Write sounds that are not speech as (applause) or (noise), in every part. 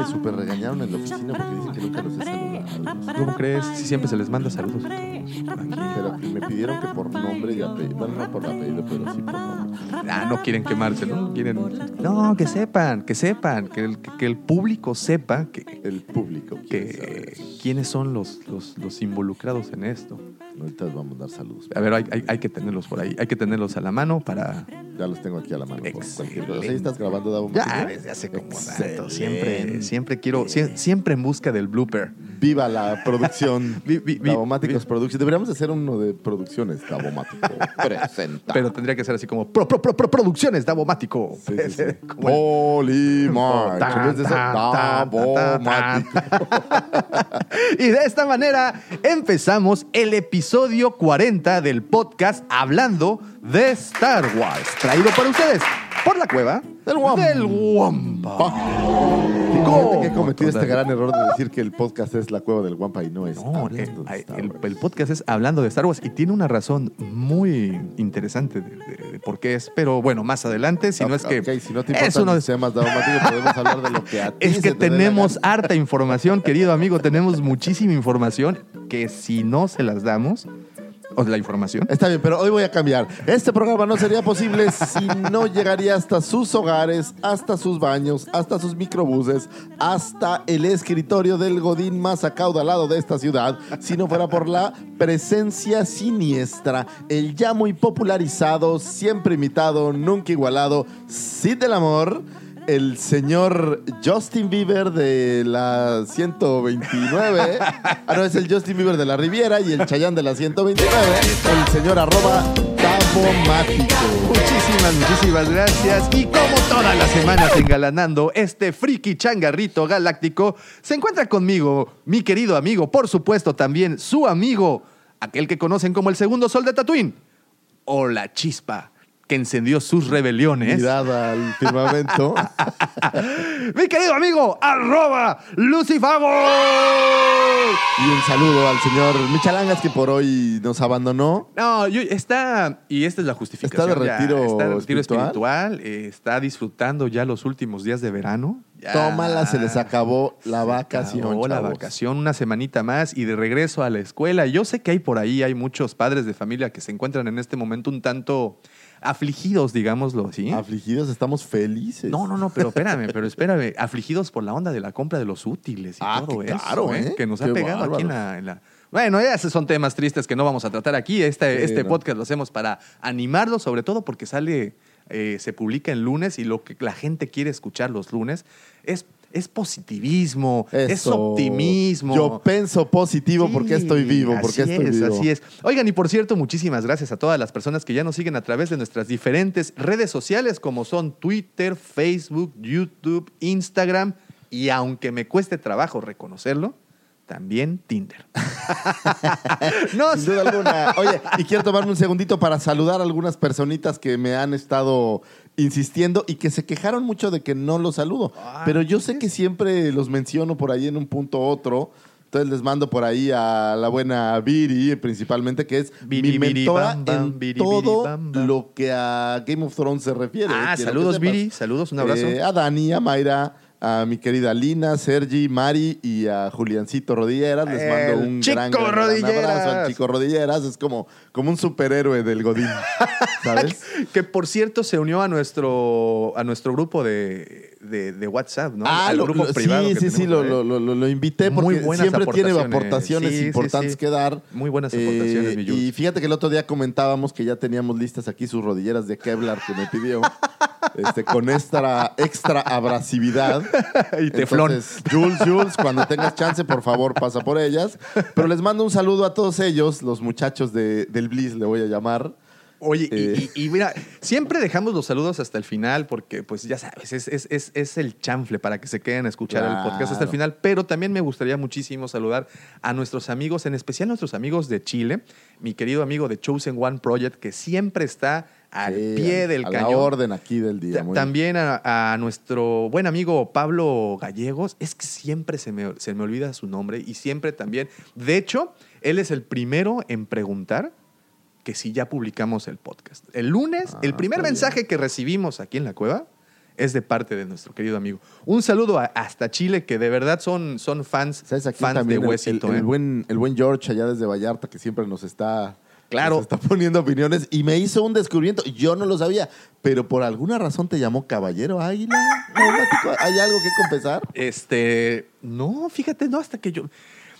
me super regañaron en la oficina porque dicen que nunca los he saludado. ¿Cómo crees? Si siempre se les manda saludos. Pero me pidieron que por nombre y apellido, bueno, no por apellido, pero sí por nombre. Ah, no quieren quemarse, ¿no? Quieren... No, que sepan, que sepan, que el, que el público sepa que, El público que saber. quiénes son los, los, los involucrados en esto. Ahorita les vamos a dar saludos. A ver, hay, hay, hay que tenerlos por ahí, hay que tenerlos a la mano para... Ya los tengo aquí a la mano. por cualquier cosa. ¿Sí estás grabando, Davo? Ya, como Excelente. rato, siempre, siempre quiero, sie- siempre en busca del blooper. Viva la producción. (laughs) Vi- vi- vi- Davomáticos vi- Productions. Deberíamos hacer uno de producciones. Davomático. (laughs) Presenta. Pero tendría que ser así como pro, pro, pro, pro- producciones, Davomático. Sí, sí, sí. (laughs) Como el- Polimar. Tan, En vez de eso, tan, tan, Davomático. y de esta manera empezamos el episodio 40 del podcast hablando de Star Wars, traído para ustedes por la cueva Del Wampa. Del Wampa. Fíjate que he cometido este gran error de decir que el podcast es la cueva del Guampa y no es. No, el, de Star el- Wars. el podcast es hablando de Star Wars y tiene una razón muy interesante de, de- de por qué es, pero bueno, más adelante, si no es que... Ok, si no te es uno de- temas podemos hablar de lo que a (laughs) ti Es que te tenemos harta información, querido amigo, tenemos muchísima información que si no se las damos, o la información, Está bien, pero hoy voy a cambiar. Este programa no sería posible si no llegaría hasta sus hogares, hasta sus baños, hasta sus microbuses, hasta el escritorio del Godín más acaudalado de esta ciudad, si no fuera por la presencia siniestra, el ya muy popularizado, siempre imitado, nunca igualado, Cid del Amor. El señor Justin Bieber de la 129. Ah, no, es el Justin Bieber de la Riviera y el Chayán de la 129. El señor arroba Davomático. Muchísimas, muchísimas gracias. Y como todas las semanas engalanando este friki changarrito galáctico, se encuentra conmigo mi querido amigo, por supuesto también su amigo, aquel que conocen como el segundo sol de Tatooine, o la chispa que encendió sus rebeliones. Mirada al firmamento. (laughs) Mi querido amigo, arroba Lucifago. y un saludo al señor Michalangas que por hoy nos abandonó. No, yo- está, y esta es la justificación. Está de ya, retiro está de retiro espiritual. espiritual, eh, está disfrutando ya los últimos días de verano. Ya. Tómala, se les acabó la Se vacación. acabó la vacación, una semanita más y de regreso a la escuela. Yo sé que hay por ahí, hay muchos padres de familia que se encuentran en este momento un tanto afligidos, digámoslo así. Afligidos, estamos felices. No, no, no, pero espérame, pero espérame. Afligidos por la onda de la compra de los útiles y Ah, todo qué eso. caro, ¿eh? Que nos ha pegado aquí en la, en la- Bueno, ya esos son temas tristes que no vamos a tratar aquí. Este, Sí, este no. podcast lo hacemos para animarlos, sobre todo porque sale, eh, se publica el lunes y lo que la gente quiere escuchar los lunes es, es positivismo, es optimismo. Yo pienso positivo porque estoy vivo, porque así estoy es, vivo. Así es. Oigan, y por cierto, muchísimas gracias a todas las personas que ya nos siguen a través de nuestras diferentes redes sociales, como son Twitter, Facebook, YouTube, Instagram, y aunque me cueste trabajo reconocerlo, también Tinder. (laughs) no, Sin duda alguna. Oye, y quiero tomarme un segundito para saludar a algunas personitas que me han estado insistiendo y que se quejaron mucho de que no los saludo. Ah, Pero yo sé que siempre los menciono por ahí en un punto u otro. Entonces les mando por ahí a la buena Viri, principalmente, que es Viri, mi Viri, mentora bam, bam, en Viri, todo Viri, bam, bam. lo que a Game of Thrones se refiere. Ah, saludos. Viri. Saludos, un abrazo. Eh, a Dani, a Mayra, a mi querida Lina, Sergi, Mari y a Juliancito Rodilleras. Les mando un Chico gran, gran, gran Rodilleras. abrazo al Chico Rodilleras. Es como, como un superhéroe del Godín, (laughs) ¿sabes? Que por cierto se unió a nuestro, a nuestro grupo de, de- de WhatsApp, ¿no? Ah, Al lo- grupo lo- privado sí, que sí, sí, lo, lo- invité Muy porque buenas siempre tiene aportaciones. Sí, importantes sí. que dar. Muy buenas aportaciones, mi Jules. Y fíjate que el otro día comentábamos que ya teníamos listas aquí sus rodilleras de Kevlar que me pidió. (laughs) este, con extra, extra abrasividad. (laughs) Y teflón. Entonces, Jules, Jules, cuando tengas chance, por favor, pasa por ellas. Pero les mando un saludo a todos ellos, los muchachos de, del Bliss, le voy a llamar. Oye, y- Eh. y, y mira, siempre dejamos los saludos hasta el final porque, pues ya sabes, es, es- es- es el chanfle para que se queden a escuchar el podcast hasta el final. Pero también me gustaría muchísimo saludar a nuestros amigos, en especial nuestros amigos de Chile, mi querido amigo de Chosen One Project, que siempre está al Sí, pie del a cañón. la orden aquí del día. Muy. También a, a nuestro buen amigo Pablo Gallegos. Es que siempre se me, se me olvida su nombre y siempre también. De hecho, él es el primero en preguntar que si ya publicamos el podcast. El lunes, Ah, el primer bien. mensaje que recibimos aquí en la cueva es de parte de nuestro querido amigo. Un saludo a- hasta Chile, que de verdad son, son fans, ¿Sabes aquí fans de Huesito. el, el ¿eh? buen, el buen George allá desde Vallarta que siempre nos está, Claro. está poniendo opiniones y me hizo un descubrimiento. Yo no lo sabía, pero por alguna razón te llamó Caballero Águila. ¿Hay algo que confesar? Este, no, fíjate, no, hasta que yo...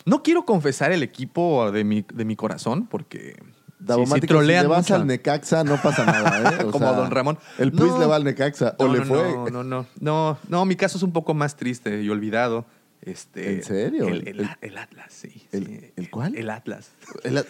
No quiero confesar el equipo de mi, de mi corazón porque... Davomático, si trolean le vas mucho. al Necaxa no pasa nada, ¿eh? (laughs) O Como don Ramón. El Puis No. le va al Necaxa. o No, le fue. No, no, no, no, no, mi caso es un poco más triste y olvidado. Este, ¿En serio? El, el- El- el Atlas, sí. el- sí. ¿el cuál? El Atlas.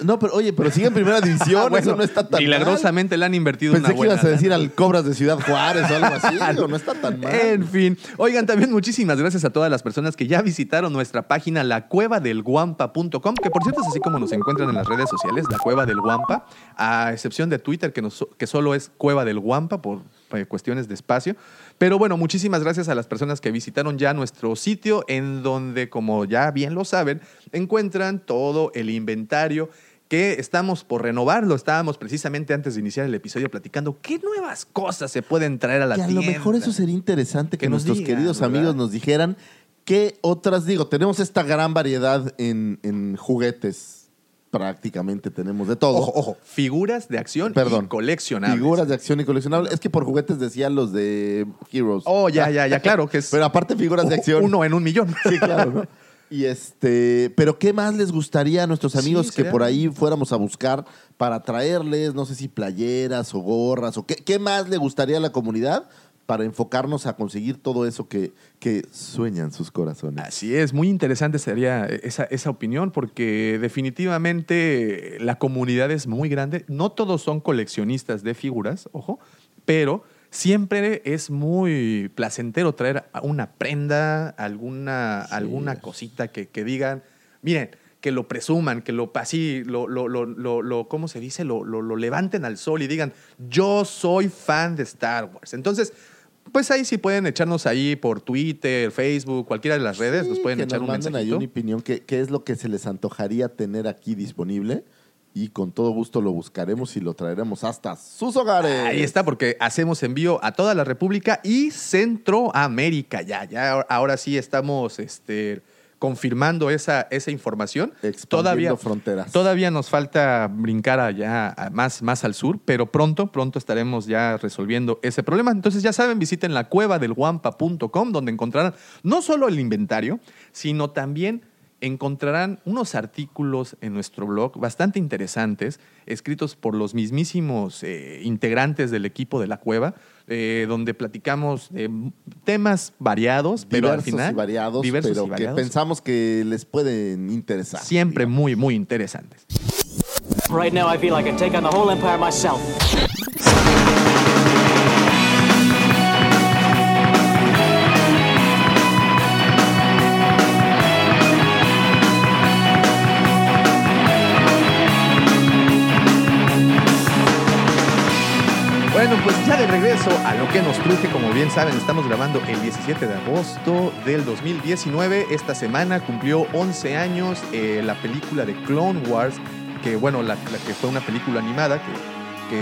No, pero oye, pero sigue en primera (laughs) división. Ah, bueno, eso no está tan mal. Milagrosamente le han invertido Pensé una que buena ibas a decir al Cobras de Ciudad Juárez o algo así. (laughs) pero no está tan mal. En fin. Oigan, también muchísimas gracias a todas las personas que ya visitaron nuestra página lacuevadelguampa.com, que por cierto es así como nos encuentran en las redes sociales, la Cueva del Guampa, a excepción de Twitter, que, nos- que solo es Cueva del Guampa por eh, cuestiones de espacio. Pero bueno, muchísimas gracias a las personas que visitaron ya nuestro sitio, en donde, como ya bien lo saben, encuentran todo el inventario que estamos por renovarlo. Estábamos precisamente antes de iniciar el episodio platicando qué nuevas cosas se pueden traer a la que a tienda. lo mejor eso sería interesante que, nuestros digan, queridos ¿verdad? amigos nos dijeran qué otras, digo, tenemos esta gran variedad en, en juguetes. Prácticamente tenemos de todo. Ojo, ojo, figuras de acción Perdón. y coleccionables. Figuras de acción y coleccionables. Es que por juguetes decían los de Heroes. Oh, ya, ya, ya, (laughs) claro que es Pero aparte figuras de acción. uno en un millón. (laughs) Sí, claro, ¿no? Y este, pero ¿qué más les gustaría a nuestros amigos Sí, que por ahí fuéramos a buscar para traerles, no sé si playeras o gorras o qué, qué más le gustaría a la comunidad para enfocarnos a conseguir todo eso que, que sueñan sus corazones? Así es, muy interesante sería esa, esa opinión porque definitivamente la comunidad es muy grande. No todos son coleccionistas de figuras, ojo, pero siempre es muy placentero traer una prenda, alguna, alguna cosita que, que digan, miren, que lo presuman, que lo así, lo, lo, lo, lo, lo- ¿cómo se dice? Lo levanten al sol y digan, yo soy fan de Star Wars. Entonces, pues ahí sí pueden echarnos ahí por Twitter, Facebook, cualquiera de las redes, nos pueden que echar nos un manden ahí una opinión, qué, qué es lo que se les antojaría tener aquí disponible y con todo gusto lo buscaremos y lo traeremos hasta sus hogares. Ahí está, porque hacemos envío a toda la República y Centroamérica. Ya, ya, ahora sí estamos este, confirmando esa, esa información. Todavía, fronteras. todavía nos falta brincar allá más, más al sur, pero pronto, pronto estaremos ya resolviendo ese problema. Entonces, ya saben, visiten la cueva del guampa.com, donde encontrarán no solo el inventario, sino también encontrarán unos artículos en nuestro blog bastante interesantes, escritos por los mismísimos eh, integrantes del equipo de la cueva, eh, donde platicamos de temas variados, pero al final y variados, diversos pero y que pensamos que les pueden interesar. siempre digamos. muy, muy interesantes. Right now, I feel I can take on the whole empire myself. Bueno, pues ya de regreso a lo que nos truje, como bien saben, estamos grabando el 17 de agosto del 2019. Esta semana cumplió 11 años eh, la película de Clone Wars, que bueno, la, la que fue una película animada que,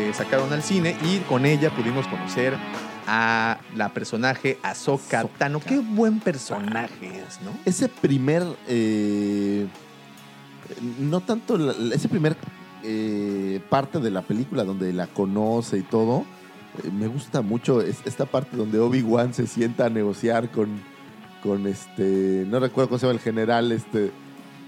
que sacaron al cine y con ella pudimos conocer a la personaje Ahsoka Ahsoka. Tano. Qué buen personaje es, ¿no? Ese primer. eh, no tanto. la- ese primer eh, parte de la película donde la conoce y todo. Eh, me gusta mucho es- esta parte donde Obi-Wan se sienta a negociar con. Con este. No recuerdo cómo se llama el general. Este.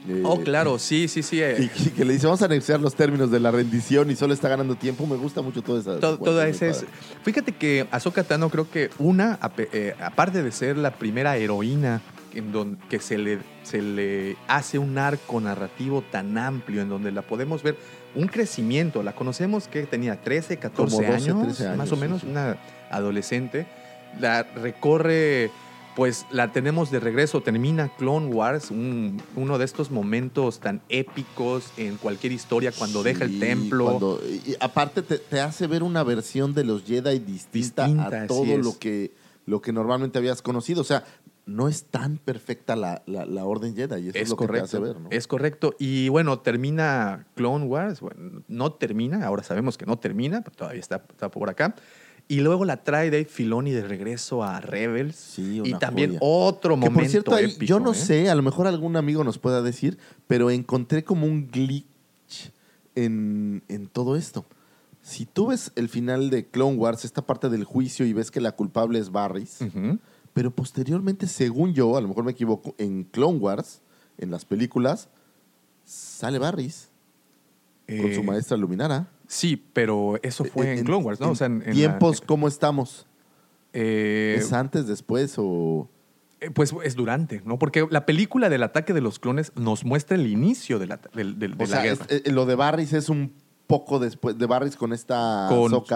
eh, Oh, claro, sí, sí, sí. eh, Y, y que le dice, vamos a negociar los términos de la rendición y solo está ganando tiempo. Me gusta mucho toda esa. To- secuencia, toda muy esa es. padre. Fíjate que Ahsoka Tano creo que una, aparte de ser la primera heroína en donde que se le, se le hace un arco narrativo tan amplio en donde la podemos ver un crecimiento. La conocemos que tenía 13, 14 Como 12, años, 13 años, más o menos, sí. una adolescente. La recorre. Pues la tenemos de regreso, termina Clone Wars, un- uno de estos momentos tan épicos en cualquier historia cuando deja el templo. cuando- y aparte te, te hace ver una versión de los Jedi distinta, Distinta, a todo lo que, lo que normalmente habías conocido. O sea, no es tan perfecta la, la, la Orden Jedi. y Eso es, Es lo que te correcto, hace ver, ¿no? es correcto. Y bueno, termina Clone Wars, bueno, no termina, ahora sabemos que no termina, pero todavía está, está por acá. Y luego la trae Dave Filoni de regreso a Rebels. Sí, y una también joya. otro Que momento por cierto, ahí, épico, yo no ¿eh? sé, a lo mejor algún amigo nos pueda decir, pero encontré como un glitch en, en todo esto. Si tú ves el final de Clone Wars, esta parte del juicio y ves que la culpable es Barris, Ujú. Pero posteriormente, según yo, a lo mejor me equivoco, en Clone Wars, en las películas, sale Barris con Eh, su maestra Luminara. Sí, pero eso fue en, Clone Wars, ¿no? en o sea, en, en la- tiempos, ¿cómo estamos? eh, ¿Es antes, después o...? eh, pues es durante, ¿no? Porque la película del ataque de los clones nos muestra el inicio de la, de O la sea, guerra. es- eh, lo de Barris es un poco después, de Barris con esta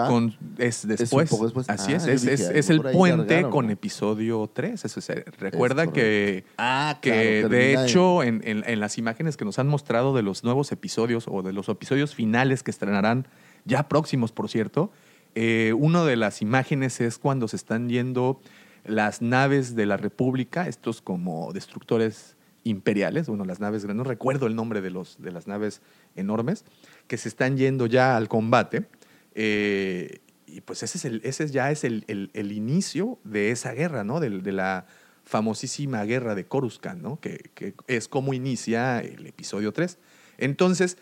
con, es después. poco después. Así Ah, es. yo Es, dije, es- es el puente largaron, con ¿no? episodio 3. Eso se- recuerda que, Ah, que claro, de termina en- hecho en, en- en las imágenes que nos han mostrado de los nuevos episodios o de los episodios finales que estrenarán, ya próximos por cierto, eh, una de las imágenes es cuando se están yendo las naves de la República, estos como destructores imperiales, bueno, las naves, no recuerdo el nombre de, los, de las naves enormes, que se están yendo ya al combate. eh, y pues ese, es el, ese ya es el, el- el inicio de esa guerra, ¿no? De, de la famosísima guerra de Coruscant, ¿no? Que, que es como inicia el episodio 3. Entonces,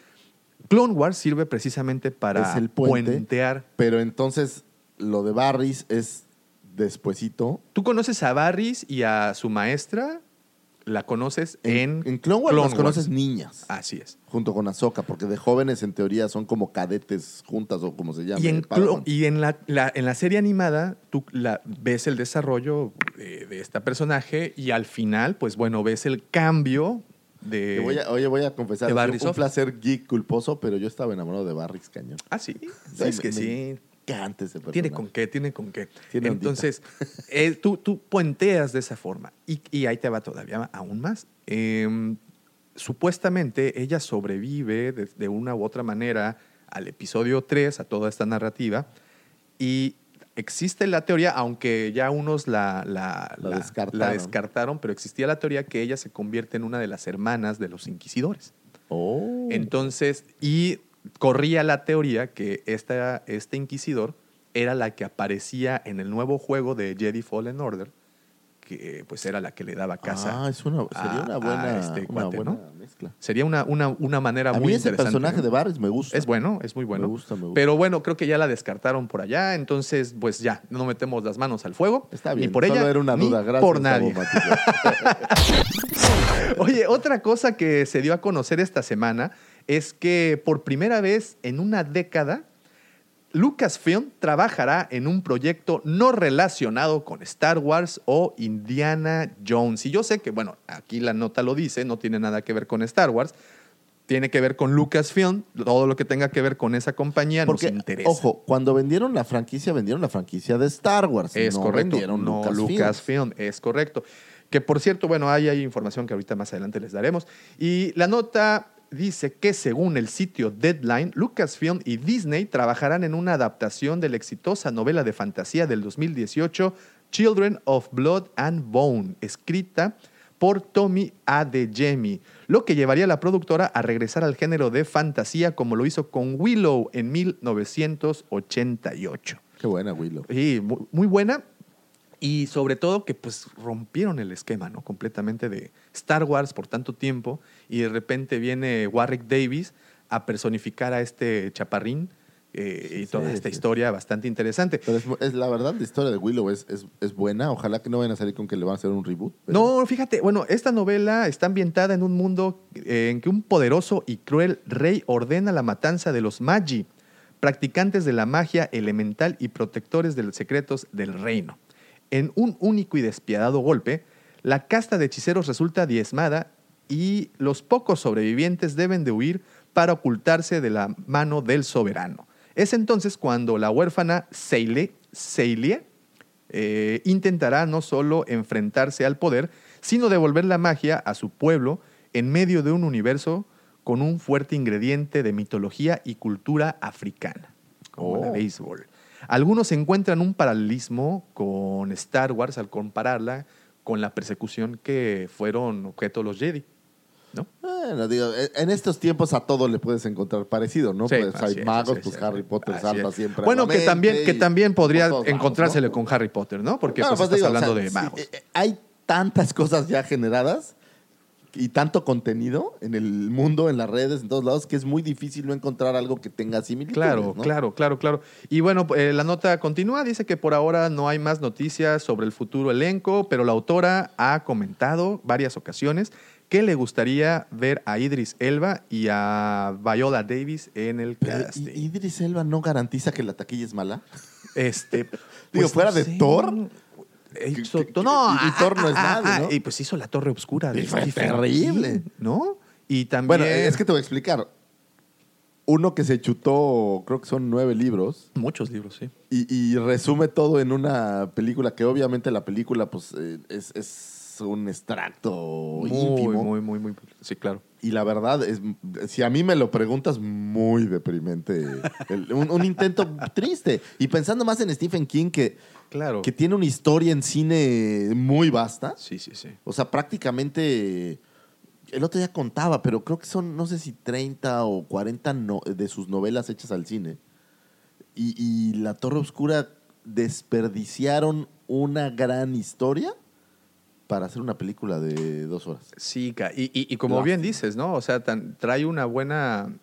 Clone Wars sirve precisamente para Es el puente. puentear. Pero entonces, lo de Barris es despuesito. Tú conoces a Barris y a su maestra, la conoces en, En, Clone Wars las conoces niñas. Así es. junto con Ahsoka, porque de jóvenes en teoría son como cadetes juntas o como se llama. Y en, y en, la, la- en la serie animada, tú la, ves el desarrollo de, de esta personaje y al final, pues bueno, ves el cambio de... Voy a- oye, voy a confesar, un Soft. placer geek culposo, pero yo estaba enamorado de Barris Cañón. Ah, sí. Sí, es me- que me sí. Tiene con qué, tiene con qué. Tiene. Entonces, (laughs) eh, tú, tú puenteas de esa forma. Y, y ahí te va todavía aún más. Em, supuestamente ella sobrevive de, de una u otra manera al episodio 3, a toda esta narrativa. Y existe la teoría, aunque ya unos la, la, La la- descartaron. la descartaron, pero existía la teoría que ella se convierte en una de las hermanas de los inquisidores. Oh. Entonces, y corría la teoría que esta, este inquisidor era la que aparecía en el nuevo juego de Jedi Fallen Order, que pues era la que le daba casa. Ah, es una, sería a- una buena, este una cuate, buena ¿no? mezcla. Sería una, una, una manera A muy mí ese interesante. personaje ¿no? de Barris me gusta. Es bueno, es muy bueno. Me gusta, me gusta. Pero bueno, creo que ya la descartaron por allá, entonces pues ya, no metemos las manos al fuego. Está bien, Ni por solo ella, era una ni duda. Gracias, por nadie. (laughs) Oye, otra cosa que se dio a conocer esta semana es que por primera vez en una década, Lucasfilm trabajará en un proyecto no relacionado con Star Wars o Indiana Jones. Y yo sé que, bueno, aquí la nota lo dice, no tiene nada que ver con Star Wars, tiene que ver con Lucasfilm, todo lo que tenga que ver con esa compañía Porque, nos interesa. ojo, cuando vendieron la franquicia, vendieron la franquicia de Star Wars. Es no correcto. vendieron no, Lucasfilm. Lucasfilm, es correcto. Que por cierto, bueno, ahí hay información que ahorita más adelante les daremos. Y la nota dice que según el sitio Deadline, Lucasfilm y Disney trabajarán en una adaptación de la exitosa novela de fantasía del 2018, Children of Blood and Bone, escrita por Tommy Adeyemi, lo que llevaría a la productora a regresar al género de fantasía como lo hizo con Willow en 1988. Qué buena, Willow. Sí, mu- muy buena. Y sobre todo que pues rompieron el esquema, ¿no? Completamente de Star Wars por tanto tiempo. Y de repente viene Warwick Davis a personificar a este chaparrín. eh, y toda Sí, esta sí. historia bastante interesante. Pero es, es- la verdad, la historia de Willow es, es, es buena. Ojalá que no vayan a salir con que le van a hacer un reboot. pero- No, fíjate, bueno, esta novela está ambientada en un mundo eh, en que un poderoso y cruel rey ordena la matanza de los Magi, practicantes de la magia elemental y protectores de los secretos del reino. En un único y despiadado golpe, la casta de hechiceros resulta diezmada y los pocos sobrevivientes deben de huir para ocultarse de la mano del soberano. Es entonces cuando la huérfana Seile, Seilie eh, intentará no solo enfrentarse al poder, sino devolver la magia a su pueblo en medio de un universo con un fuerte ingrediente de mitología y cultura africana, como la Oh. béisbol. Algunos encuentran un paralelismo con Star Wars al compararla con la persecución que fueron objeto los Jedi. ¿no? Bueno, digo, eh, en estos tiempos a todo le puedes encontrar parecido, ¿no? Sí, pues hay es, magos, pues es, Harry Potter es. salta siempre. Bueno, que también, que también podría todos lados, encontrársele ¿no? con Harry Potter, ¿no? Porque No, pues, pues estás digo, hablando o sea, de magos. eh, eh, hay tantas cosas ya generadas y tanto contenido en el mundo, en las redes, en todos lados, que es muy difícil no encontrar algo que tenga similitudes. Claro, ¿no? claro, claro, claro. Y bueno, eh, la nota continúa, dice que por ahora no hay más noticias sobre el futuro elenco, pero la autora ha comentado varias ocasiones que le gustaría ver a Idris Elba y a Viola Davis en el Pero, casting. ¿y- ¿Idris Elba no garantiza que la taquilla es mala? Este, (laughs) Digo, fuera no de sé. Thor. Hizo- Que- que- no, y- y ah, Thor no es ah, nadie, ah, ¿no? Y pues hizo la Torre Oscura Y fue terrible. King, ¿no? Y también. Bueno, es que te voy a explicar. Uno que se chutó, creo que son nueve libros, Muchos libros, sí. y, y resume todo en una película que obviamente la película pues eh, es, es un extracto Muy, ínfimo. muy, muy, muy. Sí, claro. Y la verdad, es, si a mí me lo preguntas, muy deprimente. El- un, un intento triste. Y pensando más en Stephen King, que, Claro. que tiene una historia en cine muy vasta. Sí, sí, sí. O sea, prácticamente. El otro día contaba, pero creo que son, no sé si 30 o 40 no- de sus novelas hechas al cine. Y, y La Torre Oscura desperdiciaron una gran historia para hacer una película de dos horas. Sí, y, y- y como Lástima. bien dices, ¿no? O sea, tan- trae una buena,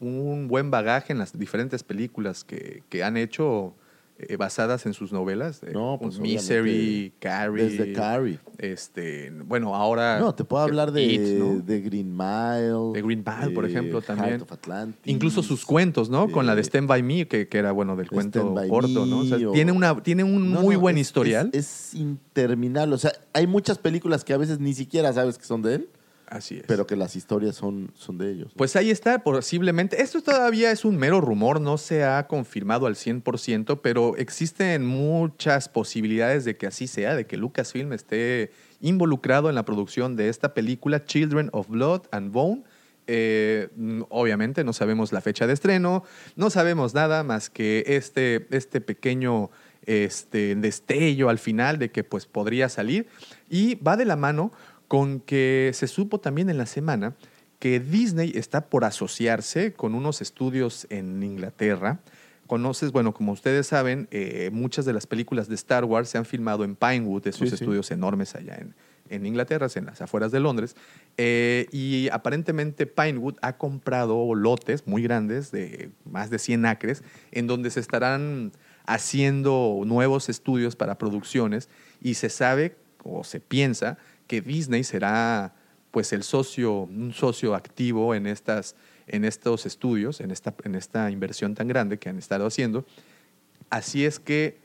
un buen bagaje en las diferentes películas que, que han hecho eh, basadas en sus novelas. eh, No, pues, Misery, Carrie. desde Carrie. Este, bueno, ahora. No, te puedo que- hablar de, It, ¿no? de Green Mile. De Green Mile, por ejemplo, también. Heart of Atlantis. Incluso sus cuentos, ¿no? Con la de Eh, Stand By Me, que, que era, bueno, del cuento corto, ¿no? O sea, o- tiene, una, tiene un No, muy no, buen es- historial. Es, es interminable. O sea, hay muchas películas que a veces ni siquiera sabes que son de él, Así es. pero que las historias son, son de ellos. Pues ahí está, posiblemente. Esto todavía es un mero rumor, no se ha confirmado al 100%, pero existen muchas posibilidades de que así sea, de que Lucasfilm esté involucrado en la producción de esta película, Children of Blood and Bone. Eh, obviamente no sabemos la fecha de estreno, no sabemos nada más que este, este pequeño este, destello al final de que pues podría salir. Y va de la mano con que se supo también en la semana que Disney está por asociarse con unos estudios en Inglaterra. Conoces, bueno, como ustedes saben, eh, muchas de las películas de Star Wars se han filmado en Pinewood, esos Sí, sí. estudios enormes allá en, en Inglaterra, en las afueras de Londres. Eh, y aparentemente Pinewood ha comprado lotes muy grandes de más de 100 acres en donde se estarán haciendo nuevos estudios para producciones y se sabe o se piensa que Disney será pues el socio, un socio activo en estas en estos estudios, en esta, en esta inversión tan grande que han estado haciendo. Así es que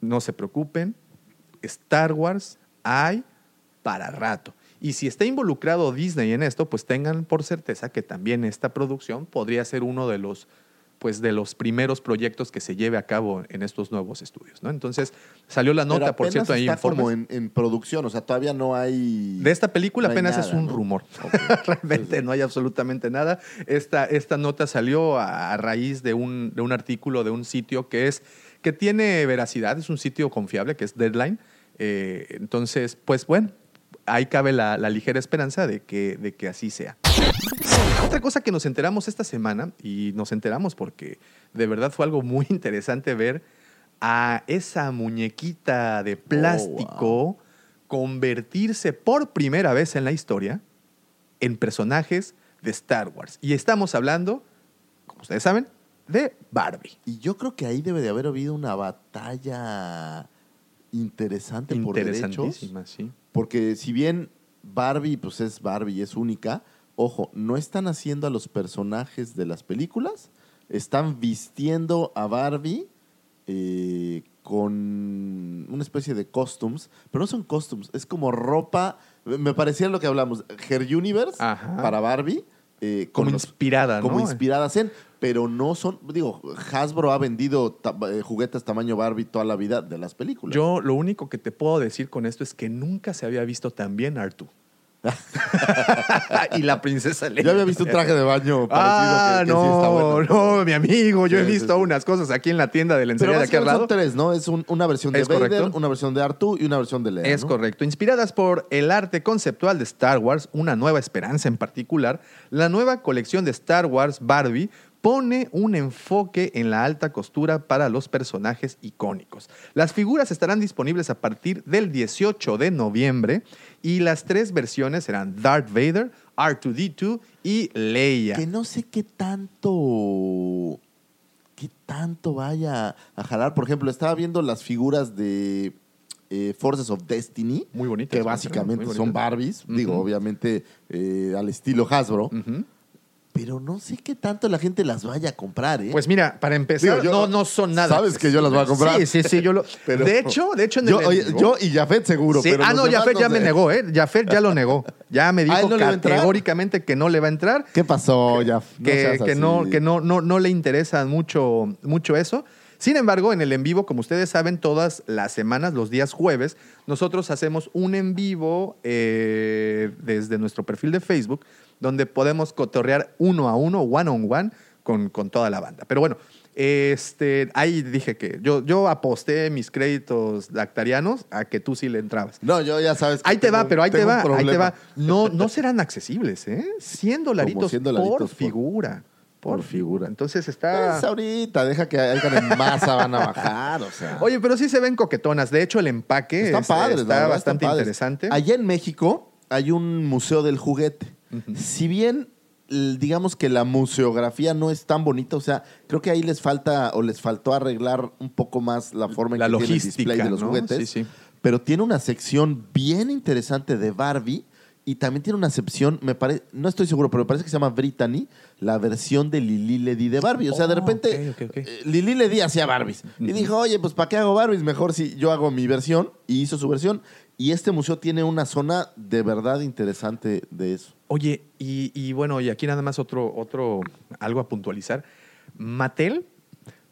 no se preocupen, Star Wars hay para rato. Y si está involucrado Disney en esto, pues tengan por certeza que también esta producción podría ser uno de los pues de los primeros proyectos que se lleve a cabo en estos nuevos estudios, ¿no? Entonces, salió la Pero nota, por cierto, ahí está informes. como en, en producción, o sea, todavía no hay... De esta película no apenas es nada, un ¿no? rumor. Ok. (laughs) Realmente no hay absolutamente nada. Esta, esta nota salió a, a raíz de un, de un artículo de un sitio que es que tiene veracidad, es un sitio confiable, que es Deadline. Eh, entonces, pues bueno, ahí cabe la, la ligera esperanza de que, de que así sea. Otra cosa que nos enteramos esta semana, y nos enteramos porque de verdad fue algo muy (laughs) interesante ver a esa muñequita de plástico convertirse por primera vez en la historia en personajes de Star Wars. Y estamos hablando, como ustedes saben, de Barbie. Y yo creo que ahí debe de haber habido una batalla interesante por derechos. Interesantísima, sí. Porque si bien Barbie pues es Barbie, es única, ojo, no están haciendo a los personajes de las películas, están vistiendo a Barbie eh, con una especie de costumes, pero no son costumes, es como ropa, me parecía lo que hablamos, Her Universe Ajá. para Barbie. eh, Como los- inspirada, como ¿no? inspiradas en, pero no son, digo, Hasbro ha vendido ta- eh, juguetes tamaño Barbie toda la vida de las películas. Yo lo único que te puedo decir con esto es que nunca se había visto tan bien Artu. (laughs) y la princesa Leia. Yo había visto un traje de baño parecido Ah, que, que sí no, está bueno. no, mi amigo. Yo he Sí, visto sí. unas cosas aquí en la tienda de enseñanza de aquí al lado. son tres, ¿no? Es un- una versión de Es Vader, correcto. una versión de Artu y una versión de Leia. Es ¿no? correcto. Inspiradas por el arte conceptual de Star Wars, Una Nueva Esperanza en particular, la nueva colección de Star Wars Barbie pone un enfoque en la alta costura para los personajes icónicos. Las figuras estarán disponibles a partir del 18 de noviembre y las tres versiones serán Darth Vader, R2D2 y Leia. Que no sé qué tanto. qué tanto vaya a jalar. Por ejemplo, estaba viendo las figuras de eh, Forces of Destiny. Muy bonitas, Que básicamente son Barbies. Digo, obviamente eh, al estilo Hasbro. Pero no sé qué tanto la gente las vaya a comprar, ¿eh? Pues mira, para empezar, Digo, yo- no, no son nada. sabes que yo las voy a comprar. Sí, sí, sí. Yo lo, (laughs) Pero- de hecho, de hecho, en yo, oye, yo y Jafet seguro. Sí, pero ah, los no, demás Jafet ya me negó, ¿eh? Jafet ya lo (laughs) negó. Ya me ¿A él dijo no le va a entrar? categóricamente que no le va a entrar, ¿Qué pasó, Jaf? No que, seas que no, que no, no, no le interesa mucho, mucho eso. Sin embargo, en el en vivo, como ustedes saben, todas las semanas, los días jueves, nosotros hacemos un en vivo eh, desde nuestro perfil de Facebook, donde podemos cotorrear uno a uno, one on one, con, con toda la banda. Pero bueno, este, ahí dije que yo, yo aposté mis créditos dactarianos a que tú sí le entrabas. No, yo ya sabes que Ahí te va, pero ahí te va, ahí te va. No, no serán accesibles, ¿eh? 100 dolaritos, 100 por dolaritos por- figura. Por, por figura. Entonces está... Pues ahorita, deja que hagan en masa, van a bajar, o sea. Oye, pero sí se ven coquetonas. De hecho, el empaque están es- padres, la está bastante interesante. Allá en México hay un museo del juguete. Si bien digamos que la museografía no es tan bonita, o sea, creo que ahí les falta o les faltó arreglar un poco más la forma en La que tiene el logística, display de los ¿no? juguetes. Sí, sí. Pero tiene una sección bien interesante de Barbie y también tiene una sección, me parece, no estoy seguro, pero me parece que se llama Brittany, la versión de Lili Ledy de Barbie. O sea, de Oh, repente ok, ok, ok. eh, Lili Ledy hacía Barbies. Y dijo, oye, pues ¿para qué hago Barbies? Mejor si yo hago mi versión. Y hizo su versión. Y este museo tiene una zona de verdad interesante de eso. Oye, y, bueno, y aquí nada más otro, otro, algo a puntualizar. Mattel,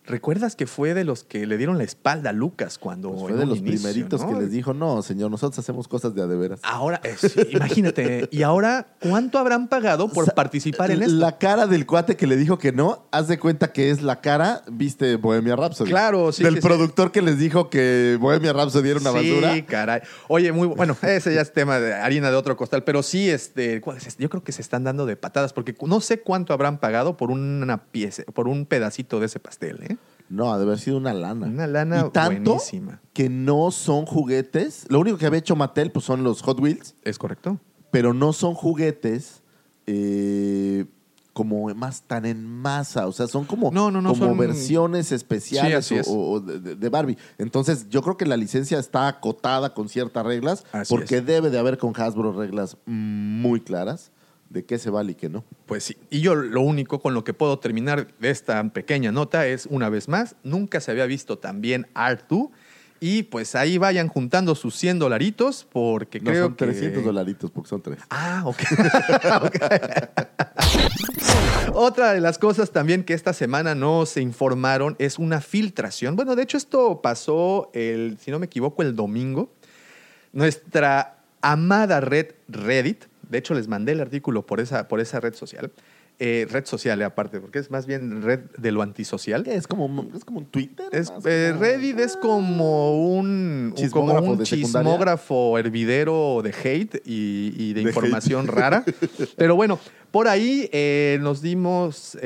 ¿recuerdas que fue de los que le dieron la espalda a Lucas cuando... Pues fue de los inicio, primeritos ¿no? que les dijo, no, señor, nosotros hacemos cosas de a de veras. Ahora, eh, sí, imagínate, y ahora, ¿cuánto habrán pagado por participar en esto? La cara del cuate que le dijo que no, haz de cuenta que es la cara, viste, Bohemia Rhapsody. Claro, sí, Del sí, sí. productor que les dijo que Bohemia Rhapsody era una sí, basura. caray. Oye, muy bu- bueno, ese ya es tema de harina de otro costal, pero sí, este, ¿cuál es este? yo creo que se están dando de patadas porque no sé cuánto habrán pagado por una pieza, por un pedacito de ese pastel, ¿eh? No, ha de haber sido una lana. Una lana y tanto buenísima. que no son juguetes. Lo único que había hecho Mattel pues, son los Hot Wheels, ¿Es correcto? pero no son juguetes eh, como más tan en masa. O sea, son como, No, no, no, como son- versiones especiales Sí, o, o de, de- de Barbie. Entonces, yo creo que la licencia está acotada con ciertas reglas, Así porque es. debe de haber con Hasbro reglas muy claras de qué se vale y qué no. Pues sí. Y yo lo único con lo que puedo terminar de esta pequeña nota es, una vez más, nunca se había visto tan bien Artu. Y pues ahí vayan juntando sus 100 dolaritos porque No, creo son que... 300 dolaritos porque son tres. Ah, ok. (laughs) Ok. Otra de las cosas también que esta semana no se informaron es una filtración. Bueno, de hecho esto pasó, el, si no me equivoco, el domingo. Nuestra amada red Reddit, de hecho les mandé el artículo por esa, por esa red social, eh, red social, eh, aparte, porque es más bien red de lo antisocial. Es como, es como un Twitter. Es, eh, Reddit es como un, un- como Chismógrafo un de chismógrafo hervidero de hate y, y de, De información rara. (laughs) Pero bueno, por ahí eh, nos dimos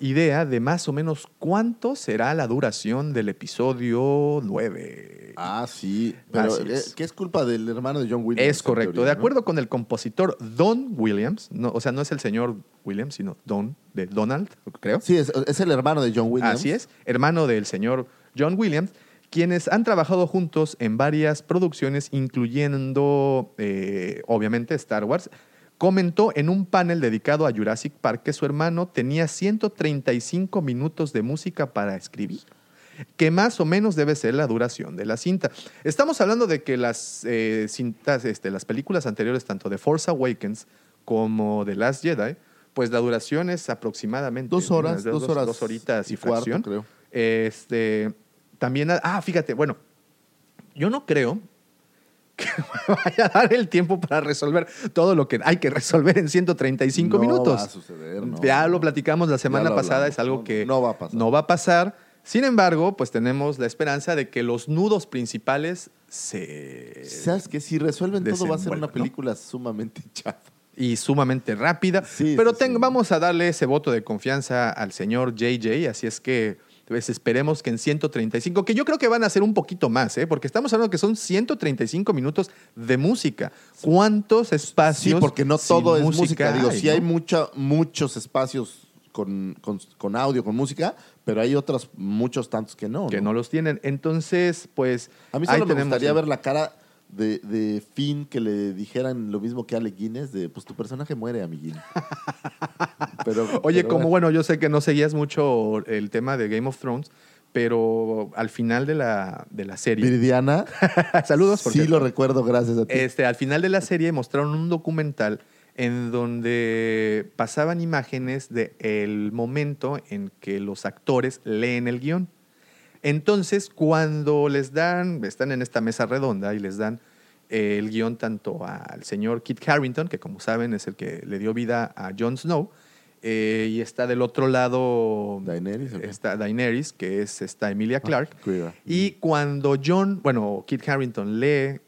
idea de más o menos cuánto será la duración del episodio 9. Ah, sí. Pero es. ¿qué es culpa del hermano de John Williams? Es correcto. teoría, de ¿no? acuerdo con el compositor Don Williams, no, o sea, no es el señor Williams, sino Don, de Donald, creo. Sí, es, es el hermano de John Williams. Así es, hermano del señor John Williams, quienes han trabajado juntos en varias producciones, incluyendo, eh, obviamente, Star Wars. Comentó en un panel dedicado a Jurassic Park que su hermano tenía 135 minutos de música para escribir, que más o menos debe ser la duración de la cinta. Estamos hablando de que las eh, cintas, este, las películas anteriores, tanto de Force Awakens como de Last Jedi, pues la duración es aproximadamente Dos horas, dos horas dos horitas y, y cuarto, fracción. creo. Este, también, ah, fíjate, bueno, yo no creo (laughs) que vaya a dar el tiempo para resolver todo lo que hay que resolver en 135 No minutos. va a suceder, no, ya lo platicamos la semana pasada, hablamos, es algo que no va a pasar. no va a pasar. Sin embargo, pues tenemos la esperanza de que los nudos principales se ¿Sabes que Si resuelven todo, va a ser una película sumamente (laughs) chafa. Y sumamente rápida. Sí, pero sí, ten- sí. vamos a darle ese voto de confianza al señor JJ, así es que pues, esperemos que en 135, que yo creo que van a ser un poquito más, ¿eh? porque estamos hablando que son 135 minutos de música. ¿Cuántos espacios? Sí, porque no todo es música. Digo, sí ¿no? hay mucha, muchos espacios con, con- con audio, con música, pero hay otros, muchos tantos que no. que no los tienen. Entonces, pues A mí solo me gustaría el- ver la cara de, de Finn que le dijeran lo mismo que a Ale Guinness, de pues tu personaje muere, amiguín. (laughs) pero, Oye, pero como bueno, yo sé que no seguías mucho el tema de Game of Thrones, pero al final de la, de la serie. Viridiana, (laughs) Saludos, por sí cierto. lo recuerdo, gracias a ti. Este, al final de la serie mostraron un documental en donde pasaban imágenes del momento en que los actores leen el guion. Entonces, cuando les dan, están en esta mesa redonda y les dan eh, el guion tanto al señor Kit Harrington, que como saben es el que le dio vida a Jon Snow, eh, y está del otro lado Daenerys, está Daenerys, que es esta Emilia Clarke. cuida. Y cuando John, bueno, Kit Harrington lee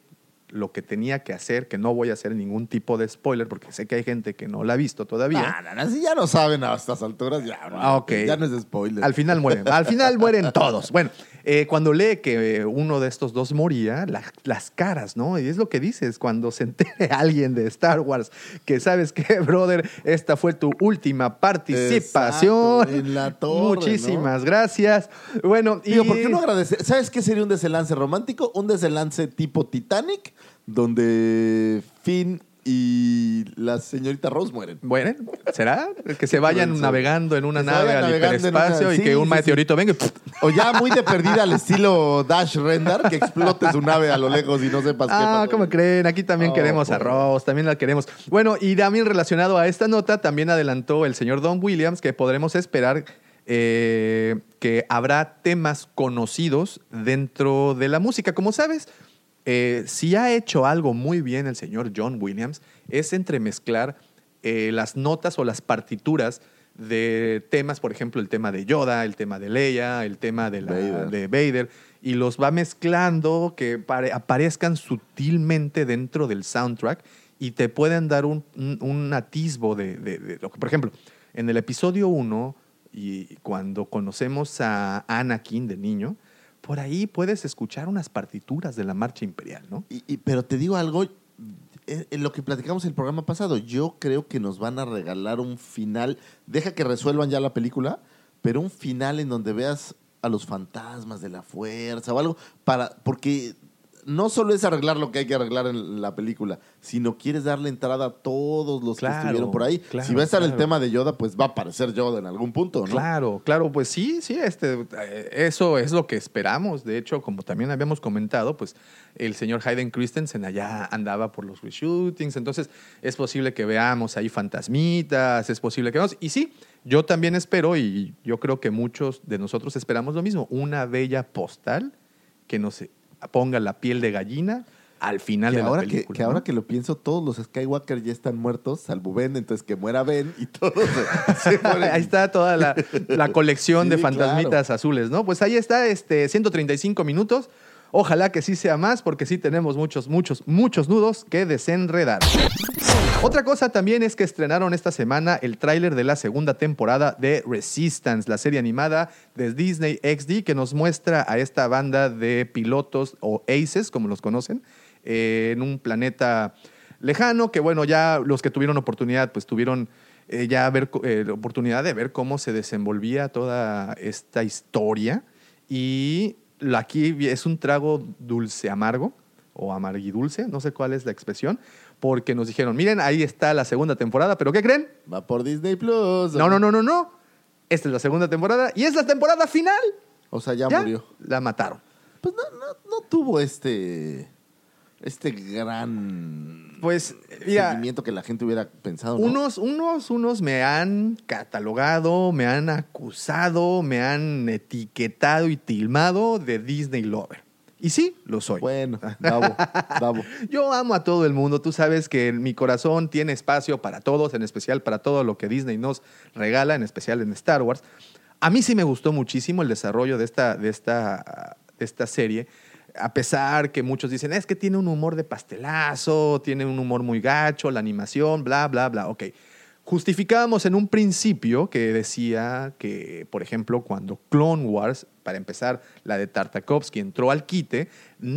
lo que tenía que hacer, que no voy a hacer ningún tipo de spoiler, porque sé que hay gente que no la ha visto todavía. Ah, no, no, si ya no saben a estas alturas, ya, no, Ah, ok. ya no es spoiler. Al final mueren. Al final mueren todos. Bueno, eh, cuando lee que eh, uno de estos dos moría, la- las caras, ¿no? Y es lo que dices, cuando se entere (laughs) alguien de Star Wars que sabes que, (laughs) brother, esta fue tu última participación. Exacto, en la torre, Muchísimas gracias. Bueno, y... ¿por qué no agradecer? ¿Sabes qué sería un desenlace romántico? Un desenlace tipo Titanic, donde Finn y la señorita Rose mueren. Bueno, ¿será? Que se vayan Puede ser. nave en una Que nave al navegando en una- hiperespacio y que un sí, sí. meteorito venga. O ya muy de perdida al estilo Dash Render, que explote su nave a lo lejos y no sepas qué Ah. ¿cómo creen? Aquí también Oh, queremos por- arroz, también la queremos. Bueno, y también relacionado a esta nota, también adelantó el señor Don Williams que podremos esperar eh, que habrá temas conocidos dentro de la música. Como sabes, eh, si ha hecho algo muy bien el señor John Williams, es entremezclar eh, las notas o las partituras de temas, por ejemplo, el tema de Yoda, el tema de Leia, el tema de, la- Vader. de Vader, y los va mezclando que pare- aparezcan sutilmente dentro del soundtrack y te pueden dar un, un- un atisbo de, de- de lo que, por ejemplo, en el episodio 1, y cuando conocemos a Anakin de niño, por ahí puedes escuchar unas partituras de la marcha imperial, ¿no? Y- y- pero te digo algo, eh, en lo que platicamos el programa pasado, yo creo que nos van a regalar un final, deja que resuelvan ya la película, pero un final en donde veas a los fantasmas de la fuerza o algo, para, porque no solo es arreglar lo que hay que arreglar en la película, sino quieres darle entrada a todos los Claro, que estuvieron por ahí. claro, si va a estar el tema de Yoda, pues va a aparecer Yoda en algún punto, ¿no? Claro, claro, pues sí, sí, este, eh, eso es lo que esperamos. De hecho, como también habíamos comentado, pues el señor Hayden Christensen allá andaba por los reshootings, entonces es posible que veamos ahí fantasmitas, es posible que veamos. Y sí, yo también espero, y yo creo que muchos de nosotros esperamos lo mismo, una bella postal que nos ponga la piel de gallina al final Que de la ahora, que, película. que ¿no? ahora que lo pienso, todos los Skywalker ya están muertos, salvo Ben, entonces que muera Ben y todos (laughs) se, se. Ahí está toda la, la colección de fantasmitas azules, ¿no? Pues ahí está, este, 135 minutos. Ojalá que sí sea más, porque sí tenemos muchos, muchos, muchos nudos que desenredar. Otra cosa también es que estrenaron esta semana el tráiler de la segunda temporada de Resistance, la serie animada de Disney XD que nos muestra a esta banda de pilotos o aces, como los conocen, en un planeta lejano, que bueno, ya los que tuvieron oportunidad, pues tuvieron eh, ya ver, eh, la oportunidad de ver cómo se desenvolvía toda esta historia. Y aquí es un trago dulce amargo o amarguidulce, no sé cuál es la expresión, porque nos dijeron, miren, ahí está la segunda temporada, pero ¿qué creen? Va por Disney Plus. No, no, no, no, no. Esta es la segunda temporada y es la temporada final. O sea, ya, murió. La mataron. Pues no, no, no tuvo este. Este gran. Pues, mira, seguimiento que la gente hubiera pensado. ¿no? Unos, unos, unos me han catalogado, me han acusado, me han etiquetado y tilmado de Disney Lover. Y sí, lo soy. Bueno, bravo, bravo. (laughs) Yo amo a todo el mundo. Tú sabes que en mi corazón tiene espacio para todos, en especial para todo lo que Disney nos regala, en especial en Star Wars. A mí sí me gustó muchísimo el desarrollo de esta, de esta, de esta serie. A pesar que muchos dicen, es que tiene un humor de pastelazo, tiene un humor muy gacho, la animación, bla, bla, bla. Ok. Justificábamos en un principio que decía que, por ejemplo, cuando Clone Wars, para empezar, la de Tartakovsky entró al quite,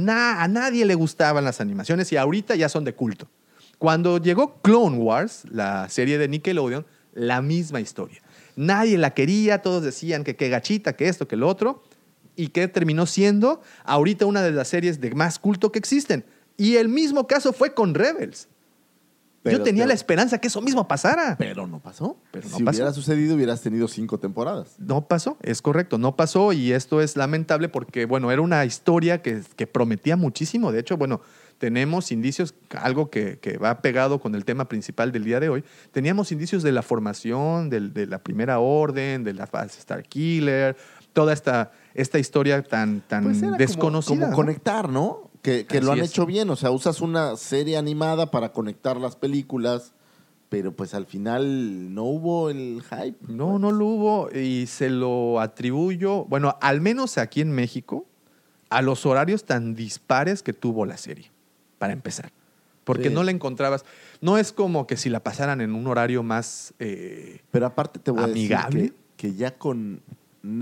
a nadie le gustaban las animaciones y ahorita ya son de culto. Cuando llegó Clone Wars, la serie de Nickelodeon, la misma historia. Nadie la quería, todos decían que qué gachita, que esto, que lo otro, y que terminó siendo ahorita una de las series de más culto que existen. Y el mismo caso fue con Rebels. Pero Yo tenía te- la esperanza que eso mismo pasara. Pero no pasó. Pero no si pasó. hubiera sucedido, hubieras tenido cinco temporadas. No pasó, es correcto, no pasó y esto es lamentable porque, bueno, era una historia que, que prometía muchísimo. De hecho, bueno, tenemos indicios, algo que, que va pegado con el tema principal del día de hoy, teníamos indicios de la formación, del- de la primera orden, de la Star Killer, toda esta, esta historia tan, tan Pues como- desconocida. Como, ¿no? conectar, ¿no? Que, que lo han es. hecho bien. O sea, usas una serie animada para conectar las películas, pero pues al final no hubo el hype. No, no lo hubo y se lo atribuyo, bueno, al menos aquí en México, a los horarios tan dispares que tuvo la serie, para empezar. Porque Sí. no la encontrabas. No es como que si la pasaran en un horario más. eh, Pero aparte te voy a decir que, que ya con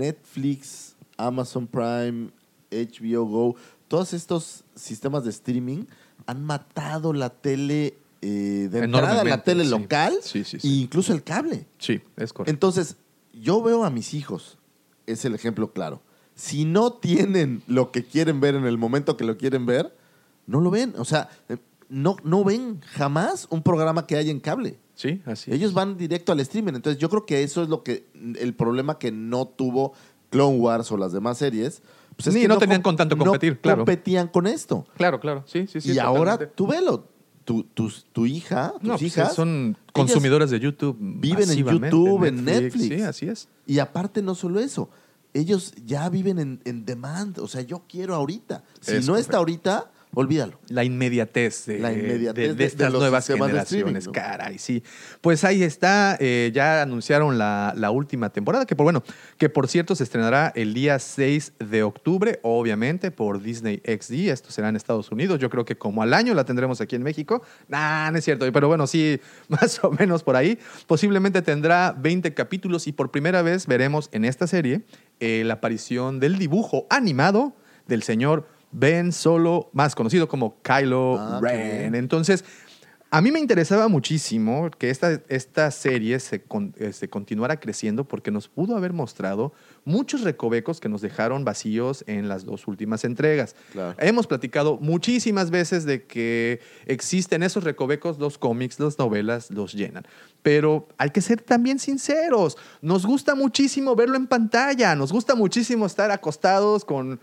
Netflix, Amazon Prime, HBO Go, todos estos sistemas de streaming han matado la tele eh, de entrada, la tele sí. local Sí, sí, e incluso el cable. sí, es correcto. Entonces, yo veo a mis hijos, es el ejemplo claro. Si no tienen lo que quieren ver en el momento que lo quieren ver, no lo ven. O sea, no, no ven jamás un programa que hay en cable. sí, así. Ellos van directo al streaming. Entonces, yo creo que eso es lo que el problema que no tuvo Clone Wars o las demás series. Pues es Ni que no tenían con tanto no competir, claro. competían con esto. Claro, claro. Sí, sí, sí. y ahora tú velo. Tu, tus- tu hija, tus No, pues, hijas. son consumidores de YouTube. viven en YouTube, en Netflix. Sí, así es. Y aparte, no solo eso. Ellos ya viven en, en demand. O sea, yo quiero ahorita. Si Es no está ahorita, olvídalo. La inmediatez de, La inmediatez de- de de- de estas nuevas generaciones. Caray, sí. Pues ahí está. eh, ya anunciaron la, la última temporada, que por bueno, que por cierto se estrenará el día 6 de octubre, obviamente, por Disney XD. Esto será en Estados Unidos. Yo creo que como al año la tendremos aquí en México. Nah, no es cierto. Pero bueno, sí, (laughs) más o menos por ahí. Posiblemente tendrá 20 capítulos y por primera vez veremos en esta serie eh, la aparición del dibujo animado del señor Ben Solo, más conocido como Kylo Ah, Ren. Entonces, a mí me interesaba muchísimo que esta, esta serie se, con- eh, se continuara creciendo porque nos pudo haber mostrado muchos recovecos que nos dejaron vacíos en las dos últimas entregas. Claro. Hemos platicado muchísimas veces de que existen esos recovecos, los cómics, las novelas los llenan. Pero hay que ser también sinceros. Nos gusta muchísimo verlo en pantalla, nos gusta muchísimo estar acostados con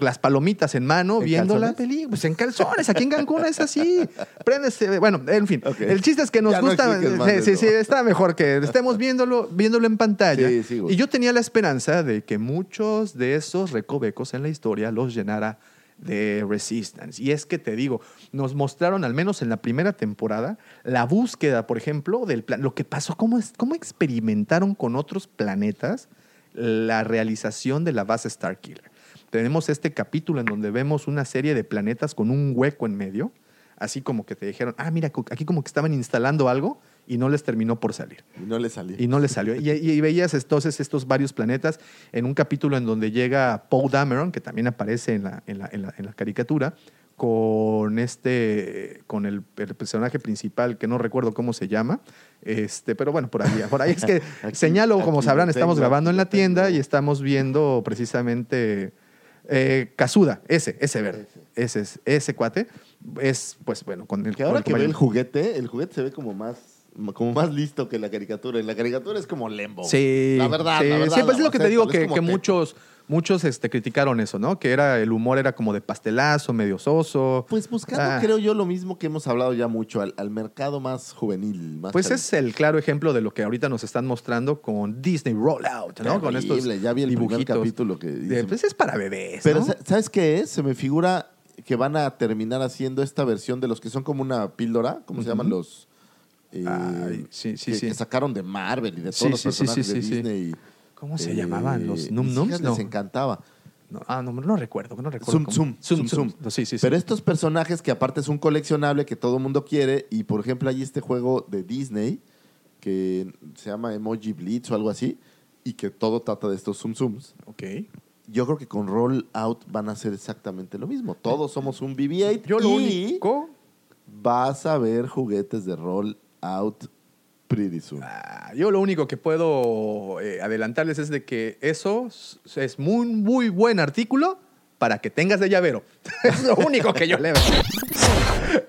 las palomitas en mano ¿En viendo la calzones? película. Pues en calzones, aquí en Cancún es así. Prendes, eh, bueno, en fin. El chiste es que nos Ya gusta. sí, sí, está mejor que estemos viéndolo, viéndolo en pantalla. Sí, sí, y yo tenía la esperanza de que muchos de esos recovecos en la historia los llenara de Resistance. Y es que te digo, nos mostraron, al menos en la primera temporada, la búsqueda, por ejemplo, del plan, lo que pasó, cómo, es, cómo experimentaron con otros planetas la realización de la base Starkiller. Tenemos este capítulo en donde vemos una serie de planetas con un hueco en medio, así como que te dijeron, ah, mira, aquí como que estaban instalando algo y no les terminó por salir. Y no le salió. Y no le salió. Y, y veías entonces estos varios planetas en un capítulo en donde llega Paul Dameron, que también aparece en la, en la, en la, en la caricatura, con este, con el, el personaje principal, que no recuerdo cómo se llama, este, pero bueno, por ahí, por ahí es que (laughs) Aquí- señalo, como sabrán, estamos grabando en la tienda y estamos viendo precisamente eh, Kazuda, ese, ese verde, ese es, ese cuate, es, pues bueno, con el Que ahora con que ve el juguete, el juguete se ve como más, como más listo que la caricatura. En la caricatura es como lembo. Sí, La verdad, sí, la verdad. sí, pues es lo que te digo que, que muchos, muchos este, criticaron eso, ¿no? Que era el humor era como de pastelazo, medio soso. Pues buscando, Ah. creo yo, lo mismo que hemos hablado ya mucho, al, al mercado más juvenil. Más Pues es el claro ejemplo de lo que ahorita nos están mostrando con Disney Rollout, ¿no? Con estos ya vi el primer capítulo que De- pues es para bebés, Pero ¿no? sa- ¿sabes qué es? Se me figura que van a terminar haciendo esta versión de los que son como una píldora, ¿cómo se llaman los? eh, Ay, sí, sí, que, sí. que sacaron de Marvel y de todos los personajes sí, de sí, sí. ¿Cómo se Eh, llamaban? ¿Los Num Nums? No. les encantaba. No, Ah, no, no recuerdo, no recuerdo. Zoom, cómo. zoom, zoom, zoom. No, Sí, sí, sí. Pero estos personajes que aparte es un coleccionable que todo el mundo quiere y por ejemplo hay este juego de Disney que se llama Emoji Blitz o algo así y que todo trata de estos zoom zooms. Ok. Yo creo que con Roll Out van a hacer exactamente lo mismo. Todos somos un BB-8 Yo lo y único... vas a ver juguetes de Roll Out pretty soon. Ah, Yo lo único que puedo eh, adelantarles es de que eso es muy, muy buen artículo para que tengas de llavero. (laughs) es lo único que yo le veo.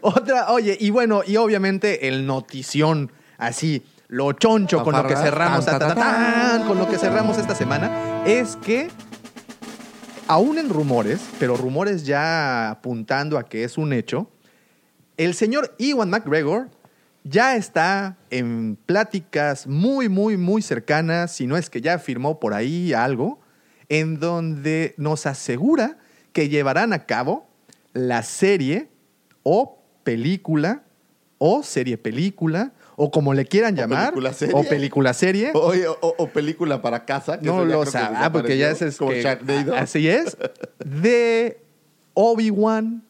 Otra, oye, y bueno, y obviamente el notición, así, lo choncho con lo que cerramos, Tan, ta, ta, tan, ta, tan. tan, con lo que cerramos esta semana, es que aún en rumores, pero rumores ya apuntando a que es un hecho, el señor Ewan McGregor ya está en pláticas muy, muy, muy cercanas, si no es que ya firmó por ahí algo, en donde nos asegura que llevarán a cabo la serie o película o serie película o como le quieran llamar película serie. o película serie O, o- o película para casa. que no lo sabe, ah, porque ya es Como que- así es, de Obi-Wan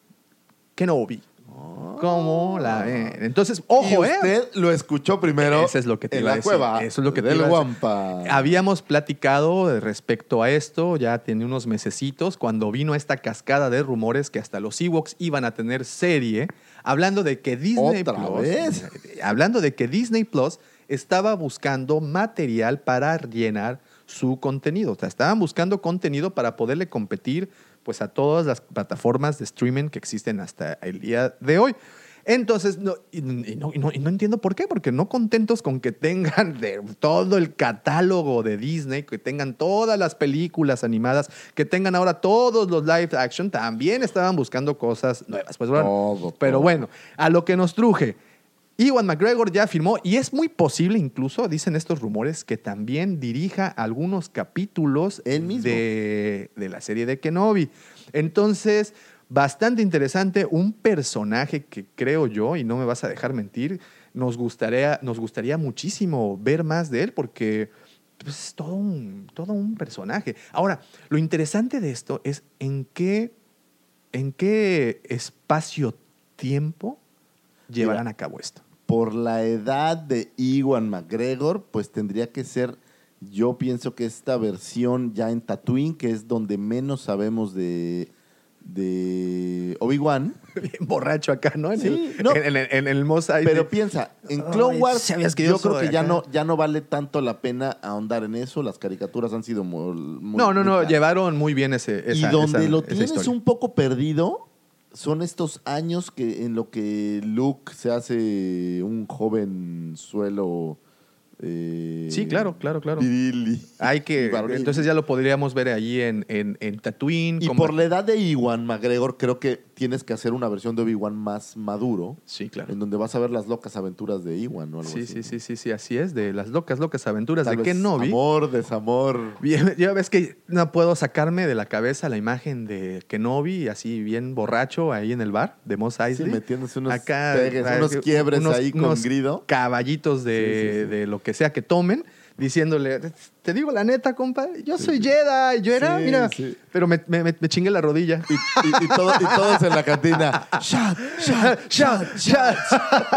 Kenobi. Como la ven. Entonces, ojo, y ¿eh? usted lo escuchó primero Eso es lo que te en iba a la decir. cueva Eso es lo que te del iba a decir. Guampa. Habíamos platicado respecto a esto, ya tiene unos mesecitos, cuando vino esta cascada de rumores que hasta los Ewoks iban a tener serie, hablando de que Disney ¿Otra Plus, vez? hablando de que Disney Plus estaba buscando material para llenar su contenido. O sea, estaban buscando contenido para poderle competir pues, a todas las plataformas de streaming que existen hasta el día de hoy. Entonces, no, y, y no, y no- y no entiendo por qué, porque no contentos con que tengan de todo el catálogo de Disney, que tengan todas las películas animadas, que tengan ahora todos los live action, también estaban buscando cosas nuevas. Pues bueno, Todo, pero bueno, a lo que nos truje. Ewan McGregor ya firmó y es muy posible incluso, dicen estos rumores, que también dirija algunos capítulos Él mismo. De, de la serie de Kenobi. Entonces, bastante interesante, un personaje que creo yo, y no me vas a dejar mentir, nos gustaría, nos gustaría muchísimo ver más de él porque pues, es todo un, todo un personaje. Ahora, lo interesante de esto es en qué, en qué espacio-tiempo llevarán Mira. a cabo esto. Por la edad de Iwan McGregor, pues tendría que ser, yo pienso que esta versión ya en Tatooine, que es donde menos sabemos de, de Obi-Wan. (laughs) Borracho acá, ¿no? En, Sí, el, no. en, en- en el. Pero piensa, en Clone Ay, Wars, ¿sabías que yo, yo creo que ya no, ya no vale tanto la pena ahondar en eso. Las caricaturas han sido muy. muy- no, no, no, llevaron muy bien ese. y esa- donde esa- lo tienes un poco perdido son estos años que en lo que Luke se hace un joven suelo eh, Sí, claro, claro, claro. Hay que. Entonces ya lo podríamos ver ahí en, en, en Tatooine. Y como- por la edad de Iwan McGregor, creo que tienes que hacer una versión de Obi-Wan más maduro, Sí, claro. en donde vas a ver las locas aventuras de Iwan o algo Sí, así. sí, sí, sí, sí, así es, de las locas, locas aventuras Tal de vez Kenobi. Amor, desamor. Bien, (laughs) ya ves que no puedo sacarme de la cabeza la imagen de Kenobi así bien borracho ahí en el bar de Mos Sí, Eisley. metiéndose unos Acá, pegues, ah, unos quiebres unos- ahí con unos grido. Caballitos de, Sí, sí, sí. de lo que sea que tomen, diciéndole, te digo la neta, compa, yo soy Jedi, yo era, Sí, mira, sí. pero me, me, chingué la rodilla. Y, y- y todo- y todos en la cantina. (laughs) Shot, shot, Shot,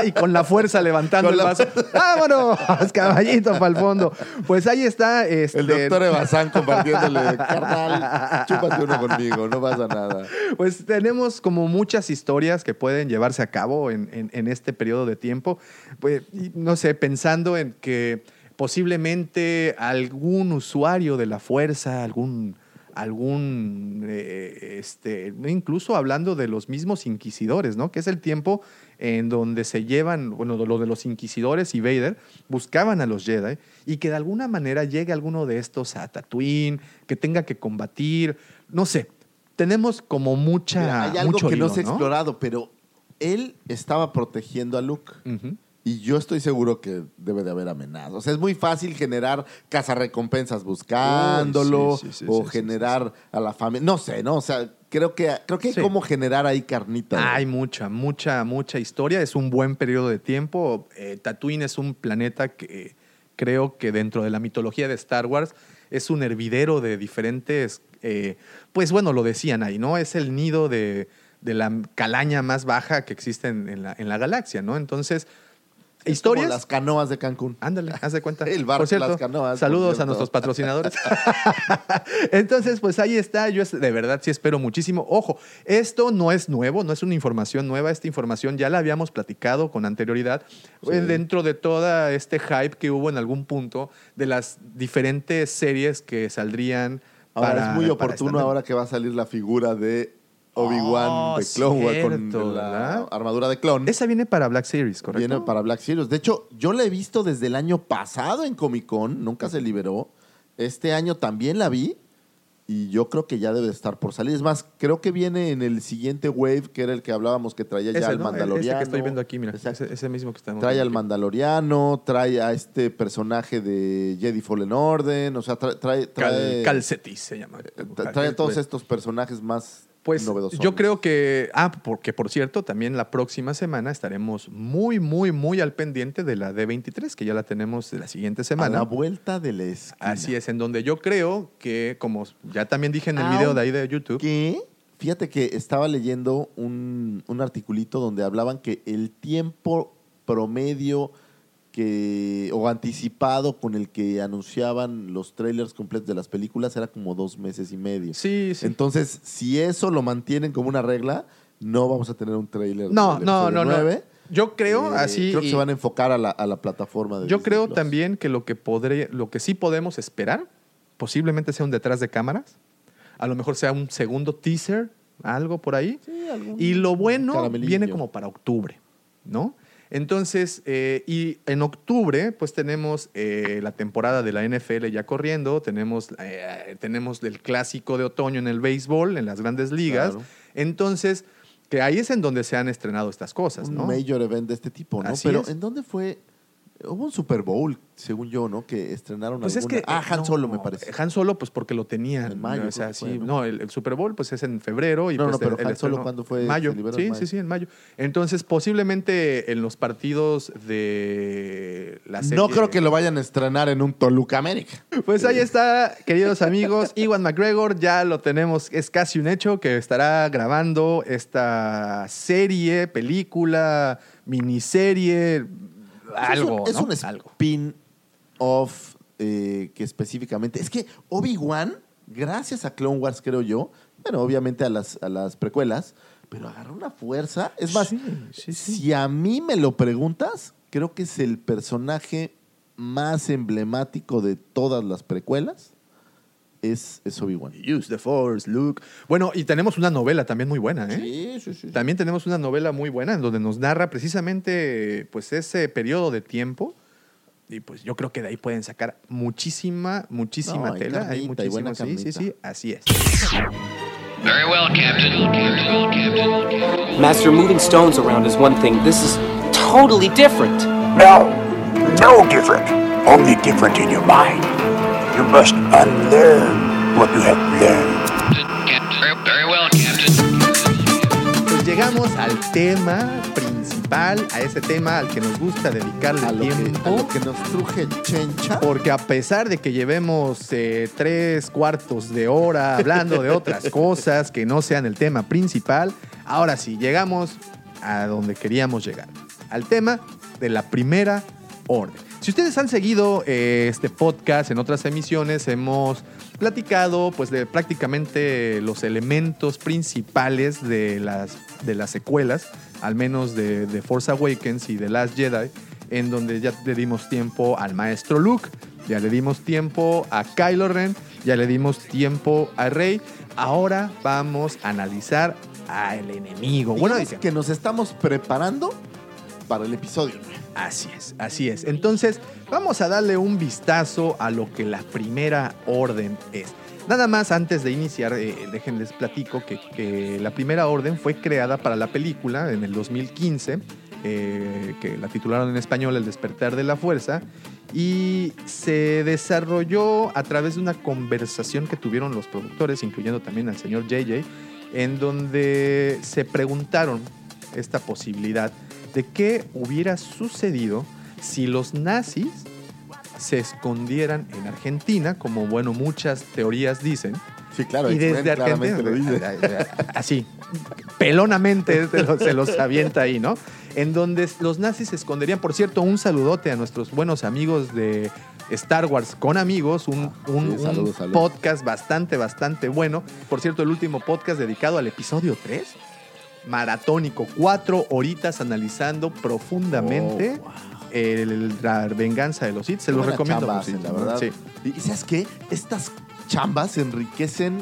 y con la fuerza levantando Con el vaso. (laughs) ¡Vámonos! Caballito para el fondo. Pues ahí está. Este, El doctor Evazán compartiéndole, carnal, chúpate uno conmigo, no pasa nada. Pues tenemos como muchas historias que pueden llevarse a cabo en, en- en este periodo de tiempo. Pues, no sé, pensando en que posiblemente algún usuario de la fuerza, algún, algún eh, este, incluso hablando de los mismos inquisidores, ¿no? Que es el tiempo en donde se llevan, bueno, lo de los inquisidores y Vader buscaban a los Jedi y que de alguna manera llegue alguno de estos a Tatooine, que tenga que combatir, no sé. Tenemos como mucha Mira, hay algo mucho que no se ha explorado, pero él estaba protegiendo a Luke. Y yo estoy seguro que debe de haber amenazas. O sea, es muy fácil generar cazarrecompensas buscándolo sí, sí, sí, o generar a la familia. No sé, ¿no? O sea, creo que, creo que hay cómo generar ahí carnita. Hay mucha, mucha, mucha historia. Es un buen periodo de tiempo. Eh, Tatooine es un planeta que creo que dentro de la mitología de Star Wars es un hervidero de diferentes, eh, pues bueno, lo decían ahí, ¿no? Es el nido de, de la calaña más baja que existe en, en la, en la galaxia, ¿no? Entonces, Es historias... como las canoas de Cancún. Ándale, haz de cuenta. (laughs) El bar por cierto, Las Canoas, saludos a nuestros patrocinadores. (laughs) (laughs) Entonces, pues ahí está. Yo de verdad sí espero muchísimo. Ojo, esto no es nuevo, no es una información nueva. Esta información ya la habíamos platicado con anterioridad eh, dentro de todo este hype que hubo en algún punto de las diferentes series que saldrían. Ahora para- es muy oportuno ahora que va a salir la figura de Obi-Wan Oh, de Clone Wars con la armadura de clon. Esa viene para Black Series, ¿correcto? Viene para Black Series. De hecho, yo la he visto desde el año pasado en Comic Con, nunca se liberó. Este año también la vi y yo creo que ya debe de estar por salir. Es más, creo que viene en el siguiente wave, que era el que hablábamos, que traía ya Ese, al ¿no? Mandaloriano. Este que estoy viendo aquí, mira. Ese, ese mismo que estamos Trae al aquí. Mandaloriano, trae a este personaje de Jedi Fallen Order, o sea, trae, trae, Cal- trae- Calcetis se llama. tra- trae a todos estos personajes más Pues novedosos. yo creo que, ah, porque por cierto, también la próxima semana estaremos muy, muy, muy al pendiente de la D23, que ya la tenemos la siguiente A la semana. vuelta de la esquina. Así es, en donde yo creo que, como ya también dije en el Au. video de ahí de YouTube, Que, fíjate que estaba leyendo un, un articulito donde hablaban que el tiempo promedio que o anticipado con el que anunciaban los trailers completos de las películas era como dos meses y medio. sí, sí. Entonces, si eso lo mantienen como una regla, no vamos a tener un trailer. no, no, no, no. 9. Yo creo Eh, así. Creo que y- se van a enfocar a la, a la plataforma de Yo Disney creo Plus. también que lo que podré, lo que sí podemos esperar, posiblemente sea un detrás de cámaras. A lo mejor sea un segundo teaser, algo por ahí. Sí, algún Y lo bueno viene como para octubre, ¿no? Entonces, eh, y en octubre, pues tenemos eh, la temporada de la NFL ya corriendo, tenemos, eh, tenemos el clásico de otoño en el béisbol, en las grandes ligas. Claro. Entonces, que ahí es en donde se han estrenado estas cosas, un ¿no? major event de este tipo, ¿no? Así Pero es. ¿en dónde fue? Hubo un Super Bowl, según yo, ¿no? Que estrenaron Pues es que. Ah, Han no, Solo, me parece. Han Solo, pues porque lo tenían. En mayo, O sea, sí. fue, ¿no? ¿no? el, el Super Bowl, pues es en febrero. Y No, pues, no, pero el- Han Solo, ¿cuándo fue? Mayo. Sí, en sí, mayo. sí, en mayo. Entonces, posiblemente en los partidos de la serie. No creo que lo vayan a estrenar en un Toluca América. Pues ahí está, queridos amigos. (laughs) Iwan McGregor, ya lo tenemos, es casi un hecho que estará grabando esta serie, película, miniserie, algo. Es un, spin-off eh, que específicamente. Es que Obi-Wan, gracias a Clone Wars, creo yo, bueno, obviamente a las, a las precuelas, pero agarró una fuerza. Es más, Sí, sí, sí. si a mí me lo preguntas, creo que es el personaje más emblemático de todas las precuelas. Es, es Obi-Wan. Use the Force, Luke. Bueno, y tenemos una novela también muy buena, ¿eh? Sí, sí, sí. También tenemos una novela muy buena en donde nos narra precisamente pues ese periodo de tiempo Y pues yo creo que de ahí pueden sacar muchísima, muchísima No, hay tela. Hay carnita, hay buena muchísimo, sí, sí, sí, así es. Very well, Captain. Captain. Master, moving stones around is one thing. This is totally different. No, no different. Only different in your mind. You must unlearn what you have learned. Captain. Very well, Captain. Pues llegamos al tema principal, a ese tema al que nos gusta dedicarle A lo, que, tiempo. a lo que nos truje chencha. Porque a pesar de que llevemos eh, tres cuartos de hora hablando de otras (laughs) cosas que no sean el tema principal, ahora sí, llegamos a donde queríamos llegar. Al tema de la primera orden. Si ustedes han seguido eh, este podcast en otras emisiones, hemos platicado pues de prácticamente los elementos principales de las, de las secuelas, al menos de, de Force Awakens y The Last Jedi, en donde ya le dimos tiempo al maestro Luke, ya le dimos tiempo a Kylo Ren, ya le dimos tiempo a Rey. Ahora vamos a analizar al enemigo. Bueno, dice, que nos estamos preparando para el episodio. Así es, así es. Entonces, vamos a darle un vistazo a lo que la primera orden es. Nada más antes de iniciar, eh, déjenles platico que, que la primera orden fue creada para la película en el 2015, eh, que la titularon en español El despertar de la fuerza, y se desarrolló a través de una conversación que tuvieron los productores, incluyendo también al señor JJ, en donde se preguntaron esta posibilidad de qué hubiera sucedido si los nazis se escondieran en Argentina, como bueno muchas teorías dicen, Sí, claro. y desde Argentina, lo dice. así, pelonamente se los, se los avienta ahí, ¿no? En donde los nazis se esconderían. Por cierto, un saludote a nuestros buenos amigos de Star Wars con amigos, un, un- sí, saludos, un saludos. podcast bastante, bastante bueno. Por cierto, el último podcast dedicado al episodio 3, maratónico, cuatro horitas analizando profundamente Oh, wow. el- la venganza de los Sith. Se los recomiendo. chamba hacen, la verdad. Sí. Y ¿sabes qué? Estas chambas enriquecen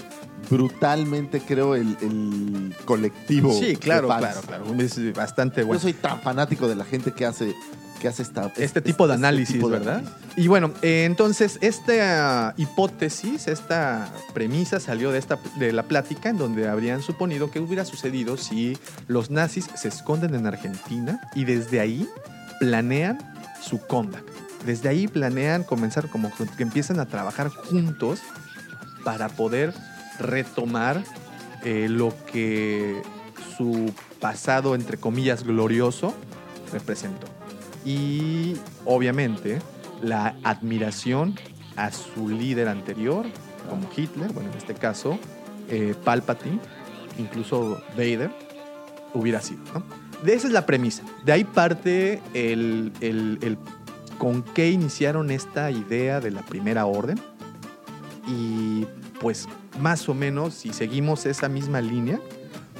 brutalmente, creo, el, el colectivo. Sí, claro, claro, claro. Es bastante Yo bueno. soy tan fanático de la gente que hace, que hace esta, este tipo de análisis, tipo de ¿verdad? análisis. Y bueno, eh, entonces esta hipótesis, esta premisa salió de, esta, de la plática en donde habrían suponido que hubiera sucedido si los nazis se esconden en Argentina y desde ahí planean su comeback. Desde ahí planean comenzar como que empiezan a trabajar juntos para poder retomar eh, lo que su pasado, entre comillas, glorioso representó. Y obviamente la admiración a su líder anterior, como Hitler, bueno, en este caso, eh, Palpatine, incluso Vader, hubiera sido. ¿no? De esa es la premisa. De ahí parte el, el- el con qué iniciaron esta idea de la primera orden. Y pues más o menos, si seguimos esa misma línea,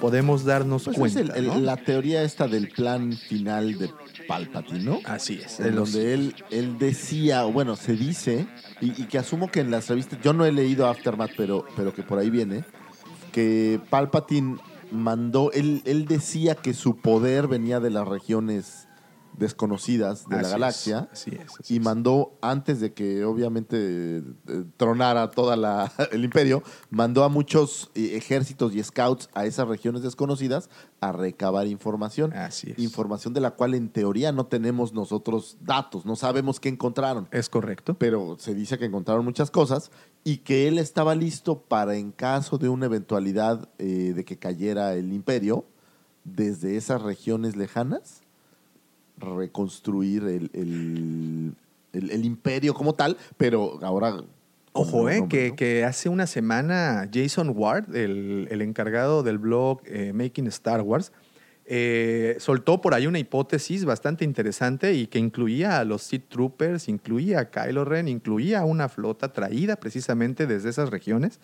podemos darnos Pues es cuenta. el- ¿no? la teoría esta del plan final de Palpatine, ¿no? Así es. en donde él, él decía, o bueno, se dice, y, y que asumo que en las revistas, yo no he leído Aftermath, pero, pero que por ahí viene, que Palpatine mandó, él, él decía que su poder venía de las regiones desconocidas de Así la es, galaxia. así es, así y mandó, antes de que obviamente eh, tronara toda la, (laughs) el imperio, mandó a muchos eh, ejércitos y scouts a esas regiones desconocidas a recabar información. Así es. Información de la cual en teoría no tenemos nosotros datos, no sabemos qué encontraron. Es correcto. Pero se dice que encontraron muchas cosas y que él estaba listo para, en caso de una eventualidad eh, de que cayera el imperio, desde esas regiones lejanas, reconstruir el, el- el- el imperio como tal, pero ahora... Ojo, eh, que, hace una semana Jason Ward, el, el encargado del blog eh, Making Star Wars, eh, soltó por ahí una hipótesis bastante interesante y que incluía a los Sith Troopers, incluía a Kylo Ren, incluía a una flota traída precisamente desde esas regiones.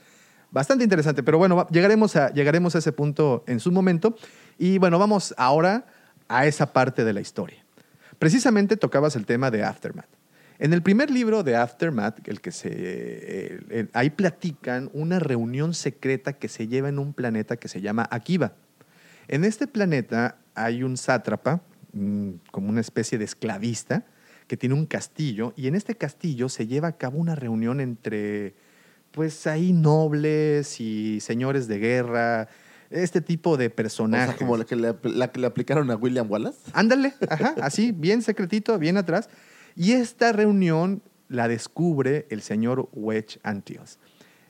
Bastante interesante, pero bueno, llegaremos a, llegaremos a ese punto en su momento. Y bueno, vamos ahora a esa parte de la historia. Precisamente tocabas el tema de Aftermath. En el primer libro de Aftermath, el que se, eh, ahí platican una reunión secreta que se lleva en un planeta que se llama Akiva. En este planeta hay un sátrapa, como una especie de esclavista, que tiene un castillo, y en este castillo se lleva a cabo una reunión entre, pues ahí nobles y señores de guerra, este tipo de O personajes. sea, como la que, le, la que le aplicaron a William Wallace. Ándale, ajá, así, bien secretito, bien atrás. Y esta reunión la descubre el señor Wedge Antilles.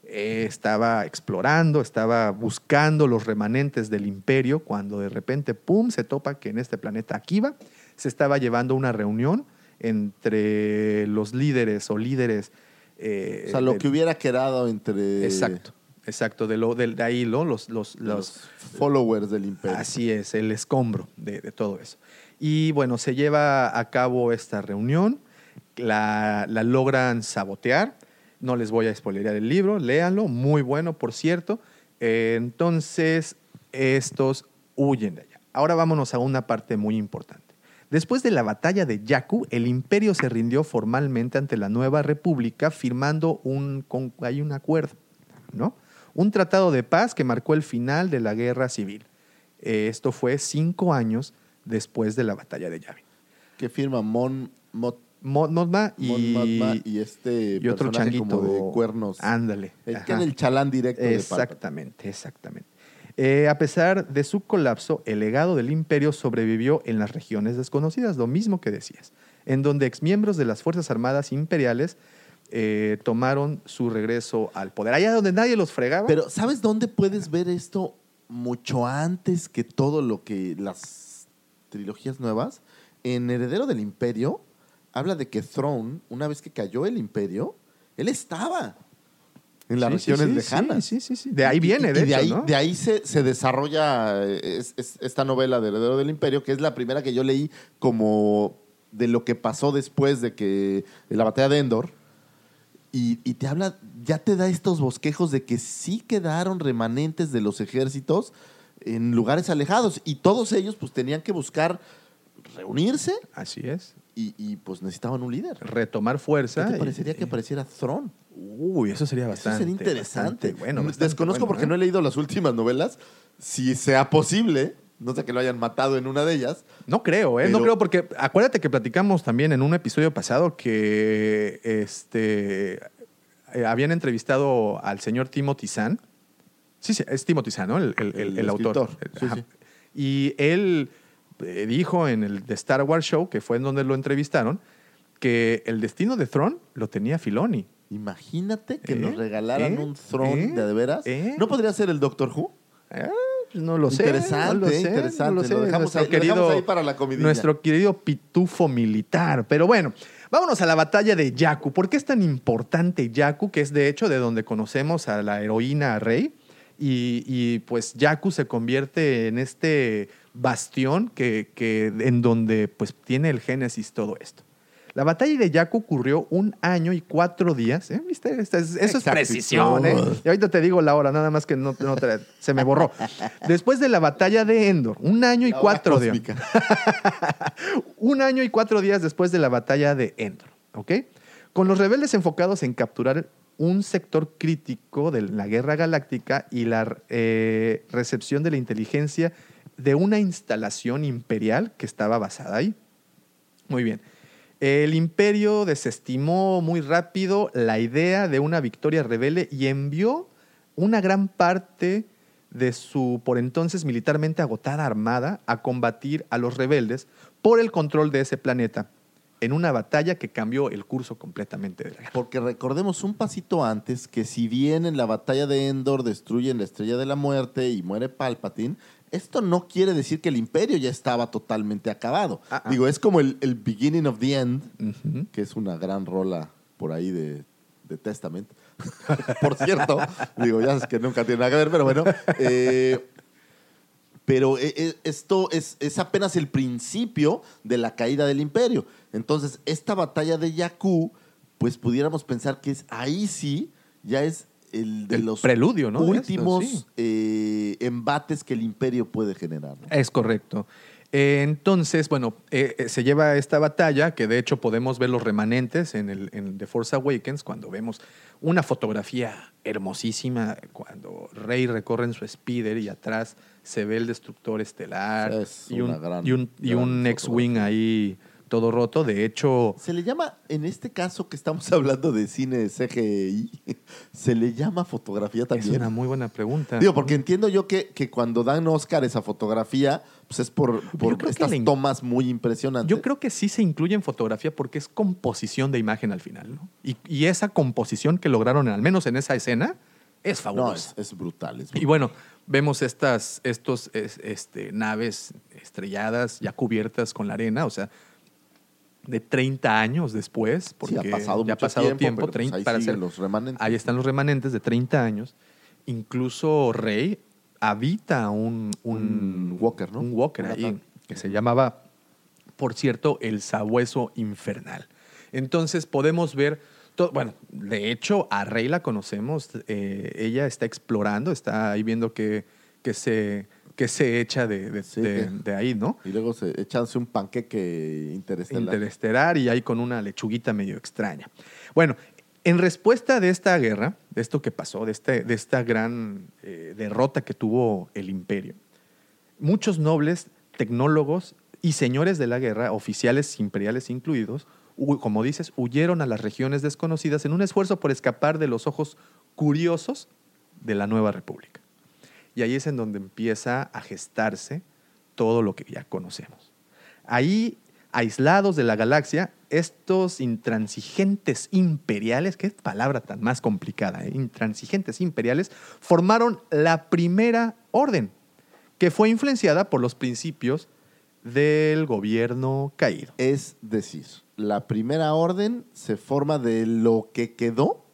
Eh, estaba explorando, estaba buscando los remanentes del imperio, cuando de repente, ¡pum!, se topa que en este planeta Akiva se estaba llevando una reunión entre los líderes o líderes. eh, O sea, lo del- que hubiera quedado entre Exacto, exacto, de, lo, de, de ahí ¿no? los, los, los, los followers del imperio. Así es, el escombro de, de todo eso. Y bueno, se lleva a cabo esta reunión, la, la logran sabotear, no les voy a spoilerear el libro, léanlo, muy bueno, por cierto. Eh, entonces, estos huyen de allá. Ahora vámonos a una parte muy importante. Después de la batalla de Yaku, el imperio se rindió formalmente ante la nueva república firmando un, con- hay un acuerdo, ¿no? Un tratado de paz que marcó el final de la guerra civil. Eh, esto fue cinco años después de la batalla de Yavin. Que firma Mon, Mot- Mon y, este y otro changuito como de cuernos. Ándale. El que era el chalán directo de. Exactamente, exactamente. Eh, a pesar de su colapso, el legado del imperio sobrevivió en las regiones desconocidas, lo mismo que decías, en donde exmiembros de las Fuerzas Armadas imperiales eh, tomaron su regreso al poder. Allá donde nadie los fregaba. Pero ¿sabes dónde puedes ver esto mucho antes que todo lo que las trilogías nuevas? En Heredero del Imperio habla de que Throne, una vez que cayó el Imperio, él estaba en las Sí, sí, regiones sí, lejanas. Sí, sí, sí. De ahí viene, y, de y hecho, ahí, ¿no? de ahí se, se desarrolla eh, es- es- esta novela de Heredero del Imperio, que es la primera que yo leí como de lo que pasó después de que de la batalla de Endor. Y, y te habla, ya te da estos bosquejos de que sí quedaron remanentes de los ejércitos en lugares alejados. Y todos ellos pues tenían que buscar reunirse Así es. y, y, pues necesitaban un líder. Retomar ¿Qué fuerza. te y- parecería que apareciera Throne? Uy, eso sería Eso bastante. sería interesante. bastante bueno, bastante Desconozco bueno, porque ¿eh? no he leído las últimas novelas. Si sea posible, no sé que lo hayan matado en una de ellas. No creo, ¿eh? No creo porque acuérdate que platicamos también en un episodio pasado que este eh, habían entrevistado al señor Timothy Zahn. Sí, sí, es Timothy Zahn, ¿no? El, el- el- autor. sí, sí. Y él eh, dijo en el The Star Wars Show, que fue en donde lo entrevistaron, que el destino de Thrawn lo tenía Filoni. Imagínate que ¿Eh? nos regalaran ¿Eh? un Throne ¿Eh? de, de veras. ¿Eh? ¿No podría ser el Doctor Who? Pues no lo sé. Interesante, no lo sé, interesante. no lo sé. Lo dejamos Nuestro ahí- lo dejamos ahí para la comidilla. Nuestro querido pitufo militar. Pero bueno, vámonos a la batalla de Yaku. ¿Por qué es tan importante Yaku? Que es de hecho de donde conocemos a la heroína Rey. Y, y, pues Yaku se convierte en este bastión que, que- en donde pues tiene el génesis todo esto. La batalla de Yaku ocurrió un año y cuatro días. ¿eh? ¿Viste? Eso es precisión. ¿eh? Y ahorita te digo la hora, nada más que no, no te- se me borró. (laughs) Después de la batalla de Endor, un año y La cuatro días. (laughs) un año y cuatro días después de la batalla de Endor. ¿ok? Con los rebeldes enfocados en capturar un sector crítico de la guerra galáctica y la eh, recepción de la inteligencia de una instalación imperial que estaba basada ahí. Muy bien. El imperio desestimó muy rápido la idea de una victoria rebelde y envió una gran parte de su por entonces militarmente agotada armada a combatir a los rebeldes por el control de ese planeta en una batalla que cambió el curso completamente de la guerra. Porque recordemos un pasito antes que si bien en la batalla de Endor destruyen la estrella de la muerte y muere Palpatine, esto no quiere decir que el imperio ya estaba totalmente acabado. Ah, ah. Digo, es como el, el beginning of the end, que es una gran rola por ahí de, de Testament. (laughs) por cierto, digo, ya es que nunca tiene nada que ver, pero bueno. eh, pero eh, eh, esto es, es apenas el principio de la caída del imperio. Entonces, esta batalla de Jakku, pues pudiéramos pensar que es ahí sí, ya es el de El los preludio, ¿no? esto, últimos sí. eh, embates que el imperio puede generar. ¿no? Es correcto. Eh, entonces, bueno, eh, eh, se lleva esta batalla, que de hecho podemos ver los remanentes en, el, en The Force Awakens, cuando vemos una fotografía hermosísima, cuando Rey recorre en su speeder y atrás se ve el destructor estelar Es y un, gran- y un, y gran un X-Wing ahí todo roto. De hecho, Se le llama, en este caso que estamos (laughs) hablando de cine CGI, (laughs) se le llama fotografía es también. una muy buena pregunta. Digo, porque entiendo yo que, que cuando dan Oscar esa fotografía, pues es por, por estas le tomas muy impresionantes. Yo creo que sí se incluye en fotografía porque es composición de imagen al final. ¿no? Y, y esa composición que lograron, al menos en esa escena, es No, fabulosa. es, es brutal. es Y brutal. bueno, vemos estas estos, es- este, naves estrelladas ya cubiertas con la arena, o sea, de 30 años después, porque sí, ha pasado ya ha pasado tiempo, pues, 30 ahí para hacer- los remanentes. Ahí están los remanentes de 30 años. Incluso Rey habita un, un, Un walker, ¿no? Un walker ahí, que se llamaba, por cierto, el sabueso infernal. Entonces podemos ver, to- bueno, de hecho a Rey la conocemos, eh, ella está explorando, está ahí viendo que, que, se, que se echa de, de- Sí, de- ahí, ¿no? Y luego se echanse un panqueque interestelar. interestelar y ahí con una lechuguita medio extraña. Bueno, en respuesta de esta guerra, de esto que pasó, de, este, de esta gran eh, derrota que tuvo el imperio, muchos nobles, tecnólogos y señores de la guerra, oficiales imperiales incluidos, como dices, huyeron a las regiones desconocidas en un esfuerzo por escapar de los ojos curiosos de la nueva república. Y ahí es en donde empieza a gestarse todo lo que ya conocemos. Ahí, aislados de la galaxia, estos intransigentes imperiales, qué palabra tan más complicada, ¿eh? intransigentes imperiales, formaron la primera orden, que fue influenciada por los principios del gobierno caído. Es decir, la primera orden se forma de lo que quedó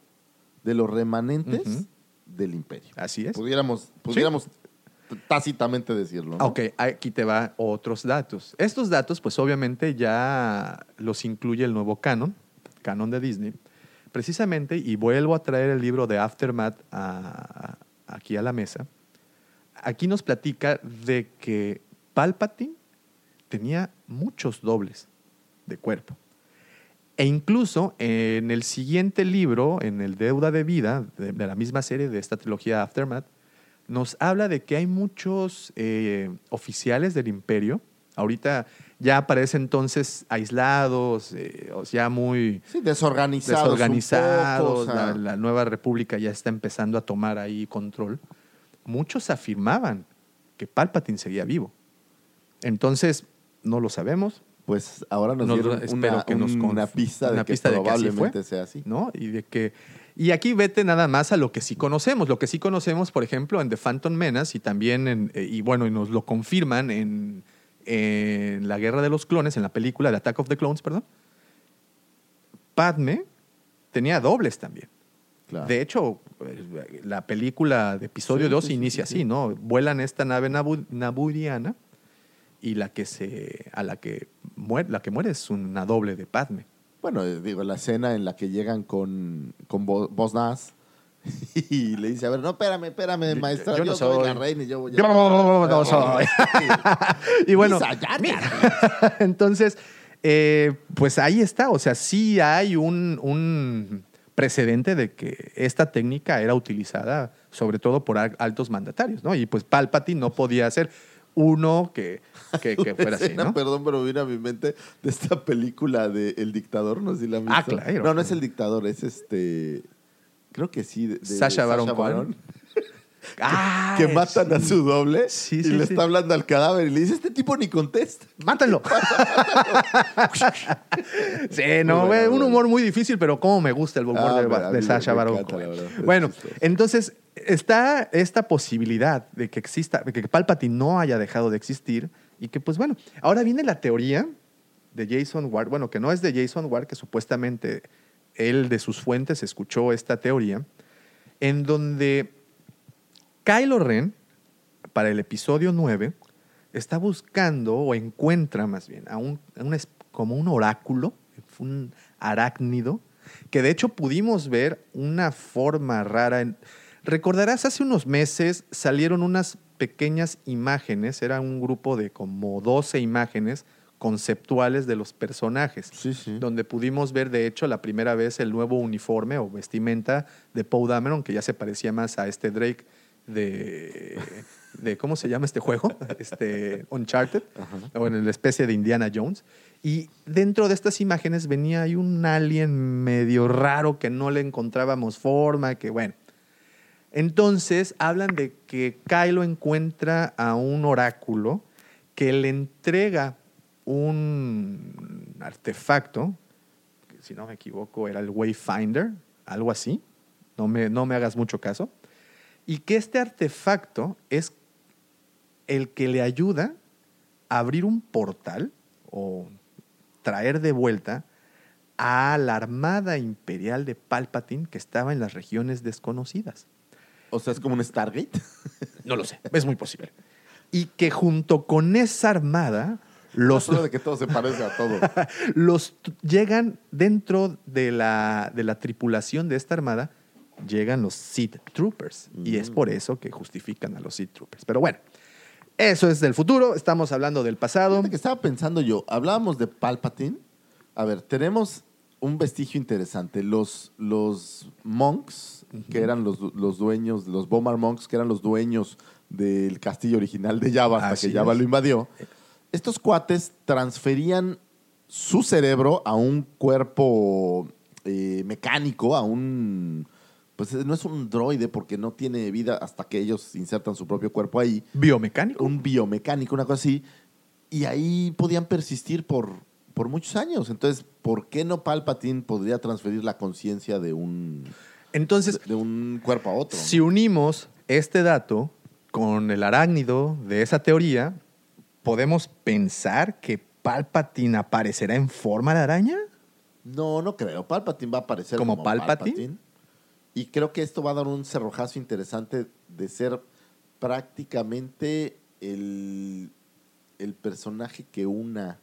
de los remanentes. Del imperio. Así es. Pudiéramos, pudiéramos tácitamente decirlo. ¿no? Ok, aquí te va otros datos. Estos datos, pues obviamente ya los incluye el nuevo canon, canon de Disney, precisamente, y vuelvo a traer el libro de Aftermath a- aquí a la mesa. Aquí nos platica de que Palpatine tenía muchos dobles de cuerpo. E incluso en el siguiente libro, en el Deuda de Vida, de, de la misma serie de esta trilogía Aftermath, nos habla de que hay muchos eh, oficiales del imperio, ahorita ya aparecen entonces aislados, eh, o sea, muy Sí, desorganizados. desorganizados, poco, o la, sea, la nueva república ya está empezando a tomar ahí control. Muchos afirmaban que Palpatine seguía vivo. Entonces, no lo sabemos, Pues ahora nos, nos- dieron una, que nos una pista de una que pista de que así probablemente sea así. ¿no? Y de que y aquí vete nada más a lo que sí conocemos, lo que sí conocemos, por ejemplo, en The Phantom Menace y también en, eh, y bueno, y nos lo confirman en, en la Guerra de los Clones, en la película The Attack of the Clones, perdón. Padme tenía dobles también. Claro. De hecho, eh, la película de episodio Sí, 2 sí, sí, inicia sí, así, sí. ¿no? Vuelan esta nave nabu- naburiana y la que se a la que muere, la que muere es una doble de Padme. Bueno, eh, digo, la escena en la que llegan con, con Boss Nass (laughs) y le dice, a ver, no, espérame, espérame, maestra, yo yo, no soy. soy. la reina y yo voy a... Yo no soy. (laughs) y bueno, (laughs) entonces, eh, pues ahí está. O sea, sí hay un, un precedente de que esta técnica era utilizada sobre todo por al- altos mandatarios, ¿no? Y pues Palpatine no podía ser uno que, que, que fuera así, escena, ¿no? Perdón, pero vino a mi mente de esta película de El Dictador, no sé si la han visto. Ah, claro. No, no es El Dictador, es este... Creo que sí. De, de Sacha Baron Cohen. Ah, que matan a su doble Sí, y sí, le está hablando al cadáver y le dice, este tipo ni contesta. (laughs) ¡Mátalo! (laughs) sí, no, güey, un humor muy difícil, pero cómo me gusta el humor Ah, de, Sasha Baron es Bueno, entonces está esta posibilidad de que exista, de que Palpatine no haya dejado de existir y que, pues bueno, ahora viene la teoría de Jason Ward, bueno, que no es de Jason Ward, que supuestamente él de sus fuentes escuchó esta teoría, en donde Kylo Ren, para el episodio 9, está buscando o encuentra más bien a un, a un es- como un oráculo, un arácnido, que de hecho pudimos ver una forma rara. en- Recordarás, hace unos meses salieron unas pequeñas imágenes, era un grupo de como 12 imágenes conceptuales de los personajes Sí, sí. donde pudimos ver, de hecho, la primera vez el nuevo uniforme o vestimenta de Poe Dameron, que ya se parecía más a este Drake de, de ¿cómo se llama este juego? (laughs) Este Uncharted, o en la especie de Indiana Jones. Y dentro de estas imágenes venía ahí un alien medio raro que no le encontrábamos forma, que bueno. Entonces hablan de que Kylo encuentra a un oráculo que le entrega un artefacto, si no me equivoco era el Wayfinder, algo así, no me, no me hagas mucho caso, y que este artefacto es el que le ayuda a abrir un portal o traer de vuelta a la armada imperial de Palpatine que estaba en las regiones desconocidas. O sea, es como un Stargate. (laughs) No lo sé, es muy posible. Y que junto con esa armada, los, de que todo se parece a todo. (laughs) los llegan dentro de la, de la tripulación de esta armada, llegan los Sith Troopers. Y es por eso que justifican a los Sith Troopers. Pero bueno, eso es del futuro, estamos hablando del pasado. Que estaba pensando yo, hablábamos de Palpatine. A ver, tenemos un vestigio interesante. Los, los monks, que eran los, los dueños, los Bomar monks, que eran los dueños del castillo original de Java hasta Así que Java es. lo invadió. Estos cuates transferían su cerebro a un cuerpo eh, mecánico, a un... Pues no es un droide porque no tiene vida hasta que ellos insertan su propio cuerpo ahí Biomecánico. un biomecánico, una cosa así, y ahí podían persistir por, por muchos años. Entonces, ¿por qué no Palpatine podría transferir la conciencia de un, Entonces, de un cuerpo a otro? Si unimos este dato con el arácnido de esa teoría, ¿podemos pensar que Palpatine aparecerá en forma de araña? No, no creo. Palpatine va a aparecer ¿Como como, Palpatine? Palpatine. Y creo que esto va a dar un cerrojazo interesante de ser prácticamente el, el personaje que una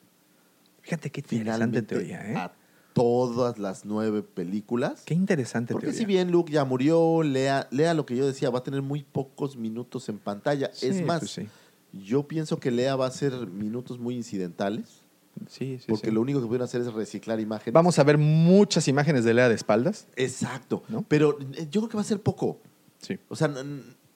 Fíjate qué interesante teoría, ¿eh? a todas las nueve películas. Qué interesante Porque teoría. si bien Luke ya murió, lea, lea lo que yo decía, va a tener muy pocos minutos en pantalla. Sí, es más, pues sí. yo pienso que Lea va a ser minutos muy incidentales, Sí, sí, porque sí. lo único que pudieron hacer es reciclar imágenes. Vamos a ver muchas imágenes de Lea de espaldas. Exacto. ¿No? Pero eh, yo creo que va a ser poco. Sí. O sea,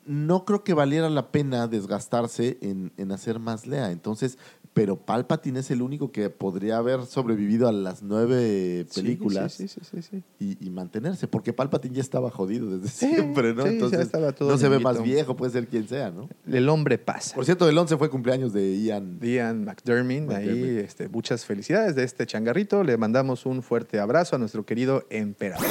no creo que valiera la pena desgastarse en, en hacer más Lea. Entonces, pero Palpatine es el único que podría haber sobrevivido a las nueve películas. Sí, sí, sí, sí, sí. y, y mantenerse, porque Palpatine ya estaba jodido desde siempre, ¿no? Entonces, todo no se ve más viejo, puede ser quien sea, ¿no? El hombre pasa. Por cierto, el 11 fue cumpleaños de Ian. Ian McDermott, ahí McDermott. este, muchas felicidades de este changarrito. Le mandamos un fuerte abrazo a nuestro querido emperador.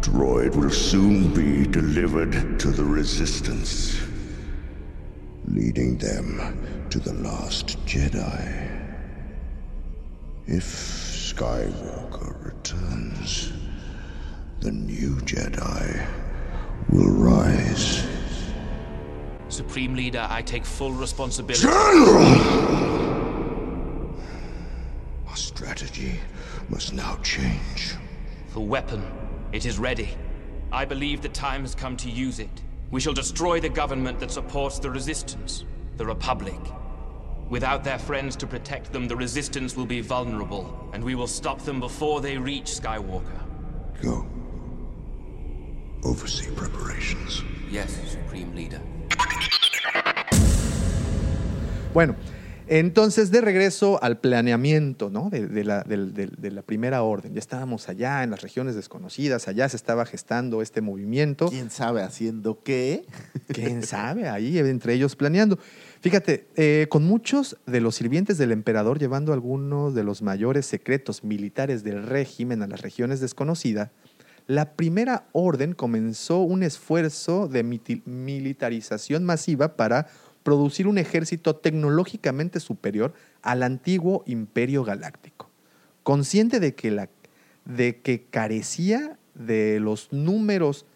Droid will soon be delivered to the Resistance, leading them to the last Jedi. If Skywalker returns, the new Jedi will rise. Supreme Leader, I take full responsibility. General! Our strategy must now change. The weapon, it is ready. I believe the time has come to use it. We shall destroy the government that supports the Resistance, the Republic. Without their friends to protect them, the Resistance will be vulnerable, and we will stop them before they reach Skywalker. Go. Oversee preparations. Yes, Supreme Leader. Bueno, entonces de regreso al planeamiento ¿no? de, de la, de primera orden. Ya estábamos allá en las regiones desconocidas, allá se estaba gestando este movimiento. ¿Quién sabe haciendo qué? ¿Quién sabe? Ahí entre ellos planeando. Fíjate, eh, con muchos de los sirvientes del emperador llevando algunos de los mayores secretos militares del régimen a las regiones desconocidas, la primera orden comenzó un esfuerzo de militarización masiva para producir un ejército tecnológicamente superior al antiguo imperio galáctico. Consciente de que, la, de que carecía de los números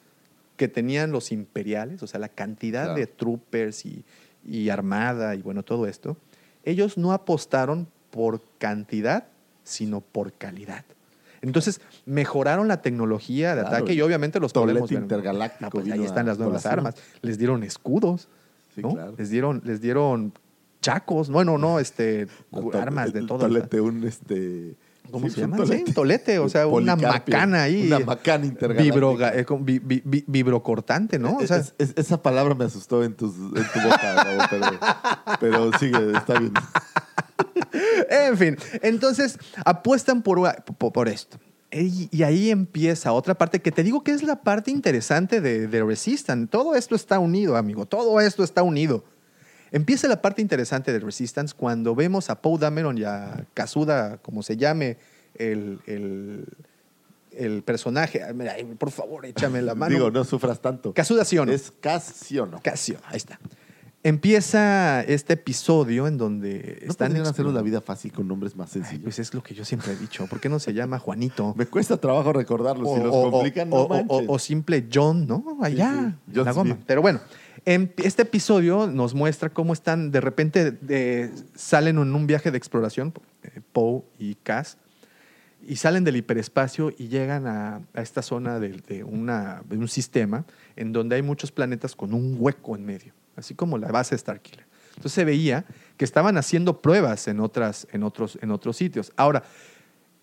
que tenían los imperiales, o sea, la cantidad Claro. de troopers y, y armada y bueno, todo esto, ellos no apostaron por cantidad, sino por calidad. Entonces, mejoraron la tecnología de Claro, ataque y obviamente los Tolete podemos ver. intergaláctico Ah, pues ahí están las nuevas armas. Les dieron escudos, Sí, ¿no? claro. Les dieron, les dieron chacos, bueno, no, este, No, armas de todo. Tolete, un este. ¿Cómo sí, se llama? Sí, un tolete, o sea, una macana ahí. Una macana intergaláctica. Eh, con vi- vi- vi- vibrocortante, ¿no? O sea, Es- es- esa palabra me asustó en, tus, en tu boca, pero, pero sigue, está bien. (laughs) en fin, entonces apuestan por, por, por esto. Y, y ahí empieza otra parte que te digo que es la parte interesante de, de Resistance. Todo esto está unido, amigo. Todo esto está unido. Empieza la parte interesante de Resistance cuando vemos a Poe Dameron y a Kazuda, como se llame el, el, el personaje. Mira, por favor, échame la mano. Digo, no sufras tanto. Kazuda Siono. Es Casiono. Casio, ahí está. Empieza este episodio en donde ¿No están podrían explorando- la vida fácil con nombres más Ay, sencillos? pues es lo que yo siempre he dicho. ¿Por qué no se llama Juanito? (laughs) Me cuesta trabajo recordarlos. si los complican, no o- o- manches. o simple John, ¿no? Allá, sí. John la goma. Pero bueno, en este episodio nos muestra cómo están, de repente salen en un viaje de exploración, eh, Poe y Cass, y salen del hiperespacio y llegan a, a esta zona de, de una, de un sistema en donde hay muchos planetas con un hueco en medio, así como la base Starkiller. Entonces se veía que estaban haciendo pruebas en, otras, en, otros, en otros sitios. Ahora,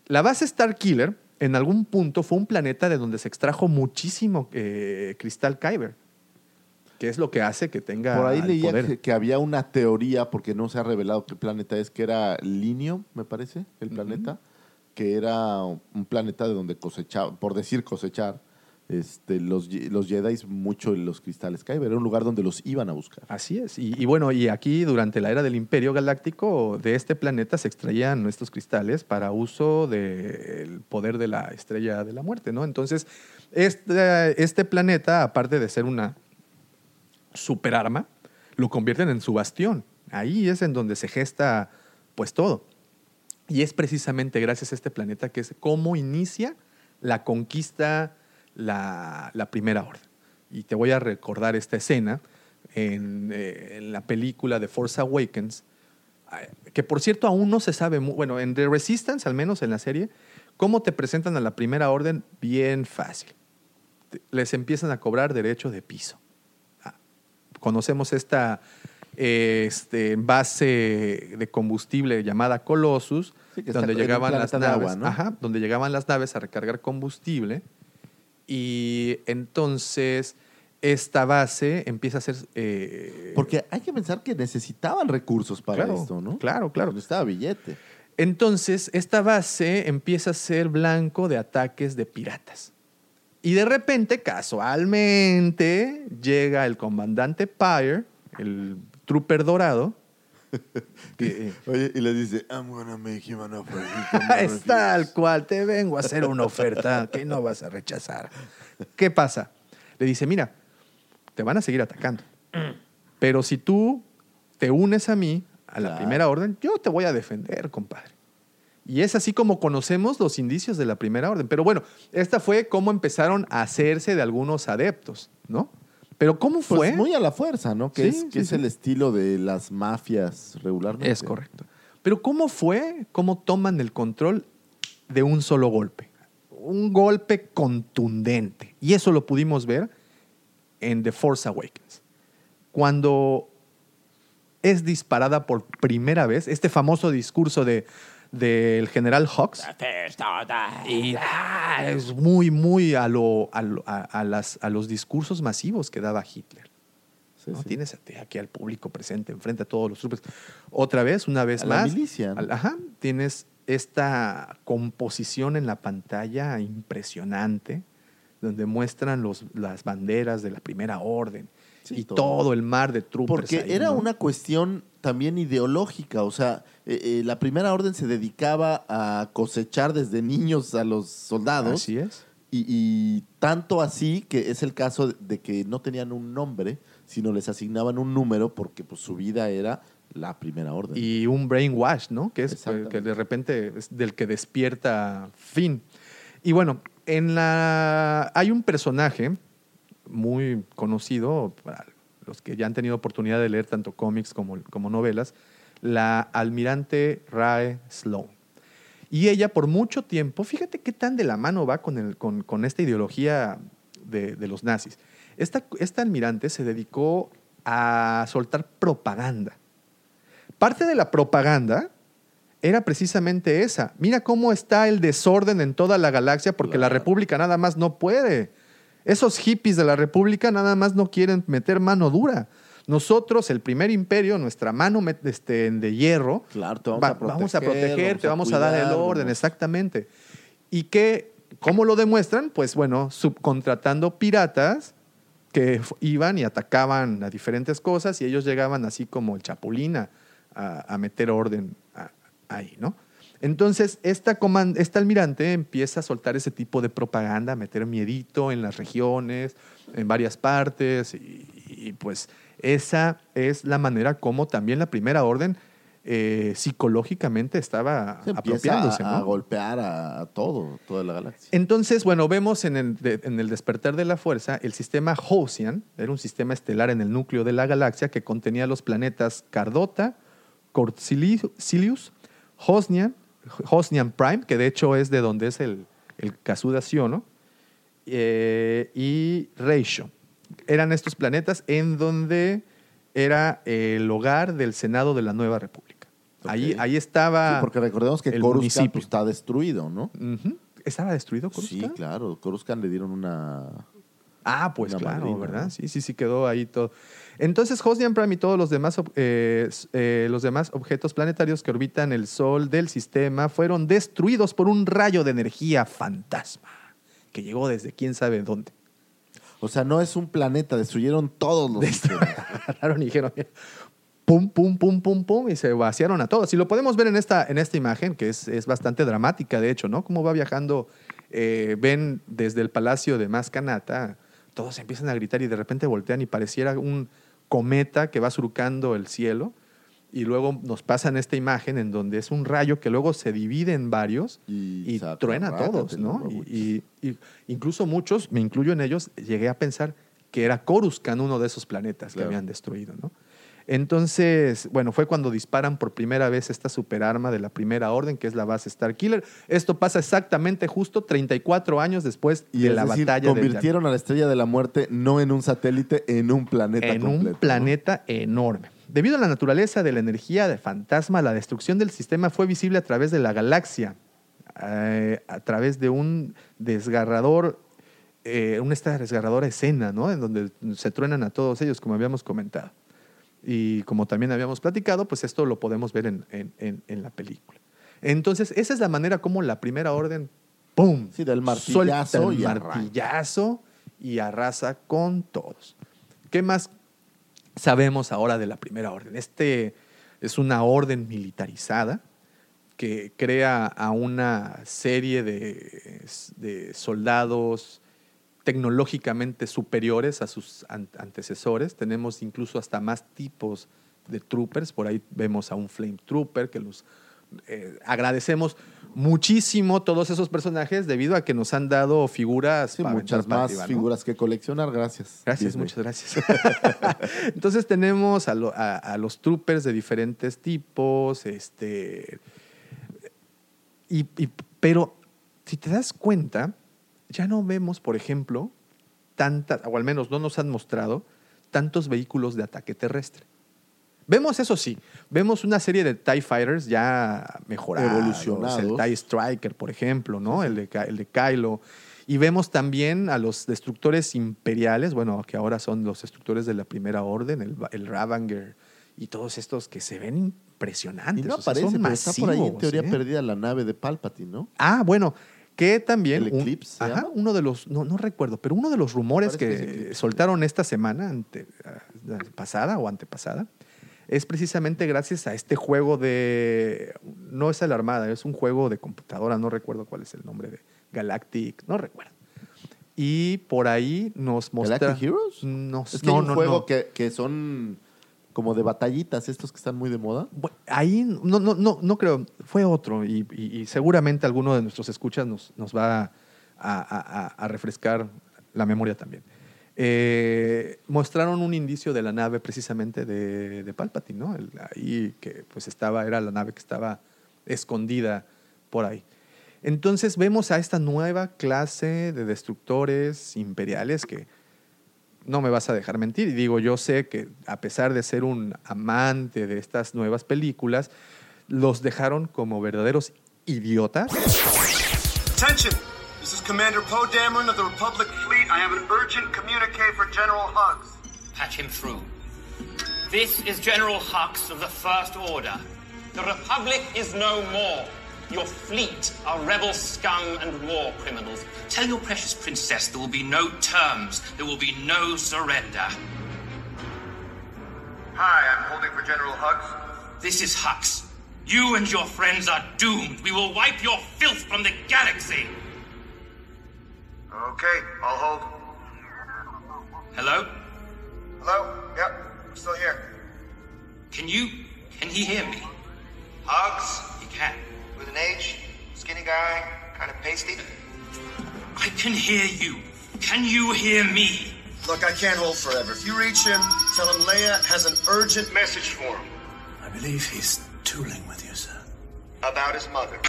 la base Starkiller en algún punto fue un planeta de donde se extrajo muchísimo eh, cristal Kyber, que es lo que hace que tenga Por ahí leía poder. que, que había una teoría, porque no se ha revelado qué planeta es, que era Linio, me parece, el planeta, que era un planeta de donde cosechaba, por decir cosechar, este, los, los Jedi mucho en los cristales Kyber. Era un lugar donde los iban a buscar. Así es. Y, y bueno, y aquí durante la era del Imperio Galáctico, de este planeta se extraían estos cristales para uso del poder de la estrella de la muerte, ¿no? Entonces, este, este planeta, aparte de ser una superarma, lo convierten en su bastión. Ahí es en donde se gesta pues todo. Y es precisamente gracias a este planeta que es cómo inicia la conquista la, la primera orden. Y te voy a recordar esta escena en, eh, en la película de Force Awakens, eh, que por cierto aún no se sabe, mu- bueno, en The Resistance, al menos en la serie, cómo te presentan a la primera orden, bien fácil. Les empiezan a cobrar derecho de piso. Ah, Conocemos esta eh, este, base de combustible llamada Colossus, Sí, que está donde llegaban las naves, agua, ¿no? ajá, donde llegaban las naves a recargar combustible y entonces esta base empieza a ser eh, Porque hay que pensar que necesitaban recursos para Claro, esto, ¿no? claro, claro. Necesitaba billete. Entonces, esta base empieza a ser blanco de ataques de piratas. Y de repente, casualmente, llega el comandante Pyre, el trooper dorado. (laughs) Oye, y les dice, I'm gonna make him an offer. (laughs) es refuse". tal cual, te vengo a hacer una oferta que no vas a rechazar. ¿Qué pasa? Le dice, mira, te van a seguir atacando. Pero si tú te unes a mí, a la Claro. primera orden, yo te voy a defender, compadre. Y es así como conocemos los indicios de la primera orden. Pero bueno, esta fue cómo empezaron a hacerse de algunos adeptos, ¿no? Pero ¿cómo fue? Pues muy a la fuerza, ¿no? Que Sí, es, que sí, es sí. el estilo de las mafias regularmente. Es correcto. Pero ¿cómo fue? ¿Cómo toman el control de un solo golpe? Un golpe contundente. Y eso lo pudimos ver en The Force Awakens. Cuando es disparada por primera vez, este famoso discurso de del general Hawks. Y ah, es muy, muy a, lo, a, lo- a- a las, a los discursos masivos que daba Hitler. Sí, ¿no? sí. Tienes aquí al público presente, enfrente a todos los troopers. Otra vez, una vez A la más. milicia, ajá, tienes esta composición en la pantalla impresionante, donde muestran los, las banderas de la primera orden y todo. el mar de troopers. Porque ahí, era ¿no? una cuestión también ideológica, o sea, eh, eh, la primera orden se dedicaba a cosechar desde niños a los soldados. Así es. Y, y tanto así que es el caso de que no tenían un nombre, sino les asignaban un número porque pues, su vida era la primera orden. y un brainwash, ¿no? Que es Exactamente. que de repente es del que despierta fin. Y bueno, en la hay un personaje muy conocido para los que ya han tenido oportunidad de leer tanto cómics como, como novelas, la almirante Rae Sloan. Y ella por mucho tiempo, fíjate qué tan de la mano va con, el, con, con esta ideología de, de los nazis. Esta, esta almirante se dedicó a soltar propaganda. Parte de la propaganda era precisamente esa. Mira cómo está el desorden en toda la galaxia porque la República nada más no puede. Esos hippies de la República nada más no quieren meter mano dura. Nosotros, el primer imperio, nuestra mano este, de hierro, Claro, te vamos va- a proteger, vamos a proteger, vamos te a vamos a dar el orden, vamos- exactamente. ¿Y que cómo lo demuestran? Pues bueno, subcontratando piratas que iban y atacaban a diferentes cosas y ellos llegaban así como el chapulín a, a- meter orden ahí, ¿no? Entonces, esta, esta almirante empieza a soltar ese tipo de propaganda, a meter miedito en las regiones, en varias partes, y, y, pues esa es la manera como también la primera orden eh, psicológicamente estaba Se apropiándose. a, golpear a, a todo, toda la galaxia. Entonces, bueno, vemos en el, de- en el despertar de la fuerza el sistema Hosian, era un sistema estelar en el núcleo de la galaxia que contenía los planetas Cardota, Corcilius, Hosnian, Hosnian Prime, que de hecho es de donde es el, el Kazuda Siono, eh, y Reisho. Eran estos planetas en donde era el hogar del Senado de la Nueva República. Ahí, ahí estaba. Sí, porque recordemos que el Coruscant municipio. pues, está destruido, ¿no? ¿Estaba destruido Sí, Coruscant? claro. Coruscant le dieron una... Ah, pues Una claro, madrina, ¿verdad? ¿no? Sí, sí, sí, quedó ahí todo. Entonces, Hosnian Prime y todos los demás, eh, eh, los demás objetos planetarios que orbitan el Sol del sistema fueron destruidos por un rayo de energía fantasma que llegó desde quién sabe dónde. O sea, no es un planeta, destruyeron todos los. (laughs) Agarraron y dijeron, pum, pum, pum, pum, pum, y se vaciaron a todos. Y lo podemos ver en esta, en esta imagen, que es, es bastante dramática, de hecho, ¿no? Cómo va viajando, eh, ven desde el palacio de Mascanata, todos empiezan a gritar y de repente voltean y pareciera un cometa que va surcando el cielo. Y luego nos pasan esta imagen en donde es un rayo que luego se divide en varios Y truena a todos, ¿no? Y, incluso muchos, me incluyo en ellos, llegué a pensar que era Coruscant uno de esos planetas que habían destruido, ¿no? Entonces, bueno, fue cuando disparan por primera vez esta superarma de la primera orden, que es la base Starkiller. Esto pasa exactamente justo 34 años después Y de es la decir, batalla de convirtieron a la Estrella de la Muerte no en un satélite, en un planeta en completo. un ¿no? planeta enorme. Debido a la naturaleza de la energía de fantasma, la destrucción del sistema fue visible a través de la galaxia, eh, a través de un desgarrador, eh, una esta desgarradora escena, ¿no? En donde se truenan a todos ellos, como habíamos comentado. Y como también habíamos platicado, pues esto lo podemos ver en, en- en- en la película. Entonces, esa es la manera como la primera orden, ¡pum! Sí, del martillazo el y martillazo y arrasa con todos. ¿Qué más sabemos ahora de la primera orden? Este es una orden militarizada que crea a una serie de, de soldados tecnológicamente superiores a sus an- antecesores. Tenemos incluso hasta más tipos de troopers. Por ahí vemos a un flame trooper que los eh, agradecemos muchísimo todos esos personajes debido a que nos han dado figuras Sí, muchas más arriba, ¿no? figuras que coleccionar, gracias. Gracias, Disney. muchas gracias. (laughs) Entonces tenemos a, lo- a- a los troopers de diferentes tipos, este, y, y- pero si te das cuenta, ya no vemos, por ejemplo, tantas, o al menos no nos han mostrado, tantos vehículos de ataque terrestre. Vemos eso sí, vemos una serie de TIE Fighters ya mejorados. Evolucionados. El TIE Striker, por ejemplo, ¿no? El de, el de Kylo. Y vemos también a los destructores imperiales, bueno, que ahora son los destructores de la Primera Orden, el, el Ravanger y todos estos que se ven Y impresionantes. no o sea, aparece, son pero está por ahí en masivos, teoría ¿eh? perdida la nave de Palpatine, ¿no? Ah, bueno, que también... ¿El un- Eclipse se ajá, llama? uno de los, no, no recuerdo, pero uno de los rumores que soltaron esta semana, ante- ah, pasada o antepasada, es precisamente gracias a este juego de... No es a la Armada, es un juego de computadora, no recuerdo cuál es el nombre de Galactic, no recuerdo. Y por ahí nos muestra... ¿Galactic Heroes? No, Es que no, hay un no, juego no. Que, que son como de batallitas, estos que están muy de moda. Ahí no, no, no, no creo, fue otro y, seguramente alguno de nuestros escuchas nos, nos va a, refrescar la memoria también. Eh, mostraron un indicio de la nave precisamente de, de Palpatine, ¿no? Ahí que pues estaba, era la nave que estaba escondida por ahí. Entonces vemos a esta nueva clase de destructores imperiales que no me vas a dejar mentir. Y digo, yo sé que a pesar de ser un amante de estas nuevas películas, los dejaron como verdaderos idiotas. Attention! This is Commander Poe Dameron of the Republic Fleet. I have an urgent communique for General Huggs. Patch him through. This is General Hux of the First Order. The Republic is no more. Your fleet are rebel scum and war criminals. Tell your precious princess there will be no terms. There will be no surrender. Hi, I'm holding for General Hux. This is Hux. You and your friends are doomed. We will wipe your filth from the galaxy. Okay, I'll hold. Hello? Hello? Yep, I'm still here. Can you. Can he hear me? Hugs? He can. With an H? Skinny guy? Kind of pasty? I can hear you. Can you hear me? Look, I can't hold forever. If you reach him, tell him Leia has an urgent message for him. I believe he's tooling with you, sir. About his mother.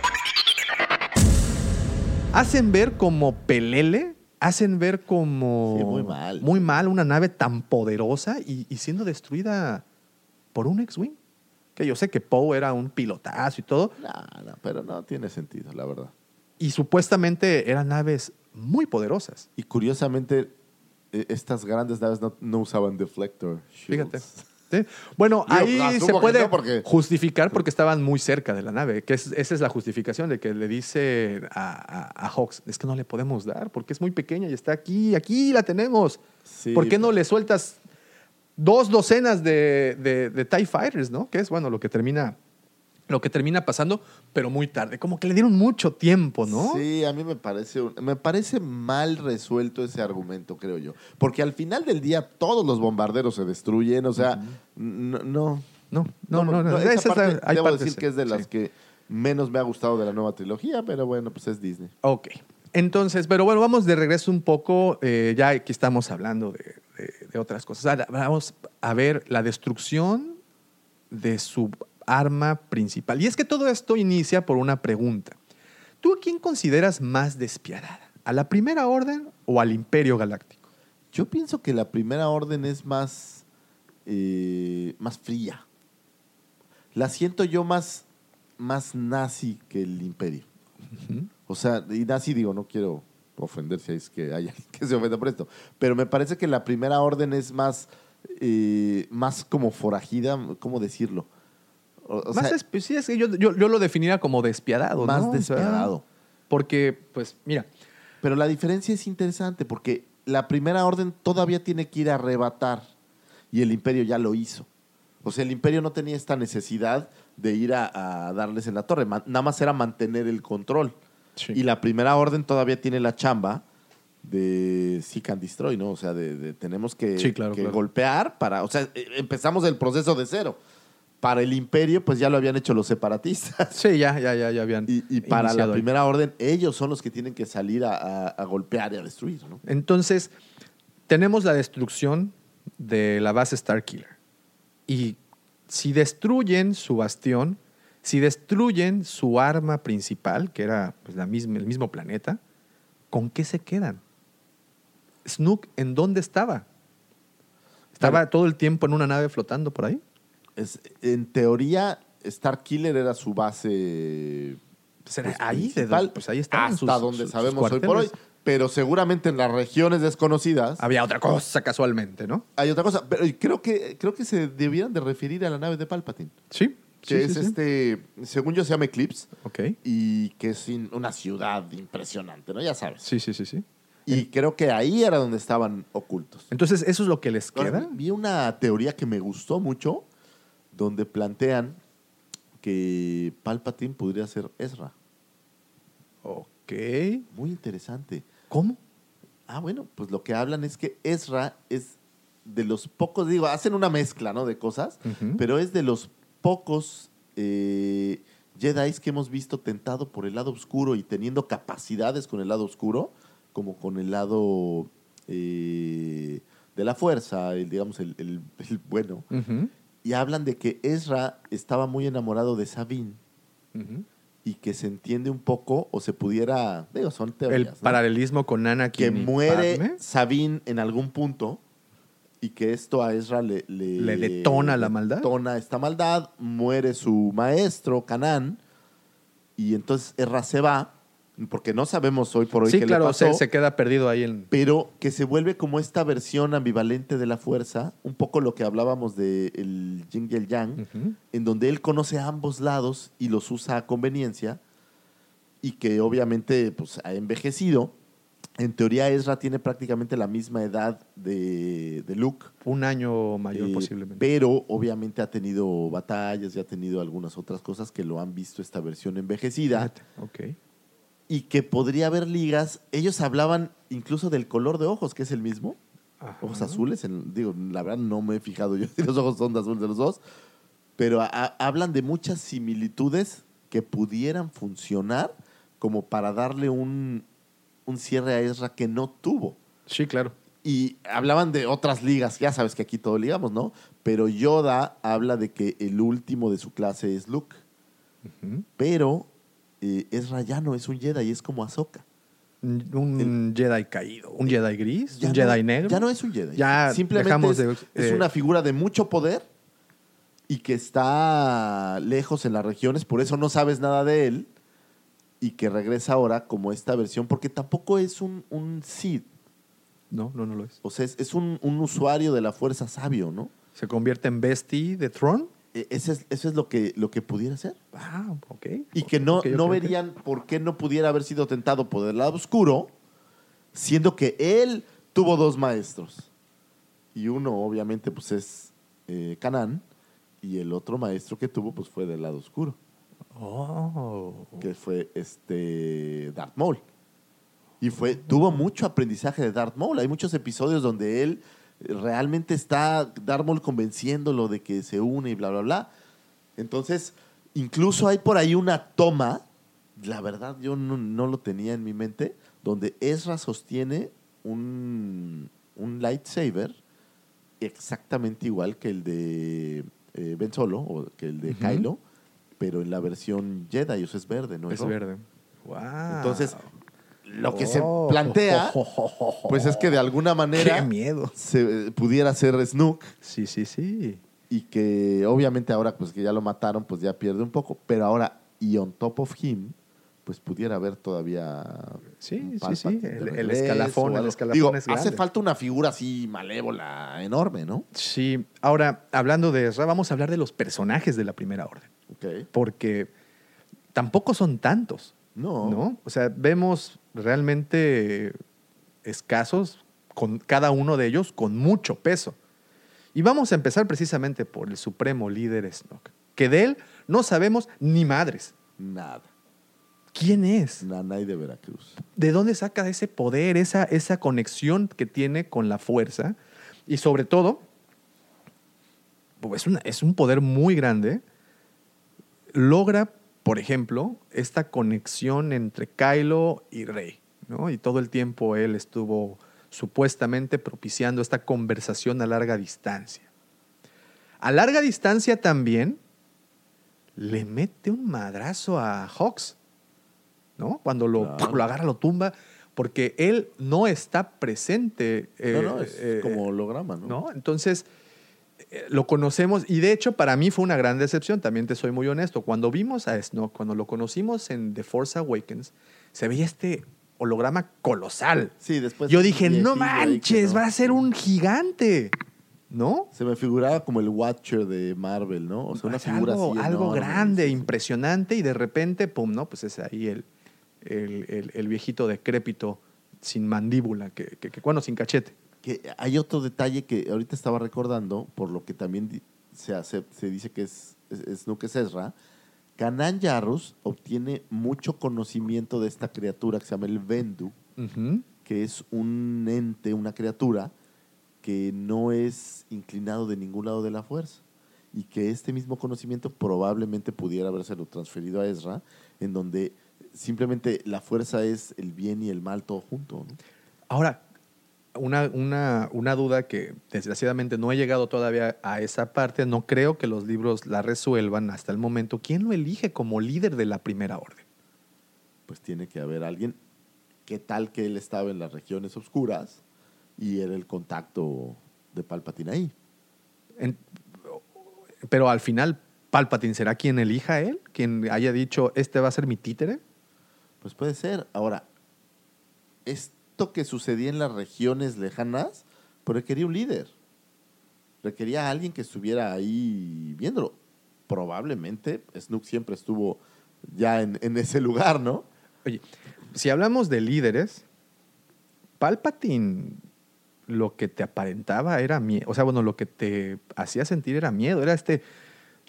Hacen ver como pelele, hacen ver como... Sí, muy mal. Muy mal una nave tan poderosa y, y siendo destruida por un X-Wing. Que yo sé que Poe era un pilotazo y todo. No, no, pero no tiene sentido, la verdad. Y supuestamente eran naves muy poderosas. Y curiosamente, eh, estas grandes naves no, no usaban deflector. shields. Fíjate. ¿sí? Bueno, Digo, ahí se puede porque- justificar porque estaban muy cerca de la nave. Que es- esa es la justificación de que le dice a, a, a Hawks, es que no le podemos dar porque es muy pequeña y está aquí, aquí la tenemos. Sí, ¿Por qué no le sueltas dos docenas de, de, de TIE Fighters, no? Que es, bueno, lo que termina lo que termina pasando, pero muy tarde. Como que le dieron mucho tiempo, ¿no? Sí, a mí me parece, me parece mal resuelto ese argumento, creo yo. Porque al final del día todos los bombarderos se destruyen, o sea, no, no. No, no, no. no, esa esa es la- parte hay debo decir que es de las sí. que menos me ha gustado de la nueva trilogía, pero bueno, pues es Disney. Ok. Entonces, pero bueno, vamos de regreso un poco. eh, ya aquí estamos hablando de, de- de otras cosas. Vamos a ver la destrucción de su arma principal. Y es que todo esto inicia por una pregunta. ¿Tú a quién consideras más despiadada? ¿A la Primera Orden o al Imperio Galáctico? Yo pienso que la primera orden es más, eh, más fría. La siento yo más, más nazi que el imperio. O sea, y nazi digo, no quiero ofender si es que hay (laughs) alguien que se ofenda por esto, pero me parece que la primera orden es más, eh, más como forajida, ¿cómo decirlo? O, o más sea, sí, es que yo, yo- yo lo definiría como despiadado. Más ¿no? O sea, despiadado. porque, pues, mira, Pero la diferencia es interesante porque la primera orden todavía tiene que ir a arrebatar y el imperio ya lo hizo. O sea, el imperio no tenía esta necesidad de ir a, a darles en la torre, nada más era mantener el control. Y la primera orden todavía tiene la chamba de seek and destroy, ¿no? O sea, de, de tenemos que, Sí, claro, que claro. golpear para, o sea, eh, empezamos el proceso de cero. Para el imperio, pues ya lo habían hecho los separatistas. sí, ya, ya, ya, ya habían. Y, y para la ahí. primera orden, ellos son los que tienen que salir a, a- a golpear y a destruir, ¿no? Entonces, tenemos la destrucción de la base Starkiller. Y si destruyen su bastión, si destruyen su arma principal, que era pues, la misma, el mismo planeta, ¿con qué se quedan? Snook, ¿en dónde estaba? ¿Estaba todo el tiempo en una nave flotando por ahí? Es, en teoría, Starkiller era su base. Pues era pues, ahí, de pues ahí estaban Hasta sus- donde sus- sus sabemos hoy por hoy. Pero seguramente en las regiones desconocidas Había otra cosa casualmente, ¿no? hay otra cosa. Pero creo que, creo que se debieran de referir a la nave de Palpatine. Sí. Que sí, es sí, sí. este, según yo se llama Eclipse. Ok. Y que es una ciudad impresionante, ¿no? Ya sabes. Sí, sí, sí, sí. Y creo que ahí era donde estaban ocultos. Entonces, ¿eso es lo que les queda? vi una teoría que me gustó mucho, donde plantean que Palpatine podría ser Ezra. Ok. Muy interesante. ¿Cómo? Ah, bueno, pues lo que hablan es que Ezra es de los pocos, digo, hacen una mezcla, ¿no? De cosas, pero es de los pocos eh, Jedi que hemos visto tentado por el lado oscuro y teniendo capacidades con el lado oscuro, como con el lado eh, de la fuerza, el, digamos, el, el- el bueno. Y hablan de que Ezra estaba muy enamorado de Sabine y que se entiende un poco, o se pudiera, digo, son El teorías. ¿no? paralelismo con Anakin que muere Padme. Sabine en algún punto y que esto a Ezra le, le, Le detona la maldad. Detona esta maldad, muere su maestro, Canán, y entonces Ezra se va porque no sabemos hoy por hoy Sí, qué claro, le pasó. se, se queda perdido ahí en... pero que se vuelve como esta versión ambivalente de la fuerza, un poco lo que hablábamos del el yin y el yang, en donde él conoce a ambos lados y los usa a conveniencia, y que obviamente pues, ha envejecido. En teoría, Ezra tiene prácticamente la misma edad de, de Luke. Un año mayor eh, posiblemente. Pero obviamente ha tenido batallas y ha tenido algunas otras cosas que lo han visto esta versión envejecida Ok. y que podría haber ligas. Ellos hablaban incluso del color de ojos, que es el mismo. Ojos azules. en- digo, la verdad no me he fijado yo (laughs) si los ojos son de azul de los dos. Pero a- a- hablan de muchas similitudes que pudieran funcionar como para darle un, un cierre a Ezra que no tuvo. Sí, claro. Y hablaban de otras ligas, ya sabes que aquí todo ligamos, ¿no? Pero Yoda habla de que el último de su clase es Luke. Pero eh, Ezra ya no es un Jedi, es como Ahsoka. Un Jedi caído. Un Jedi gris. Un no- Jedi negro. Ya no es un Jedi. Ya Simplemente es, de- es eh, una figura de mucho poder y que está lejos en las regiones, por eso no sabes nada de él y que regresa ahora como esta versión, porque tampoco es un, un Sith. No, no, no lo es. O sea, es, es un, un usuario de la fuerza sabio, ¿no? Se convierte en bestie de Throne. E- Ese es, eso es lo que, lo que pudiera ser. Ah, ok. Y que no, no verían por qué no pudiera haber sido tentado por el lado oscuro, siendo que él tuvo dos maestros. Y uno, obviamente, pues es eh, Canán, y el otro maestro que tuvo, pues fue del lado oscuro, Oh. que fue este Darth Maul. Y fue, tuvo mucho aprendizaje de Darth Maul. Hay muchos episodios donde él eh, realmente está, Darth Maul convenciéndolo de que se une y bla, bla, bla. Entonces, incluso hay por ahí una toma, la verdad yo no, no lo tenía en mi mente, donde Ezra sostiene un, un lightsaber exactamente igual que el de eh, Ben Solo o que el de. Kylo, pero en la versión Jedi, o sea, es verde, ¿no? Es verde. Wow. Entonces, lo que se Oh. plantea, (laughs) pues es que de alguna manera Qué miedo. se pudiera ser Snook Sí, sí, sí. y que obviamente ahora pues que ya lo mataron, pues ya pierde un poco, pero ahora y on top of him, pues pudiera haber todavía Sí, sí, sí. El- escalafón, el escalafón Digo, es hace falta una figura así malévola, enorme, ¿no? Sí. Ahora, hablando de Ezra, vamos a hablar de los personajes de la Primera Orden. Ok. Porque tampoco son tantos. No. ¿no? O sea, vemos realmente escasos, con cada uno de ellos con mucho peso. Y vamos a empezar precisamente por el supremo líder Snoke, que de él no sabemos ni madres. Nada. ¿Quién es? Nanay de Veracruz. ¿De dónde saca ese poder, esa, esa conexión que tiene con la fuerza? Y sobre todo, pues, es, una- es un poder muy grande. Logra, por ejemplo, esta conexión entre Kylo y Rey. ¿no? Y todo el tiempo él estuvo supuestamente propiciando esta conversación a larga distancia. A larga distancia también le mete un madrazo a Hawks. ¿No? Cuando lo, (laughs) Claro. lo agarra, lo tumba, porque él no está presente. eh, no, no, es eh, como holograma, ¿no? ¿no? Entonces, eh, lo conocemos y de hecho para mí fue una gran decepción, también te soy muy honesto. Cuando vimos a Snoke, cuando lo conocimos en The Force Awakens, se veía este holograma colosal. Sí, después. Yo dije, no manches, no". va a ser un gigante, ¿no? Se me figuraba como el Watcher de Marvel, ¿no? O sea, una Es figura algo, así. algo enorme, grande, sí, sí. impresionante y de repente, pum, ¿no? Pues es ahí el, el, el- el viejito decrépito sin mandíbula, que, que- que- bueno, sin cachete. Que hay otro detalle que ahorita estaba recordando, por lo que también se, hace, se dice que es, es, es Ezra. Kanan Yarrus obtiene mucho conocimiento de esta criatura que se llama el Vendu, que es un ente, una criatura que no es inclinado de ningún lado de la fuerza. Y que este mismo conocimiento probablemente pudiera habérselo transferido a Ezra, en donde simplemente la fuerza es el bien y el mal todo junto. ¿no? Ahora, una, una, una duda que desgraciadamente no he llegado todavía a esa parte, no creo que los libros la resuelvan hasta el momento. ¿Quién lo elige como líder de la primera orden? pues tiene que haber alguien. ¿Qué tal que él estaba en las regiones oscuras y era el contacto de Palpatine ahí? En- pero al final, ¿Palpatine será quien elija a él? ¿Quien haya dicho, este va a ser mi títere? Pues puede ser. Ahora, esto que sucedía en las regiones lejanas, pues requería un líder. Requería a alguien que estuviera ahí viéndolo. Probablemente Snook siempre estuvo ya en, en ese lugar, ¿no? Oye, si hablamos de líderes, Palpatine lo que te aparentaba era miedo. O sea, bueno, lo que te hacía sentir era miedo. Era este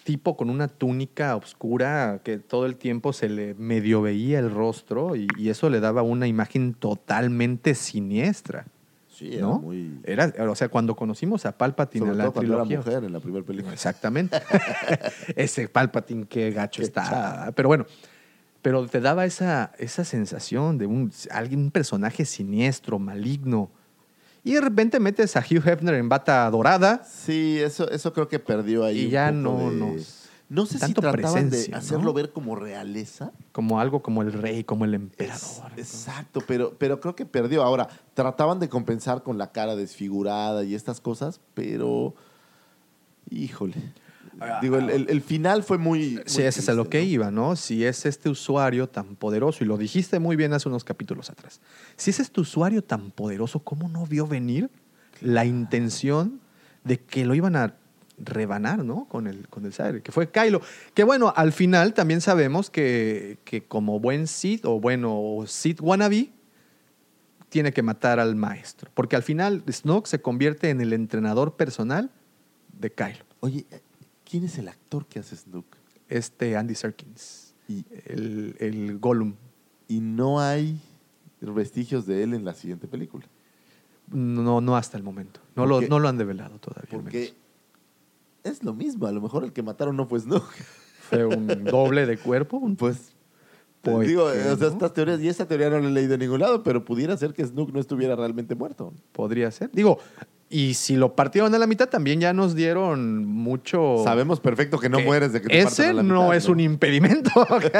tipo con una túnica oscura que todo el tiempo se le medio veía el rostro y, y eso le daba una imagen totalmente siniestra. Sí, era ¿no? muy... Era, o sea, cuando conocimos a Palpatine Sobre en la todo era mujer en la primera película. Exactamente. (laughs) Ese Palpatine, qué gacho Qué está. chava. Pero bueno, pero te daba esa, esa sensación de un, alguien, un personaje siniestro, maligno. Y de repente metes a Hugh Hefner en bata dorada Sí, eso, eso creo que perdió ahí. y un ya poco no de- nos. No sé si trataban de ¿no? hacerlo ver como realeza. Como algo como el rey, como el Es- emperador. exacto, pero, pero creo que perdió. Ahora, trataban de compensar con la cara desfigurada y estas cosas, pero. Híjole. Digo, el, el- el final fue muy. Sí, muy ese es a lo que ¿no? iba, ¿no? Si es este usuario tan poderoso, y lo dijiste muy bien hace unos capítulos atrás, si es este usuario tan poderoso, ¿cómo no vio venir la intención de que lo iban a rebanar, ¿no? Con el, con el sable, que fue Kylo. Que bueno, al final también sabemos que, que como buen Sith, o bueno, Sith wannabe, tiene que matar al maestro. Porque al final Snoke se convierte en el entrenador personal de Kylo. Oye, ¿quién es el actor que hace Snook? Este Andy Serkins. Y, el, el Gollum. y no hay vestigios de él en la siguiente película. No, no hasta el momento. No, ¿Por lo, no lo han develado todavía. Porque menos. es lo mismo. A lo mejor el que mataron no fue Snook. Fue un doble de cuerpo. un- Pues. ¿Por digo, o sea, estas teorías, y esa teoría no la he leído en ningún lado, pero pudiera ser que Snook no estuviera realmente muerto. Podría ser. Digo, y si lo partieron a la mitad, también ya nos dieron mucho. Sabemos perfecto que no que mueres de que te Ese a la no es un impedimento,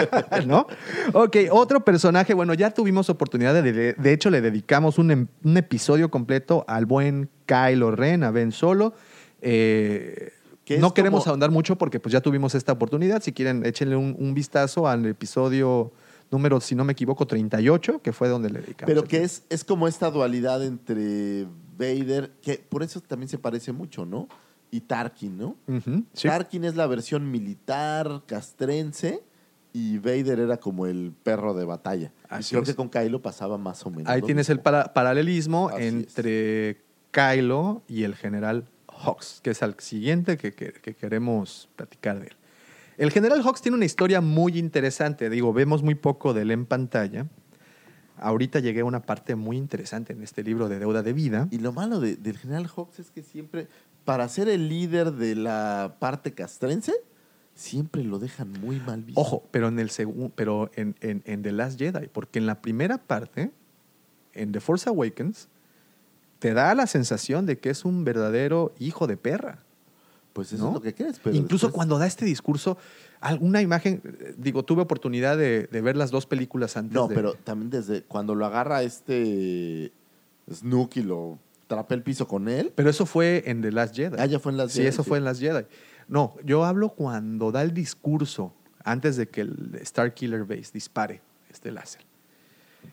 (laughs) ¿no? Ok, otro personaje. Bueno, ya tuvimos oportunidad de. De, hecho, le dedicamos un, em- un episodio completo al buen Kylo Ren, a Ben Solo. Eh, no queremos como- ahondar mucho porque pues ya tuvimos esta oportunidad. Si quieren, échenle un, un vistazo al episodio número, si no me equivoco, 38, que fue donde le dedicamos. Pero que es, es como esta dualidad entre Vader, que por eso también se parece mucho, ¿no? Y Tarkin, ¿no? Sí. Tarkin es la versión militar, castrense, y Vader era como el perro de batalla. Y Así creo es. que con Kylo pasaba más o menos. Ahí tienes el para- paralelismo Así es. entre Kylo y el general Hawks, que es el siguiente que, que- que queremos platicar de él. El general Hawks tiene una historia muy interesante. Digo, vemos muy poco de él en pantalla. Ahorita llegué a una parte muy interesante en este libro de Deuda de Vida. Y lo malo de- del general Hawks es que siempre, para ser el líder de la parte castrense, siempre lo dejan muy mal visto. Ojo, pero en el segundo, pero en, en- en The Last Jedi, porque en la primera parte, en The Force Awakens, te da la sensación de que es un verdadero hijo de perra. Pues eso ¿no? es lo que crees. Pero Incluso después- cuando da este discurso, alguna imagen, digo, tuve oportunidad de, de ver las dos películas antes. No, de- pero también desde cuando lo agarra este Snook y lo trapa el piso con él. Pero eso fue en The Last Jedi. Ah, ya fue en Last sí, Jedi, eso sí. fue en Last Jedi. No, yo hablo cuando da el discurso antes de que el Star Killer Base dispare este láser.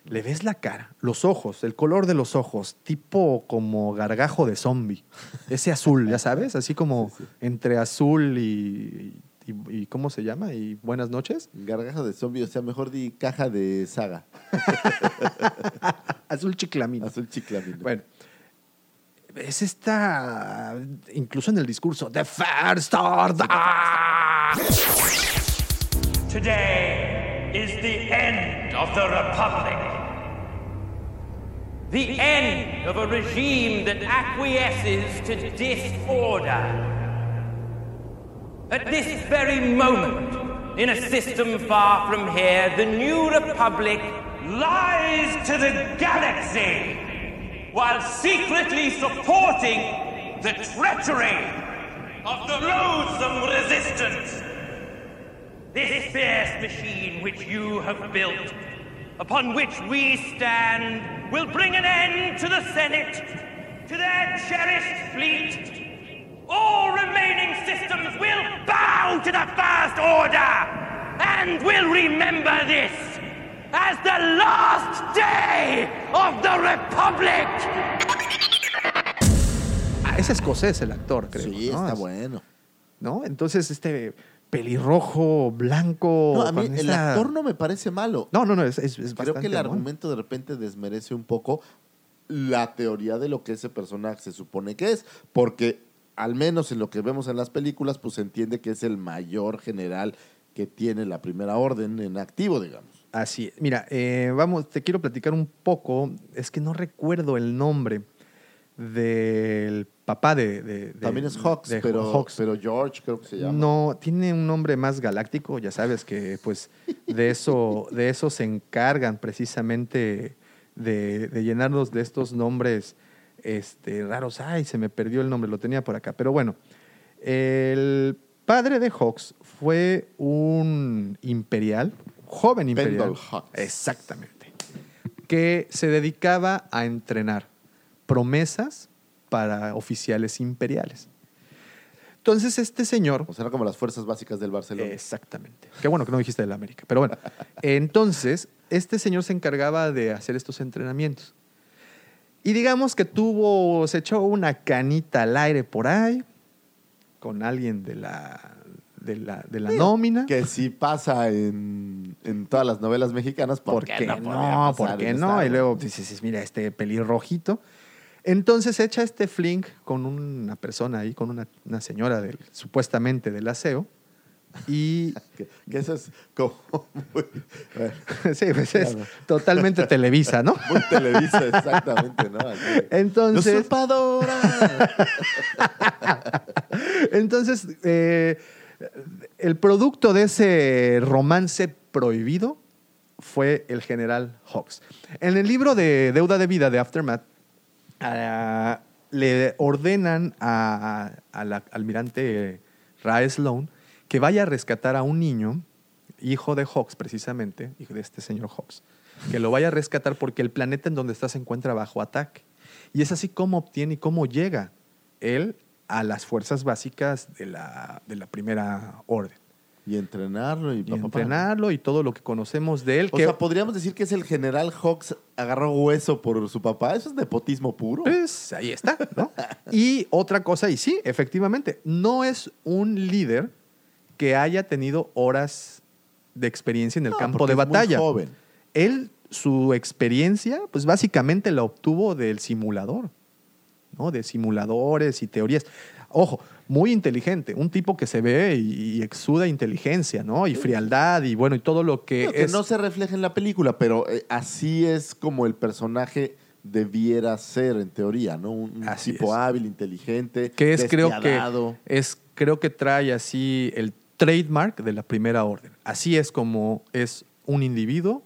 Le ves la cara, los ojos, el color de los ojos, tipo como gargajo de zombie. Ese azul, ya sabes, así como entre azul y, y- y- ¿Cómo se llama? Y buenas noches. Gargajo de zombie, o sea, mejor di caja de saga. (laughs) Azul chiclamino. Azul chiclamino. Bueno, es esta, incluso en el discurso, The First Order. Today is the end of the Republic. The end of a regime that acquiesces to disorder. At this very moment, in a system far from here, the new Republic lies to the galaxy while secretly supporting the treachery of the loathsome resistance. This fierce machine which you have built, upon which we stand, will bring an end to the Senate, to their cherished fleet. All remaining systems will bow to the First Order and will remember this. as the last day of the Republic! Ah, es escocés el actor, creo. Sí, ¿no? está Es- bueno. ¿No? Entonces, este pelirrojo, blanco. No, a mí con el esa- actor no me parece malo. No, no, no, es, es, es Creo que el bueno. argumento de repente desmerece un poco la teoría de lo que ese personaje se supone que es, porque al menos en lo que vemos en las películas, pues se entiende que es el mayor general que tiene la primera orden en activo, digamos. Así, es. mira, eh, vamos, te quiero platicar un poco, es que no recuerdo el nombre del papá de... de- de- También es Hawks, de pero, Hawks. pero George creo que se llama. No, tiene un nombre más galáctico, ya sabes que pues de eso, (laughs) de eso se encargan precisamente de, de llenarnos de estos nombres este, raros. Ay, se me perdió el nombre, lo tenía por acá. Pero bueno, el padre de Hawks fue un imperial, joven imperial. Hawks. Exactamente. Que se dedicaba a entrenar promesas para oficiales imperiales. Entonces este señor... O sea, era como las fuerzas básicas del Barcelona. Exactamente. Qué bueno que no dijiste del América. Pero bueno, (laughs) entonces este señor se encargaba de hacer estos entrenamientos. Y digamos que tuvo, se echó una canita al aire por ahí con alguien de la, de la, de la nómina. Que si pasa en, en todas las novelas mexicanas, ¿por, ¿Por qué no? ¿Por qué no? Y luego dices, mira, este pelirrojito. Entonces echa este flink con una persona ahí, con una, una señora del, supuestamente del aseo. Y Que, que eso es como muy, bueno, (laughs) sí, pues es Claro. totalmente Televisa, ¿no? (laughs) muy Televisa, exactamente, ¿no? Así. Entonces, ¡Usurpadora! (laughs) entonces eh, el producto de ese romance prohibido fue el general Hawks. En el libro de Deuda de Vida de Aftermath, ah, le ordenan a- al almirante Rae Sloan que vaya a rescatar a un niño, hijo de Hawks precisamente, hijo de este señor Hawks, que lo vaya a rescatar porque el planeta en donde está se encuentra bajo ataque. Y es así como obtiene y cómo llega él a las fuerzas básicas de la, de la primera orden. y entrenarlo y, Y entrenarlo y todo lo que conocemos de él. O que, sea, podríamos decir que es el general Hawks agarró hueso por su papá. Eso es nepotismo puro. Pues ahí está, ¿no? y otra cosa, y sí, efectivamente, no es un líder que haya tenido horas de experiencia en el No, campo de es muy batalla. joven. Él, su experiencia, pues básicamente la obtuvo del simulador, ¿no? De simuladores y teorías. Ojo, muy inteligente, un tipo que se ve y, y exuda inteligencia, ¿no? Y frialdad y bueno, y todo lo que Digo que no se refleja en la película, pero eh, así es como el personaje debiera ser en teoría, ¿no? Un, Así tipo es. hábil, inteligente, que es creo que es creo que trae así el trademark de la primera orden. Así es como es un individuo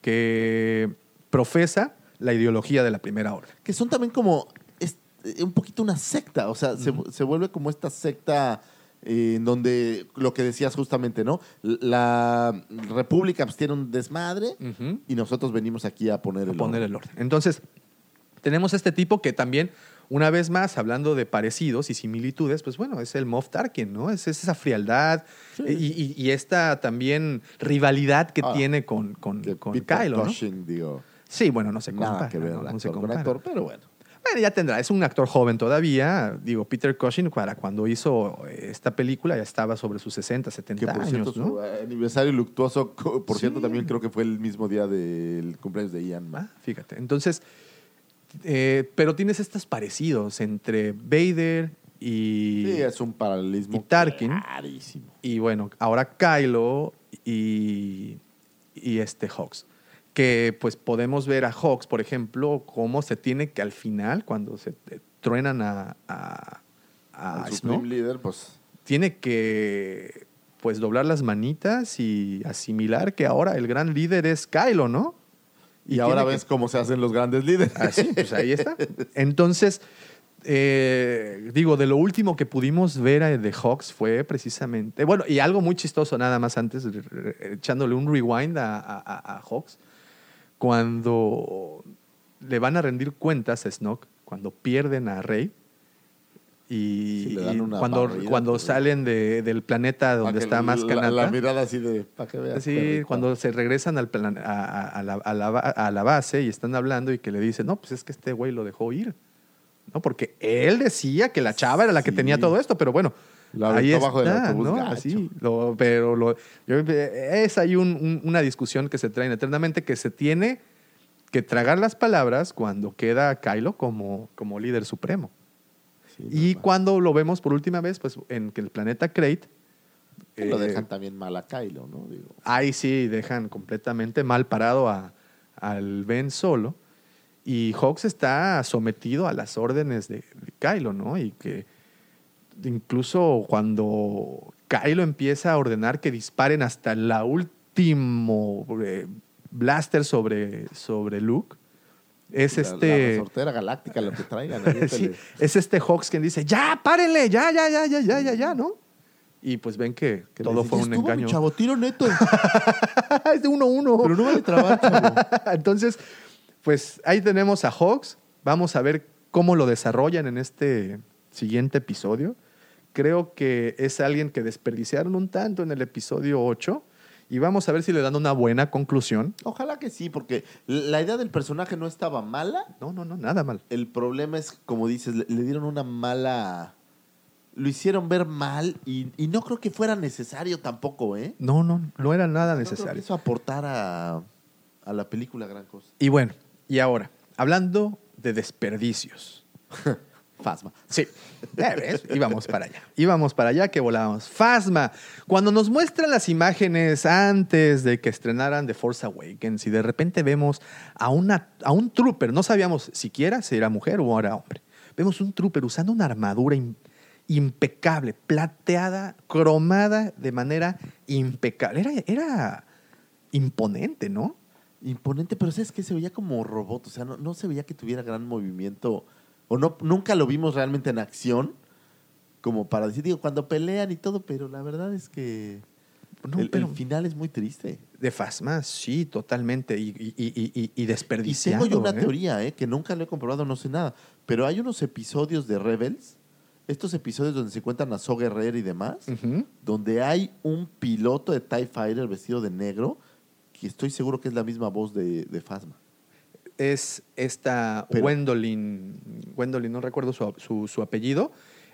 que profesa la ideología de la primera orden. que son también como es- eh, un poquito una secta, o sea, se, se vuelve como esta secta eh, en donde lo que decías justamente, ¿no? La República pues, tiene un desmadre y nosotros venimos aquí a poner el poner orden. el orden. Entonces, tenemos este tipo que también, una vez más, hablando de parecidos y similitudes, pues bueno, es el Moff Tarkin, ¿no? Es, es esa frialdad y, y- y esta también rivalidad que Ah, tiene con, con, Que con Peter Kylo, ¿no? Cushing, digo, Sí, bueno, no se nada compara. que ver ¿no? No se actor con compara. actor, pero bueno. Bueno, ya tendrá. Es un actor joven todavía. Digo, Peter Cushing, para cuando hizo esta película, ya estaba sobre sus 60, 70 Que por años, cierto, ¿no? su aniversario luctuoso, por Sí. cierto, también creo que fue el mismo día del cumpleaños de Ian. Ah, fíjate. Entonces, eh, pero tienes estos parecidos entre Vader y, Sí, es un paralelismo y Tarkin. clarísimo. Y bueno, ahora Kylo y, y este Hawks. Que pues podemos ver a Hawks, por ejemplo, cómo se tiene que al final, cuando se eh, truenan a, a, a El Leader, pues tiene que pues doblar las manitas y asimilar que ahora el gran líder es Kylo, ¿no? Y, ahora que- ves cómo se hacen los grandes líderes. Ah, sí, pues ahí está. (laughs) Entonces, eh, digo, de lo último que pudimos ver eh, de Hawks fue precisamente, bueno, y algo muy chistoso nada más antes, echándole un rewind a, a- Hawks, cuando le van a rendir cuentas a Snoke, cuando pierden a Rey, Y, Sí, cuando, cuando pues. salen de- del planeta donde que está más canata. la mirada así de, para que veas. Sí, cuando se regresan al plan- a, a- a la, a la ba- a la base y están hablando y que le dicen, no, pues es que este güey lo dejó ir. ¿No? Porque él decía que la chava era la que Sí. tenía todo esto, pero bueno, La ahí abajo del está, autobús ¿no? Así, lo- pero lo- yo- es ahí un- un- una discusión que se traen eternamente que se tiene que tragar las palabras cuando queda Kylo como, como líder supremo. Sí, Y cuando lo vemos por última vez, pues en el planeta Crate. Que lo eh, dejan también mal a Kylo, ¿no? Digo, Ahí sí dejan completamente mal parado a- al Ben Solo. Y Hawks está sometido a las órdenes de, de Kylo, ¿no? Y que incluso cuando Kylo empieza a ordenar que disparen hasta la último eh, blaster sobre, sobre Luke, es la- La este. resortera galáctica, lo que traigan. (laughs) Sí, es este Hawks quien dice, ya, párenle, ya, ya, ya, ya, ya, ya, ya, ¿no? Y pues ven que, todo fue "Ya un estuvo, mi engaño. Chavo, tiro neto. (laughs) es de uno a uno. Pero no vale chavo. (laughs) Entonces, pues ahí tenemos a Hawks. Vamos a ver cómo lo desarrollan en este siguiente episodio. Creo que es alguien que desperdiciaron un tanto en el episodio 8 y vamos a ver si le dan una buena conclusión. Ojalá que sí, porque la idea del personaje no estaba mala. No, no, no, nada mal. El problema es, como dices, le, dieron una mala... Lo hicieron ver mal y, y no creo que fuera necesario tampoco, ¿eh? No, no, no era nada No creo que necesario. eso aportara a la película gran cosa. Y bueno, y ahora, hablando de desperdicios. (laughs) Fasma. Sí, ya ves, íbamos para allá. Íbamos para allá que volábamos. Fasma, cuando nos muestran las imágenes antes de que estrenaran The Force Awakens y de repente vemos a, una, a un trooper, no sabíamos siquiera si era mujer o era hombre. Vemos un trooper usando una armadura im- impecable, plateada, cromada de manera impecable. Era, era imponente, ¿no? Imponente, pero ¿sabes qué? Se veía como robot, o sea, no, no se veía que tuviera gran movimiento, o no, nunca lo vimos realmente en acción, como para decir, digo, cuando pelean y todo, pero la verdad es que No, el, el pero- final es muy triste. De Fasma, sí, totalmente. Y, y, y, y- y Y desperdiciado. tengo yo una ¿eh? teoría, ¿eh? que nunca lo he comprobado, no sé nada, pero hay unos episodios de Rebels, estos episodios donde se cuentan a So Guerrero y demás, donde hay un piloto de TIE Fighter vestido de negro, que estoy seguro que es la misma voz de, de Phasma. Es esta Pero- Gwendolyn, Gwendolyn, no recuerdo su, su- su apellido.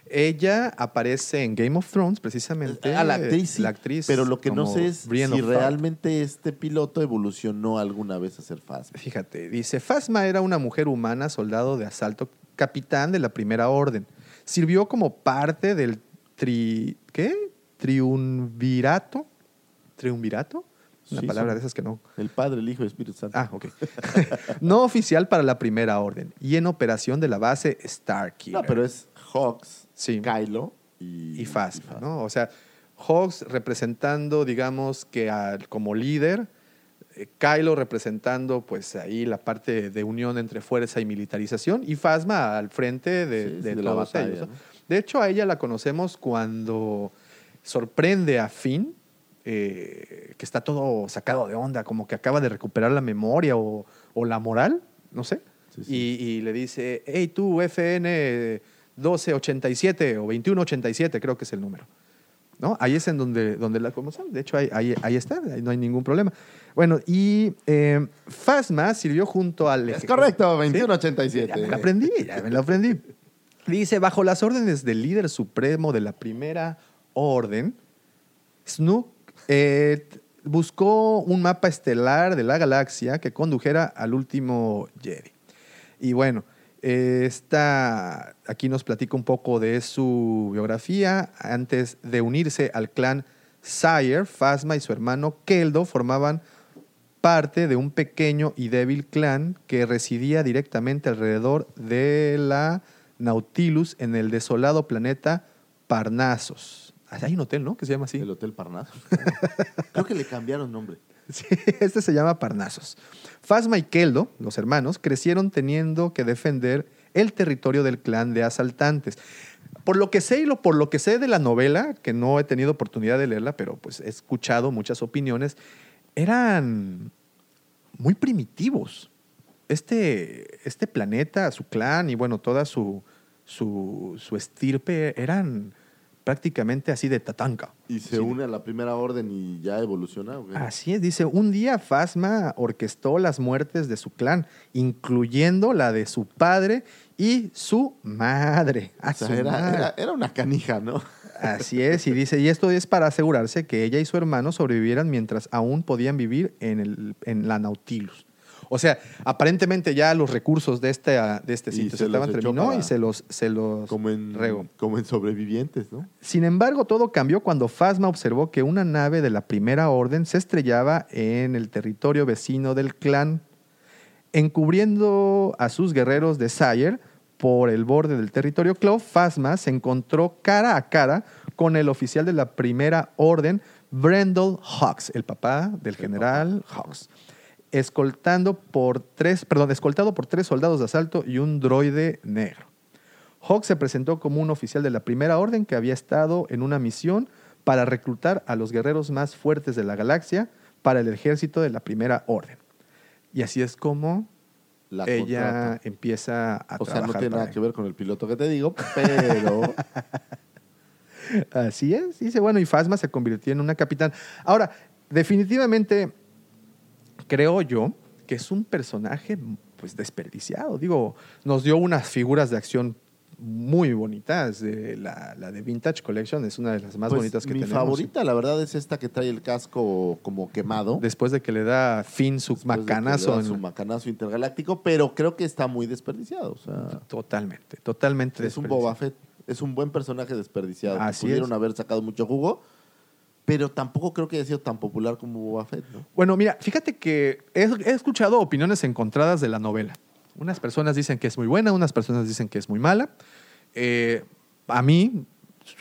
Ella aparece en Game of Thrones, precisamente. A la actriz, sí, la actriz pero lo que no sé es Brienne si realmente este piloto evolucionó alguna vez a ser Phasma. Fíjate, dice, Fasma era una mujer humana, soldado de asalto, capitán de la Primera Orden. Sirvió como parte del tri... ¿Qué? Triunvirato. ¿Triunvirato? Una Sí, palabra de esas que no... El Padre, el Hijo y el Espíritu Santo. Ah, ok. (laughs) no oficial para la Primera Orden y en operación de la base Starkiller. no, pero es Hawks, Sí. Kylo y, y Phasma, ¿no? O sea, Hawks representando, digamos, que al- como líder, eh, Kylo representando, pues ahí la parte de unión entre fuerza y militarización, y Phasma al frente de, Sí, de de la todos batalla, ellos. ¿no? ¿no? De hecho, a ella la conocemos cuando sorprende a Finn, eh, que está todo sacado de onda, como que acaba de recuperar la memoria o, o la moral, no sé. Sí, sí. Y, y le dice, hey tú, FN 1287 o 2187, creo que es el número. ¿No? Ahí es en donde, donde la conocemos. De hecho, ahí, ahí, ahí está, ahí no hay ningún problema. Bueno, y eh, Fasma sirvió junto al... Es correcto, ¿Sí? 2187. Ya me lo aprendí, ya me lo aprendí. Dice, bajo las órdenes del líder supremo de la primera orden, Snook eh, buscó un mapa estelar de la galaxia que condujera al último Jedi. Y bueno, eh, esta, aquí nos platica un poco de su biografía. Antes de unirse al clan Sire, Phasma y su hermano Keldo formaban parte de un pequeño y débil clan que residía directamente alrededor de la Nautilus en el desolado planeta Parnasos. Ah, Hay un hotel, ¿no? Que se llama así. El Hotel Parnaso. (laughs) Creo que le cambiaron nombre. Sí, (laughs) este se llama Parnasos. Fasma y Keldo, los hermanos, crecieron teniendo que defender el territorio del clan de asaltantes. Por lo que sé y lo, por lo que sé de la novela, que no he tenido oportunidad de leerla, pero pues he escuchado muchas opiniones, eran muy primitivos. Este, este planeta, su clan y bueno, toda su, su, su estirpe eran prácticamente así de tatanca. Y se une a la primera orden y ya evoluciona. Así es, dice, un día Fasma orquestó las muertes de su clan, incluyendo la de su padre y su madre. A O sea, su era, madre. era- era una canija, ¿no? Así es, y dice, y esto es para asegurarse que ella y su hermano sobrevivieran mientras aún podían vivir en, el, en la Nautilus. O sea, aparentemente ya los recursos de este, ah, de este sitio se estaban terminó y se los, se los Como en, regó. como en sobrevivientes, ¿no? Sin embargo, todo cambió cuando Fasma observó que una nave de la Primera Orden se estrellaba en el territorio vecino del clan, encubriendo a sus guerreros de Sire por el borde del territorio Clove. Fasma se encontró cara a cara con el oficial de la Primera Orden, Brendel Hawks, el papá del general Hawks, escoltando por tres, perdón, escoltado por tres soldados de asalto y un droide negro. Hawk se presentó como un oficial de la Primera Orden que había estado en una misión para reclutar a los guerreros más fuertes de la galaxia para el ejército de la Primera Orden. Y así es como La ella contrata. empieza a O sea, no trabajar tiene nada que ver con el piloto que te digo, pero (laughs) Así es, dice, bueno, y Fasma se convirtió en una capitán. Ahora, definitivamente creo yo que es un personaje pues desperdiciado. Digo, nos dio unas figuras de acción muy bonitas. de la, la de Vintage Collection es una de las más pues, bonitas que mi tenemos. favorita, la verdad, es esta que trae el casco como quemado. Después de que le da fin su Después de que le macanazo. da su macanazo intergaláctico, pero creo que está muy desperdiciado. O sea, Totalmente, totalmente. es un. Boba Fett. Es un buen personaje desperdiciado. Así Pudieron es. haber sacado mucho jugo, pero tampoco creo que haya sido tan popular como Boba Fett, ¿no? Bueno, mira, fíjate que he, he escuchado opiniones encontradas de la novela. Unas personas dicen que es muy buena, unas personas dicen que es muy mala. Eh, a mí,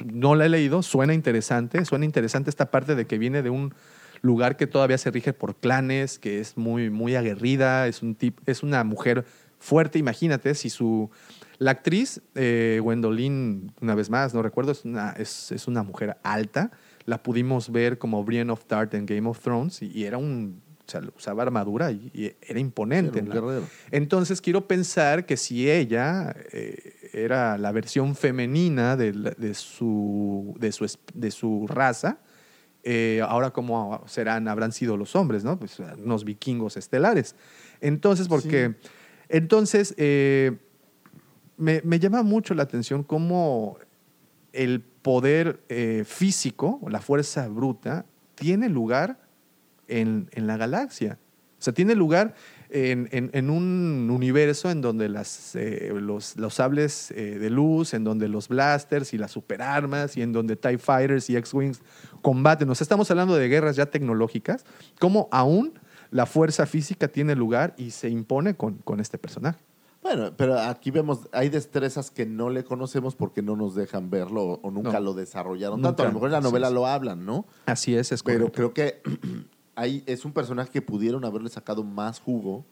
no la he leído, suena interesante, suena interesante esta parte de que viene de un lugar que todavía se rige por clanes, que es muy, muy aguerrida, es, un tip, es una mujer fuerte, imagínate, si su... La actriz, eh, Gwendolyn, una vez más, no recuerdo, es una, es, es una mujer alta. La pudimos ver como Brienne of Tart en Game of Thrones y, y era un... O sea, usaba armadura y, y era imponente. Era un guerrero. entonces quiero pensar que si ella eh, era la versión femenina de, su, de, su, de su raza, eh, ahora cómo serán, habrán sido los hombres, ¿no? Pues unos vikingos estelares. Entonces, porque... Entonces, eh, me, me llama mucho la atención cómo el poder eh, físico, la fuerza bruta, tiene lugar en, en la galaxia. O sea, tiene lugar en, en- en un universo en donde las, eh, los, los sables eh, de luz, en donde los blasters y las superarmas, y en donde TIE Fighters y X-Wings combaten. O sea, estamos hablando de guerras ya tecnológicas, como aún la fuerza física tiene lugar y se impone con, con este personaje. Bueno, pero aquí vemos, hay destrezas que no le conocemos porque no nos dejan verlo o, o nunca No. lo desarrollaron Nunca, tanto. A lo mejor en la novela lo hablan, ¿no? Así es, es Pero correcto. creo que (clears throat) ahí es un personaje que pudieron haberle sacado más jugo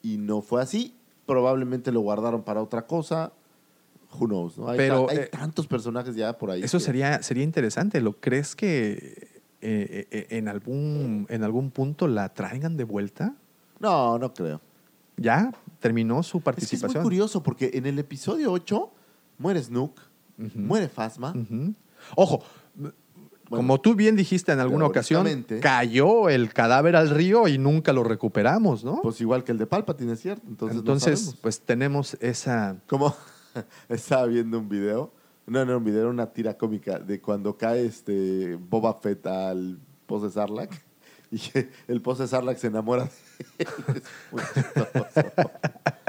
y no fue así. Probablemente lo guardaron para otra cosa. Who knows, ¿no? Hay, Pero, hay eh, tantos personajes ya por ahí. Eso que- sería, sería interesante. ¿Lo crees que eh, eh, en, algún, en algún punto la traigan de vuelta? No, no creo. ¿Ya? ¿Terminó su Es que es participación? muy curioso porque en el episodio 8 muere Snook, muere Phasma. Ujú. Ojo, como tú bien dijiste en alguna ocasión, cayó el cadáver al río y nunca lo recuperamos, ¿no? Pues igual que el de Palpatine, es cierto. Entonces, Entonces, pues tenemos esa... Como (laughs) estaba viendo un video, no, no, un video, era una tira cómica de cuando cae este Boba Fett al pose Sarlacc (laughs) y el pose Sarlacc se enamora de (laughs)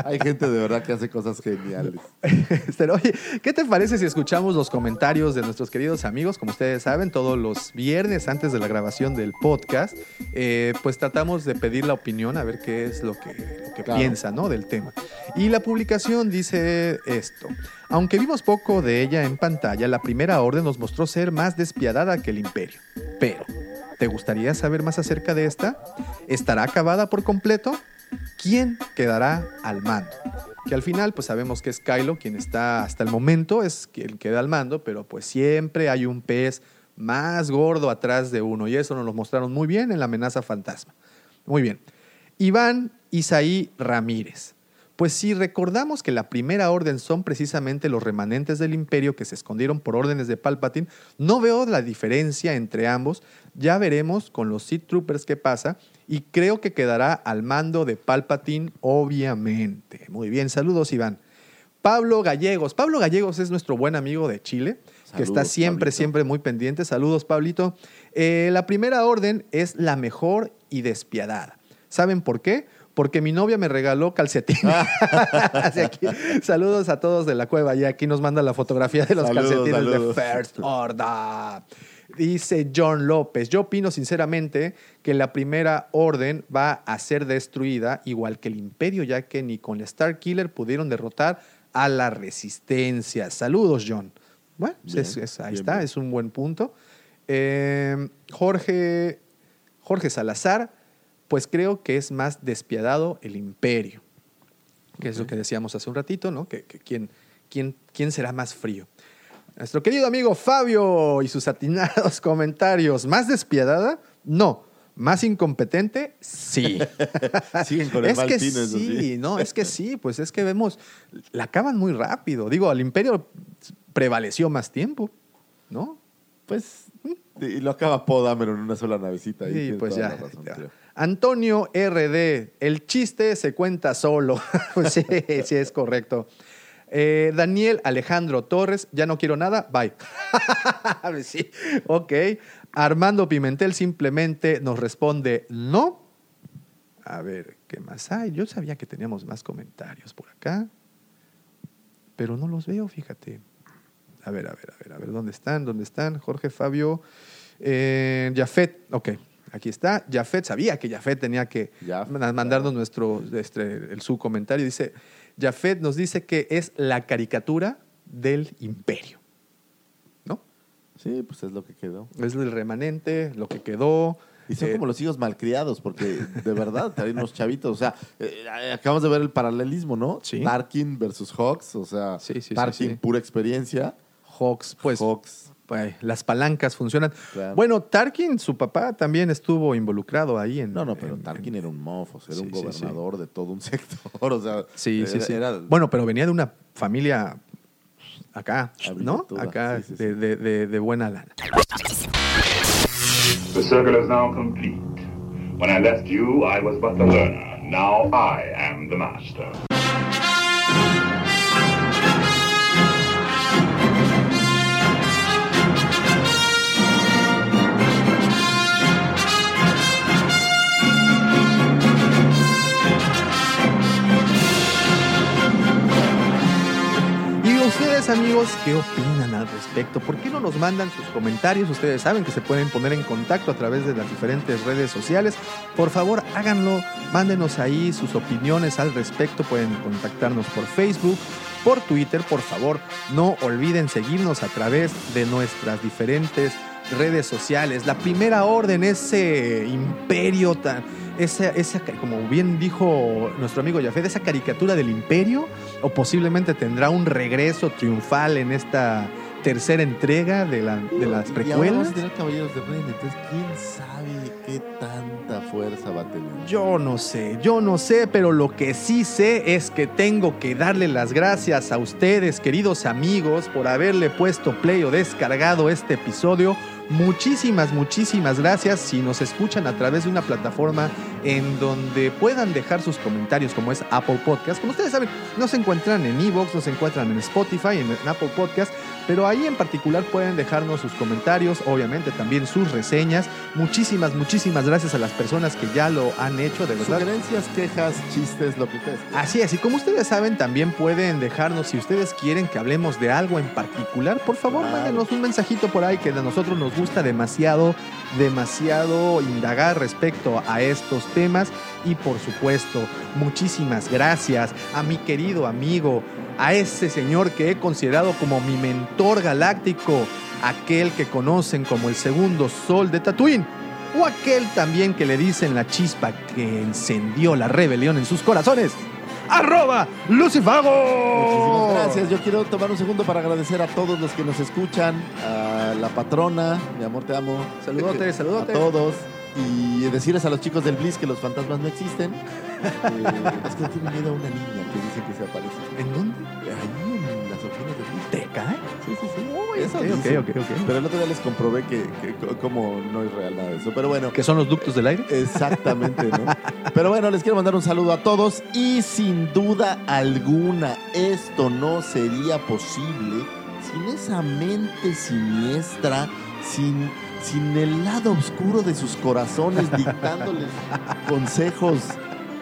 Hay gente de verdad que hace cosas geniales. (laughs) Pero, oye, ¿qué te parece si escuchamos los comentarios de nuestros queridos amigos? Como ustedes saben, todos los viernes antes de la grabación del podcast, eh, pues tratamos de pedir la opinión, a ver qué es lo que, lo que Claro. piensa ¿no? del tema. Y la publicación dice esto. Aunque vimos poco de ella en pantalla, la primera orden nos mostró ser más despiadada que el imperio. Pero, ¿te gustaría saber más acerca de esta? ¿Estará acabada por completo? ¿Quién quedará al mando? Que al final, pues sabemos que es Kylo quien está hasta el momento, es quien queda al mando, pero pues siempre hay un pez más gordo atrás de uno. Y eso nos lo mostraron muy bien en la amenaza fantasma. Muy bien. Iván Isaí Ramírez. Pues si recordamos que la primera orden son precisamente los remanentes del imperio que se escondieron por órdenes de Palpatine, no veo la diferencia entre ambos. Ya veremos con los Sith Troopers qué pasa y creo que quedará al mando de Palpatine, obviamente. Muy bien, saludos Iván. Pablo Gallegos. Pablo Gallegos es nuestro buen amigo de Chile, que está siempre, Pablito. siempre muy pendiente. Saludos, Pablito. Eh, la primera orden es la mejor y despiadada. ¿Saben por qué? Porque mi novia me regaló calcetines. (laughs) Aquí, saludos a todos de la cueva. Y aquí nos manda la fotografía de los Saludos, calcetines saludos. de First Order. Dice John López, yo opino sinceramente que la primera orden va a ser destruida igual que el imperio, ya que ni con Star Killer pudieron derrotar a la resistencia. Saludos, John. Bueno, pues Bien, es- es- ahí bien, está, bien. es un buen punto. Eh, Jorge, Jorge Salazar, pues creo que es más despiadado el imperio, que es lo que decíamos hace un ratito, ¿no? Que, que quién, quién, ¿Quién será más frío? Nuestro querido amigo Fabio y sus atinados (laughs) comentarios. ¿Más despiadada? No. ¿Más incompetente? Sí. (laughs) Siguen con el es mal que tino, eso sí, no, es que sí, pues es que vemos, la acaban muy rápido. Digo, al imperio prevaleció más tiempo, ¿no? Pues, y lo acaba Podameron en una sola navecita. Sí, pues razón, ya. Antonio RD, el chiste se cuenta solo. (laughs) Pues sí, sí, es correcto. Eh, Daniel Alejandro Torres, ya no quiero nada, bye. (laughs) sí, ok. Armando Pimentel simplemente nos responde no. A ver, ¿qué más hay? Yo sabía que teníamos más comentarios por acá, pero no los veo, fíjate. A ver, a ver, a ver, a ver, ¿dónde están? ¿Dónde están? Jorge Fabio. Eh, Jafet, ok, aquí está. Jafet, sabía que Jafet tenía que mandarnos nuestro, este, el, su comentario. Dice, Jafet nos dice que es la caricatura del imperio. ¿No? Sí, pues es lo que quedó. Es el remanente, lo que quedó. Y son Eh, como los hijos malcriados, porque de verdad traen unos chavitos. O sea, eh, acabamos de ver el paralelismo, ¿no? Sí. Tarkin versus Hawks. O sea, Sí, sí, sí, Tarkin, sí. pura experiencia. Hawks, pues, Hawks. Pues, las palancas funcionan. Claro. Bueno, Tarkin, su papá, también estuvo involucrado ahí en... No, no, pero en- Tarkin era un mofo, era Sí, un sí, sí. gobernador de todo un (laughs) sector. O sea, Sí, sí, era- sí. era- Bueno, pero venía de una familia acá, ¿no? Acá sí, sí, sí. de, de- de- de buena lana. The circle is now complete. When I left you, I was but the learner. Now I am the master. Ustedes, amigos, ¿qué opinan al respecto? ¿Por qué no nos mandan sus comentarios? Ustedes saben que se pueden poner en contacto a través de las diferentes redes sociales. Por favor, háganlo. Mándenos ahí sus opiniones al respecto. Pueden contactarnos por Facebook, por Twitter. Por favor, no olviden seguirnos a través de nuestras diferentes redes sociales. La primera orden, ese imperio tan... Esa, esa, como bien dijo nuestro amigo Jafet, esa caricatura del imperio, o posiblemente tendrá un regreso triunfal en esta tercera entrega de, la, de las Y ahora precuelas. a tener Caballeros de Ren, entonces quién sabe qué tanta fuerza va a tener. Yo no sé, yo no sé, pero lo que sí sé es que tengo que darle las gracias a ustedes, queridos amigos, por haberle puesto play o descargado este episodio. Muchísimas, muchísimas gracias si nos escuchan a través de una plataforma en donde puedan dejar sus comentarios, como es Apple Podcast. Como ustedes saben, nos encuentran en Evox, nos encuentran en Spotify, en, Apple Podcast, pero ahí en particular pueden dejarnos sus comentarios, obviamente también sus reseñas. Muchísimas, muchísimas gracias a las personas que ya lo han hecho, de verdad. Sugerencias, quejas, chistes, lo que ustedes quieran. Así es, y como ustedes saben, también pueden dejarnos, si ustedes quieren que hablemos de algo en particular, por favor, Claro. mándenos un mensajito por ahí que a nosotros nos gusta demasiado, demasiado indagar respecto a estos temas. Y por supuesto, muchísimas gracias a mi querido amigo, a ese señor que he considerado como mi mentor galáctico, aquel que conocen como el segundo sol de Tatooine. O aquel también que le dicen la chispa que encendió la rebelión en sus corazones. ¡Arroba Lucifago! Muchísimas gracias. Yo quiero tomar un segundo para agradecer a todos los que nos escuchan, a la patrona, mi amor, te amo. Saludotes, (laughs) saludotes. A todos. Y decirles a los chicos del Blitz que los fantasmas no existen. (laughs) Eh, es que tienen miedo a una niña que dicen que se aparece. ¿En dónde? Cae? Sí, sí, sí. Uy, Eso ok, dicen. ok, ok, ok. Pero el otro día les comprobé que, que co- como no es real nada de eso. Pero bueno. ¿Que son los ductos del aire? Exactamente, ¿no? Pero bueno, les quiero mandar un saludo a todos y sin duda alguna esto no sería posible sin esa mente siniestra, sin, sin el lado oscuro de sus corazones (laughs) dictándoles consejos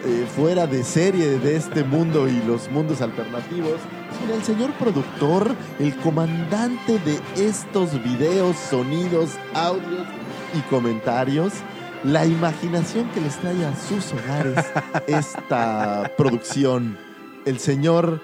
eh, fuera de serie de este mundo y los mundos alternativos, sin el señor productor, el comandante de estos videos, sonidos, audios y comentarios, la imaginación que les trae a sus hogares (laughs) esta producción, el señor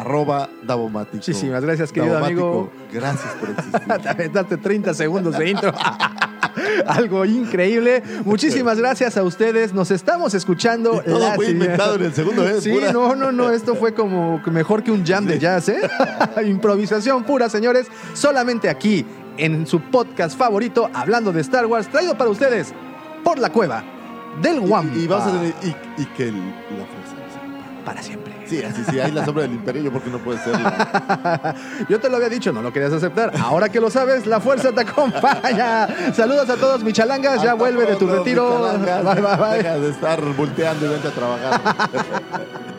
arroba Davomático. Muchísimas gracias, querido Davomático, amigo. Gracias por (laughs) existir. Te aventaste 30 segundos de intro. (laughs) Algo increíble. Muchísimas gracias a ustedes. Nos estamos escuchando. Y todo fue inventado en el segundo, ¿eh? Sí, Pura- no, no, no. Esto fue como mejor que un jam de jazz, ¿eh? (laughs) Improvisación pura, señores. Solamente aquí, en su podcast favorito, hablando de Star Wars, traído para ustedes por la cueva del Wampa. Y, y vamos a tener, y, y que el- la fuerza. Para siempre. Sí, así sí, hay la sombra del imperio, yo porque no puede ser (laughs) Yo te lo había dicho, no lo querías aceptar. Ahora que lo sabes, la fuerza te acompaña. Saludos a todos, Michalangas. Ya vuelve de tu retiro. Bye, bye, bye. Deja de estar volteando y vente a trabajar. (laughs)